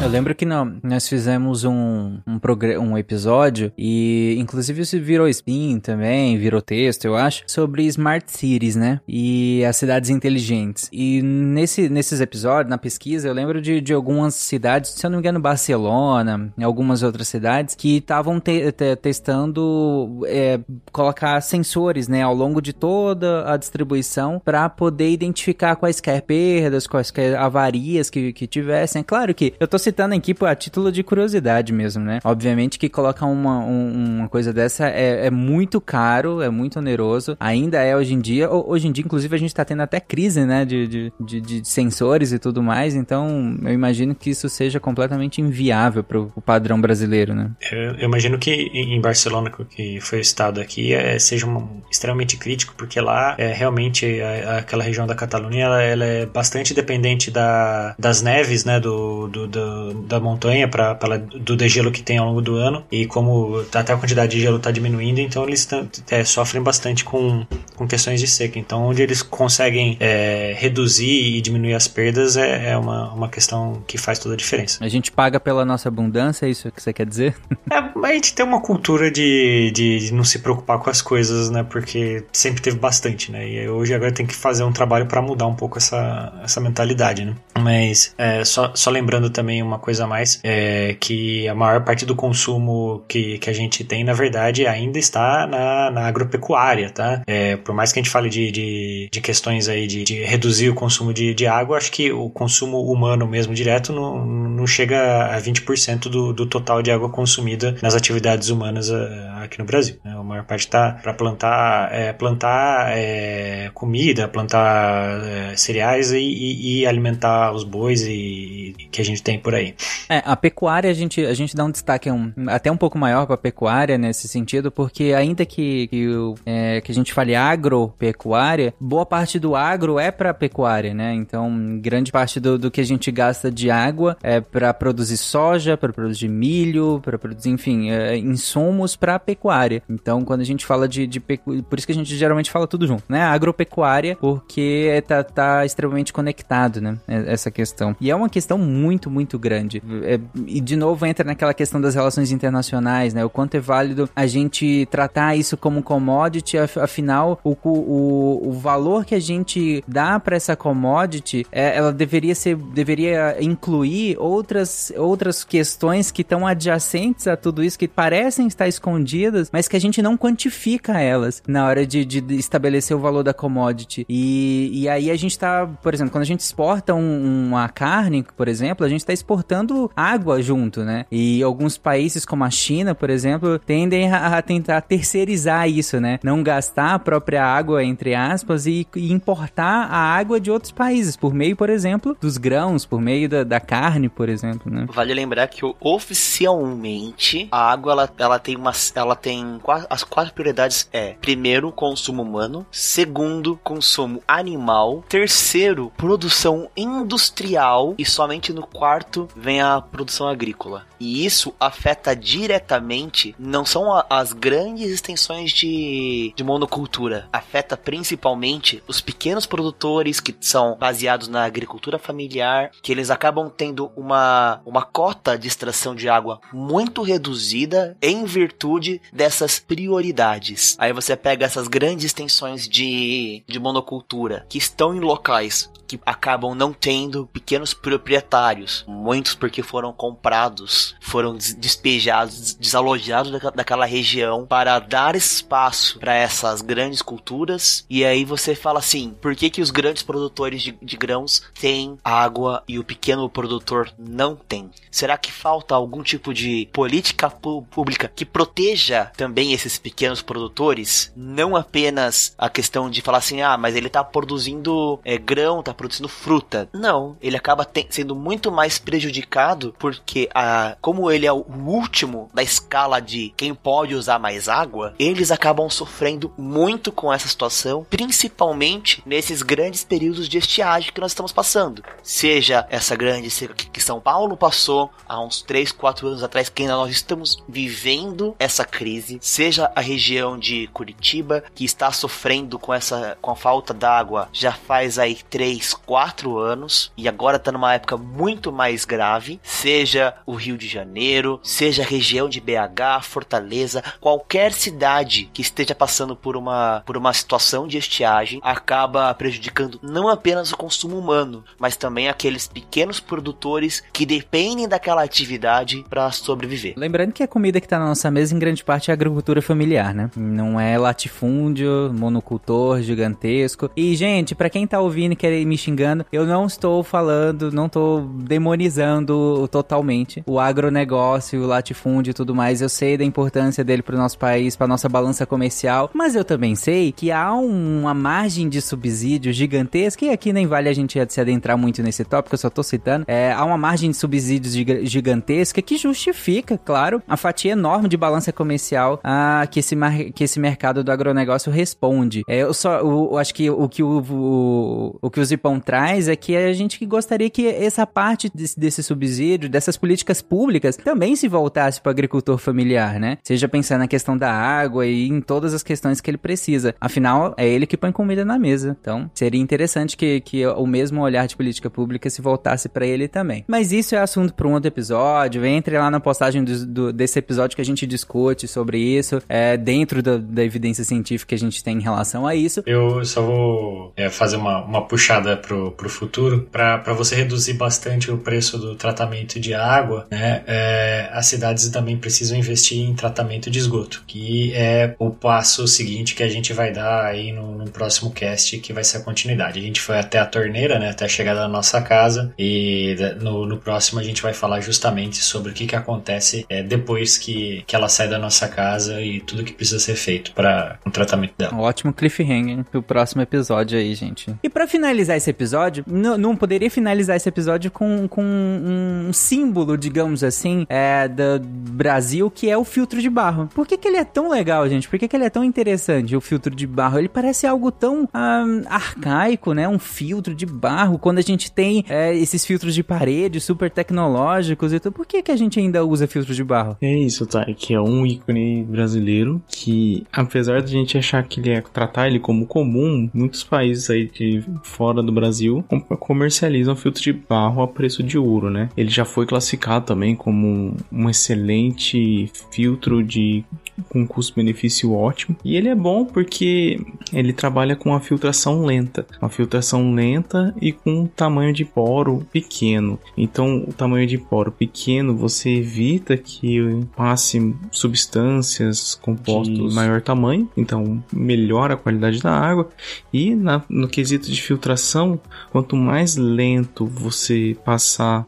Eu lembro que não, nós fizemos um, um, um episódio e inclusive isso virou spin também, virou texto, eu acho, sobre smart cities, né? E as cidades inteligentes. E nesse, nesses episódios, na pesquisa, eu lembro de, de algumas cidades, se eu não me engano, Barcelona, algumas outras cidades, que estavam te, te, testando é, colocar sensores, né, ao longo de toda a distribuição para poder identificar quaisquer perdas, quaisquer avarias que, que tivessem. É claro que eu tô citando aqui a título de curiosidade mesmo, né? Obviamente que colocar uma, um, uma coisa dessa é, é, muito caro, é muito oneroso. Ainda é hoje em dia. Hoje em dia, inclusive, a gente tá tendo até crise, né? De, de, de, de sensores e tudo mais. Então, eu imagino que isso seja completamente inviável pro, pro padrão brasileiro, né? Eu, eu, imagino que em Barcelona, que foi o estado aqui, é, seja um, extremamente crítico, porque lá é realmente a, aquela região da Catalunha ela, ela, é bastante dependente da, das neves, né? do, do, do da montanha para do degelo que tem ao longo do ano e como até a quantidade de gelo está diminuindo, então eles é, sofrem bastante com, com questões de seca. Então, onde eles conseguem é, reduzir e diminuir as perdas é, é, uma, uma questão que faz toda a diferença. A gente paga pela nossa abundância, é isso que você quer dizer? É, a gente tem uma cultura de, de não se preocupar com as coisas, né? Porque sempre teve bastante, né? E hoje agora tem que fazer um trabalho para mudar um pouco essa, essa mentalidade, né? Mas é, só, só lembrando também uma coisa a mais, é que a maior parte do consumo que, que a gente tem, na verdade, ainda está na, na agropecuária, tá? É, por mais que a gente fale de, de, de questões aí de, de, reduzir o consumo de, de água, acho que o consumo humano mesmo direto não, não chega a 20% do, do total de água consumida nas atividades humanas uh, aqui no Brasil. Né? A maior parte está para plantar, é, plantar é, comida, plantar é, cereais e, e, e, alimentar os bois e, e, que a gente tem por aí. É, a pecuária a gente, a gente dá um destaque um, até um pouco maior para a pecuária nesse sentido, porque ainda que, que, é, que a gente fale agropecuária, boa parte do agro é para pecuária, né? Então, grande parte do, do que a gente gasta de água é para produzir soja, para produzir milho, para produzir, enfim, é, insumos para pecuária. Então, quando a gente fala de, de por isso que a gente geralmente fala tudo junto, né? Agropecuária, porque tá, tá extremamente conectado, né? Essa questão. E é uma questão muito, muito grande. É, e de novo entra naquela questão das relações internacionais, né? O quanto é válido a gente tratar isso como commodity, afinal, o, o, o valor que a gente dá para essa commodity, é, ela deveria ser, deveria incluir outras, outras questões que estão adjacentes a tudo isso, que parecem estar escondidas, mas que a gente não quantifica elas na hora de, de estabelecer o valor da commodity. E, e aí a gente tá, por exemplo, quando a gente exporta um, uma carne, por exemplo, a gente está exportando água junto, né? E alguns países como a China, por exemplo, tendem a, a tentar terceirizar isso, né? Não gastar a própria água, entre aspas, e, e, importar a água de outros países, por meio, por exemplo, dos grãos, por meio da, da carne, por exemplo, né? Vale lembrar que oficialmente a água ela, ela tem uma ela tem as quatro prioridades é primeiro consumo humano, segundo consumo animal, terceiro produção industrial e somente no quarto vem a produção agrícola. E isso afeta diretamente não são a, as grandes extensões de, de monocultura, afeta principalmente os pequenos produtores que são baseados na agricultura familiar, que eles acabam tendo uma, uma cota de extração de água muito reduzida em virtude dessas prioridades. Aí você pega essas grandes extensões de, de monocultura que estão em locais que acabam não tendo pequenos proprietários, muitos porque foram comprados, foram despejados, desalojados daquela região para dar espaço para essas grandes culturas. E aí você fala assim: por que, que os grandes produtores de, de grãos têm água e o pequeno produtor não tem? Será que falta algum tipo de política pública que proteja também esses pequenos produtores? Não apenas a questão de falar assim: ah, mas ele está produzindo é, grão, está produzindo fruta. Não, ele acaba sendo muito mais prejudicado porque a, como ele é o último da escala de quem pode usar mais água, eles acabam sofrendo muito com essa situação, principalmente nesses grandes períodos de estiagem que nós estamos passando. Seja essa grande seca que São Paulo passou há uns 3, 4 anos atrás, que ainda nós estamos vivendo essa crise, seja a região de Curitiba, que está sofrendo com essa com a falta d'água já faz aí 3, 4 anos e agora está numa época muito mais grave, seja o Rio de Janeiro, seja região de BH, Fortaleza, qualquer cidade que esteja passando por uma, por uma situação de estiagem acaba prejudicando não apenas o consumo humano, mas também aqueles pequenos produtores que dependem daquela atividade para sobreviver. Lembrando que a comida que está na nossa mesa em grande parte é agricultura familiar, né? Não é latifúndio, monocultor gigantesco. E gente, para quem tá ouvindo e quer me xingando, eu não estou falando, não estou demonizando totalmente o agronegócio, o latifúndio e tudo mais. Eu sei da importância dele para o nosso país, para nossa balança comercial, mas eu também sei que há uma margem de subsídio gigantesca, e aqui nem vale a gente se adentrar muito nesse tópico, eu só tô citando. É, há uma margem de subsídios gigantesca que justifica, claro, a fatia enorme de balança comercial a, que, esse que esse mercado do agronegócio responde. É, eu só eu, eu acho que o que o, o, o que o Zipão traz é que a gente gostaria que essa parte desse, desse subsídio, dessas políticas públicas públicas também se voltasse para o agricultor familiar, né? Seja pensar na questão da água e em todas as questões que ele precisa. Afinal, é ele que põe comida na mesa. Então, seria interessante que, que o mesmo olhar de política pública se voltasse para ele também. Mas isso é assunto para um outro episódio. Entre lá na postagem do, do, desse episódio que a gente discute sobre isso, é, dentro da, da, evidência científica que a gente tem em relação a isso. Eu só vou é, fazer uma, uma puxada pro, pro futuro para você reduzir bastante o preço do tratamento de água, né? É, as cidades também precisam investir em tratamento de esgoto, que é o passo seguinte que a gente vai dar aí no, no próximo cast, que vai ser a continuidade. A gente foi até a torneira, né? Até a chegada da nossa casa e no, no próximo a gente vai falar justamente sobre o que, que acontece é, depois que, que ela sai da nossa casa e tudo que precisa ser feito para o um tratamento dela. Um ótimo cliffhanger pro próximo episódio aí, gente. E para finalizar esse episódio, não poderia finalizar esse episódio com, com um símbolo, digamos assim, é, do Brasil, que é o filtro de barro. Por que, que ele é tão legal, gente? Por que, que ele é tão interessante, o filtro de barro? Ele parece algo tão um, arcaico, né? Um filtro de barro, quando a gente tem é, esses filtros de parede super tecnológicos e tudo. Por que, que a gente ainda usa filtro de barro? É isso, tá? Que é um ícone brasileiro que, apesar de a gente achar que ele é tratar ele como comum, muitos países aí de fora do Brasil comercializam filtro de barro a preço de ouro, né? Ele já foi classificado também como um excelente filtro de com custo-benefício ótimo. E ele é bom porque ele trabalha com a filtração lenta, uma filtração lenta e com um tamanho de poro pequeno. Então, o tamanho de poro pequeno você evita que passe substâncias compostos de maior tamanho, então melhora a qualidade da água. E na, no quesito de filtração, quanto mais lento você passar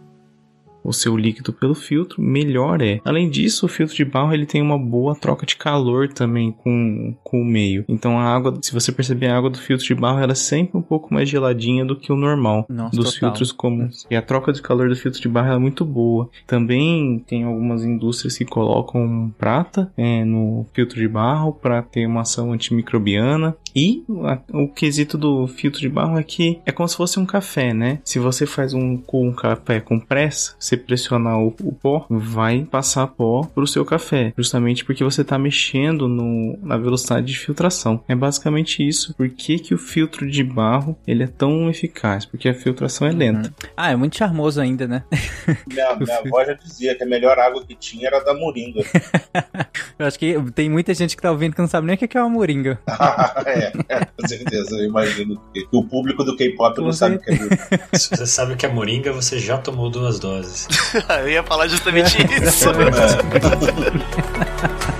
o seu líquido pelo filtro, melhor é. Além disso, o filtro de barro ele tem uma boa troca de calor também com, com o meio. Então a água, se você perceber a água do filtro de barro, ela é sempre um pouco mais geladinha do que o normal Nossa, dos total. filtros comuns. E a troca de calor do filtro de barro é muito boa. Também tem algumas indústrias que colocam prata é, no filtro de barro para ter uma ação antimicrobiana. E a, o quesito do filtro de barro é que é como se fosse um café, né? Se você faz um, um café com pressa, você pressionar o, o pó, vai passar pó pro seu café, justamente porque você está mexendo no, na velocidade de filtração. É basicamente isso. Por que, que o filtro de barro ele é tão eficaz? Porque a filtração é lenta. Uhum. Ah, é muito charmoso ainda, né? Minha, minha avó já dizia que a melhor água que tinha era da moringa. eu acho que tem muita gente que tá ouvindo que não sabe nem o que é uma moringa. é, é, com certeza. Eu imagino que o público do K-pop não sabe o que é moringa. Se você sabe o que é moringa, você já tomou duas doses. Eu ia falar justamente isso.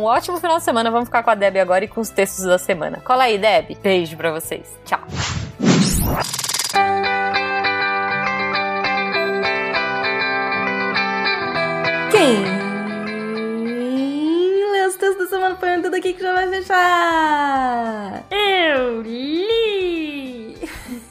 um ótimo final de semana. Vamos ficar com a Deb agora e com os textos da semana. Cola aí, Deb. Beijo pra vocês. Tchau. Quem lê os textos da semana foi tudo aqui que já vai fechar? Eu li!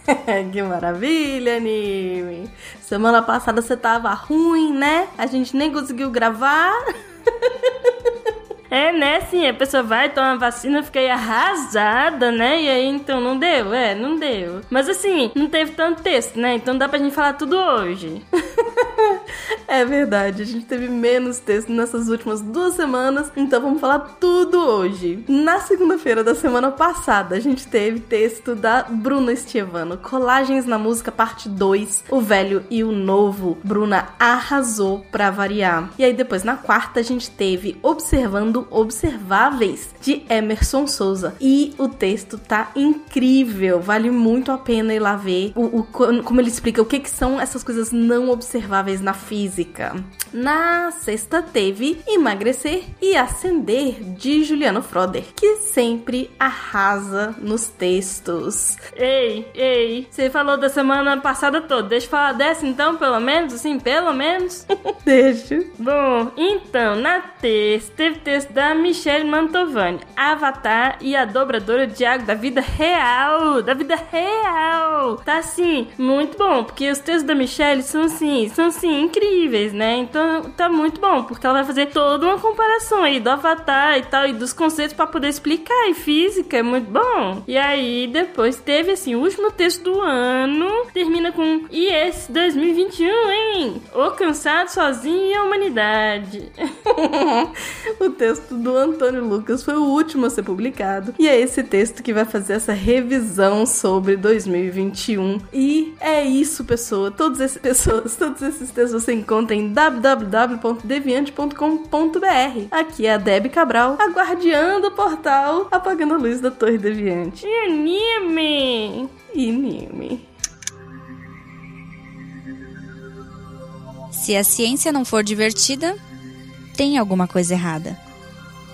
que maravilha, anime! Semana passada você tava ruim, né? A gente nem conseguiu gravar. É, né? Sim, a pessoa vai tomar vacina, fiquei arrasada, né? E aí, então, não deu? É, não deu. Mas assim, não teve tanto texto, né? Então dá pra gente falar tudo hoje. é verdade, a gente teve menos texto nessas últimas duas semanas, então vamos falar tudo hoje. Na segunda-feira da semana passada, a gente teve texto da Bruna Estevano, Colagens na Música, parte 2, O Velho e o Novo. Bruna arrasou pra variar. E aí, depois, na quarta, a gente teve Observando Observáveis de Emerson Souza. E o texto tá incrível, vale muito a pena ir lá ver o, o como ele explica o que, que são essas coisas não observáveis na física. Na sexta teve Emagrecer e Ascender de Juliano Froder, que sempre arrasa nos textos. Ei, ei, você falou da semana passada toda, deixa eu falar dessa então, pelo menos, assim, pelo menos. deixa. Bom, então, na terça teve texto da Michelle Mantovani, Avatar e a dobradora de água da vida real, da vida real. Tá assim, muito bom, porque os textos da Michelle são assim, são assim incríveis, né? Então tá muito bom, porque ela vai fazer toda uma comparação aí do Avatar e tal e dos conceitos para poder explicar e física, é muito bom. E aí depois teve assim, o último texto do ano, termina com e esse 2021, hein? O cansado sozinho e a humanidade. o texto texto do Antônio Lucas foi o último a ser publicado. E é esse texto que vai fazer essa revisão sobre 2021. E é isso, pessoa. Todas essas pessoas, todos esses textos você encontra em www.deviante.com.br. Aqui é a Deb Cabral, a guardiã do portal, apagando a luz da Torre Deviante. E anime! E anime. Se a ciência não for divertida, tem alguma coisa errada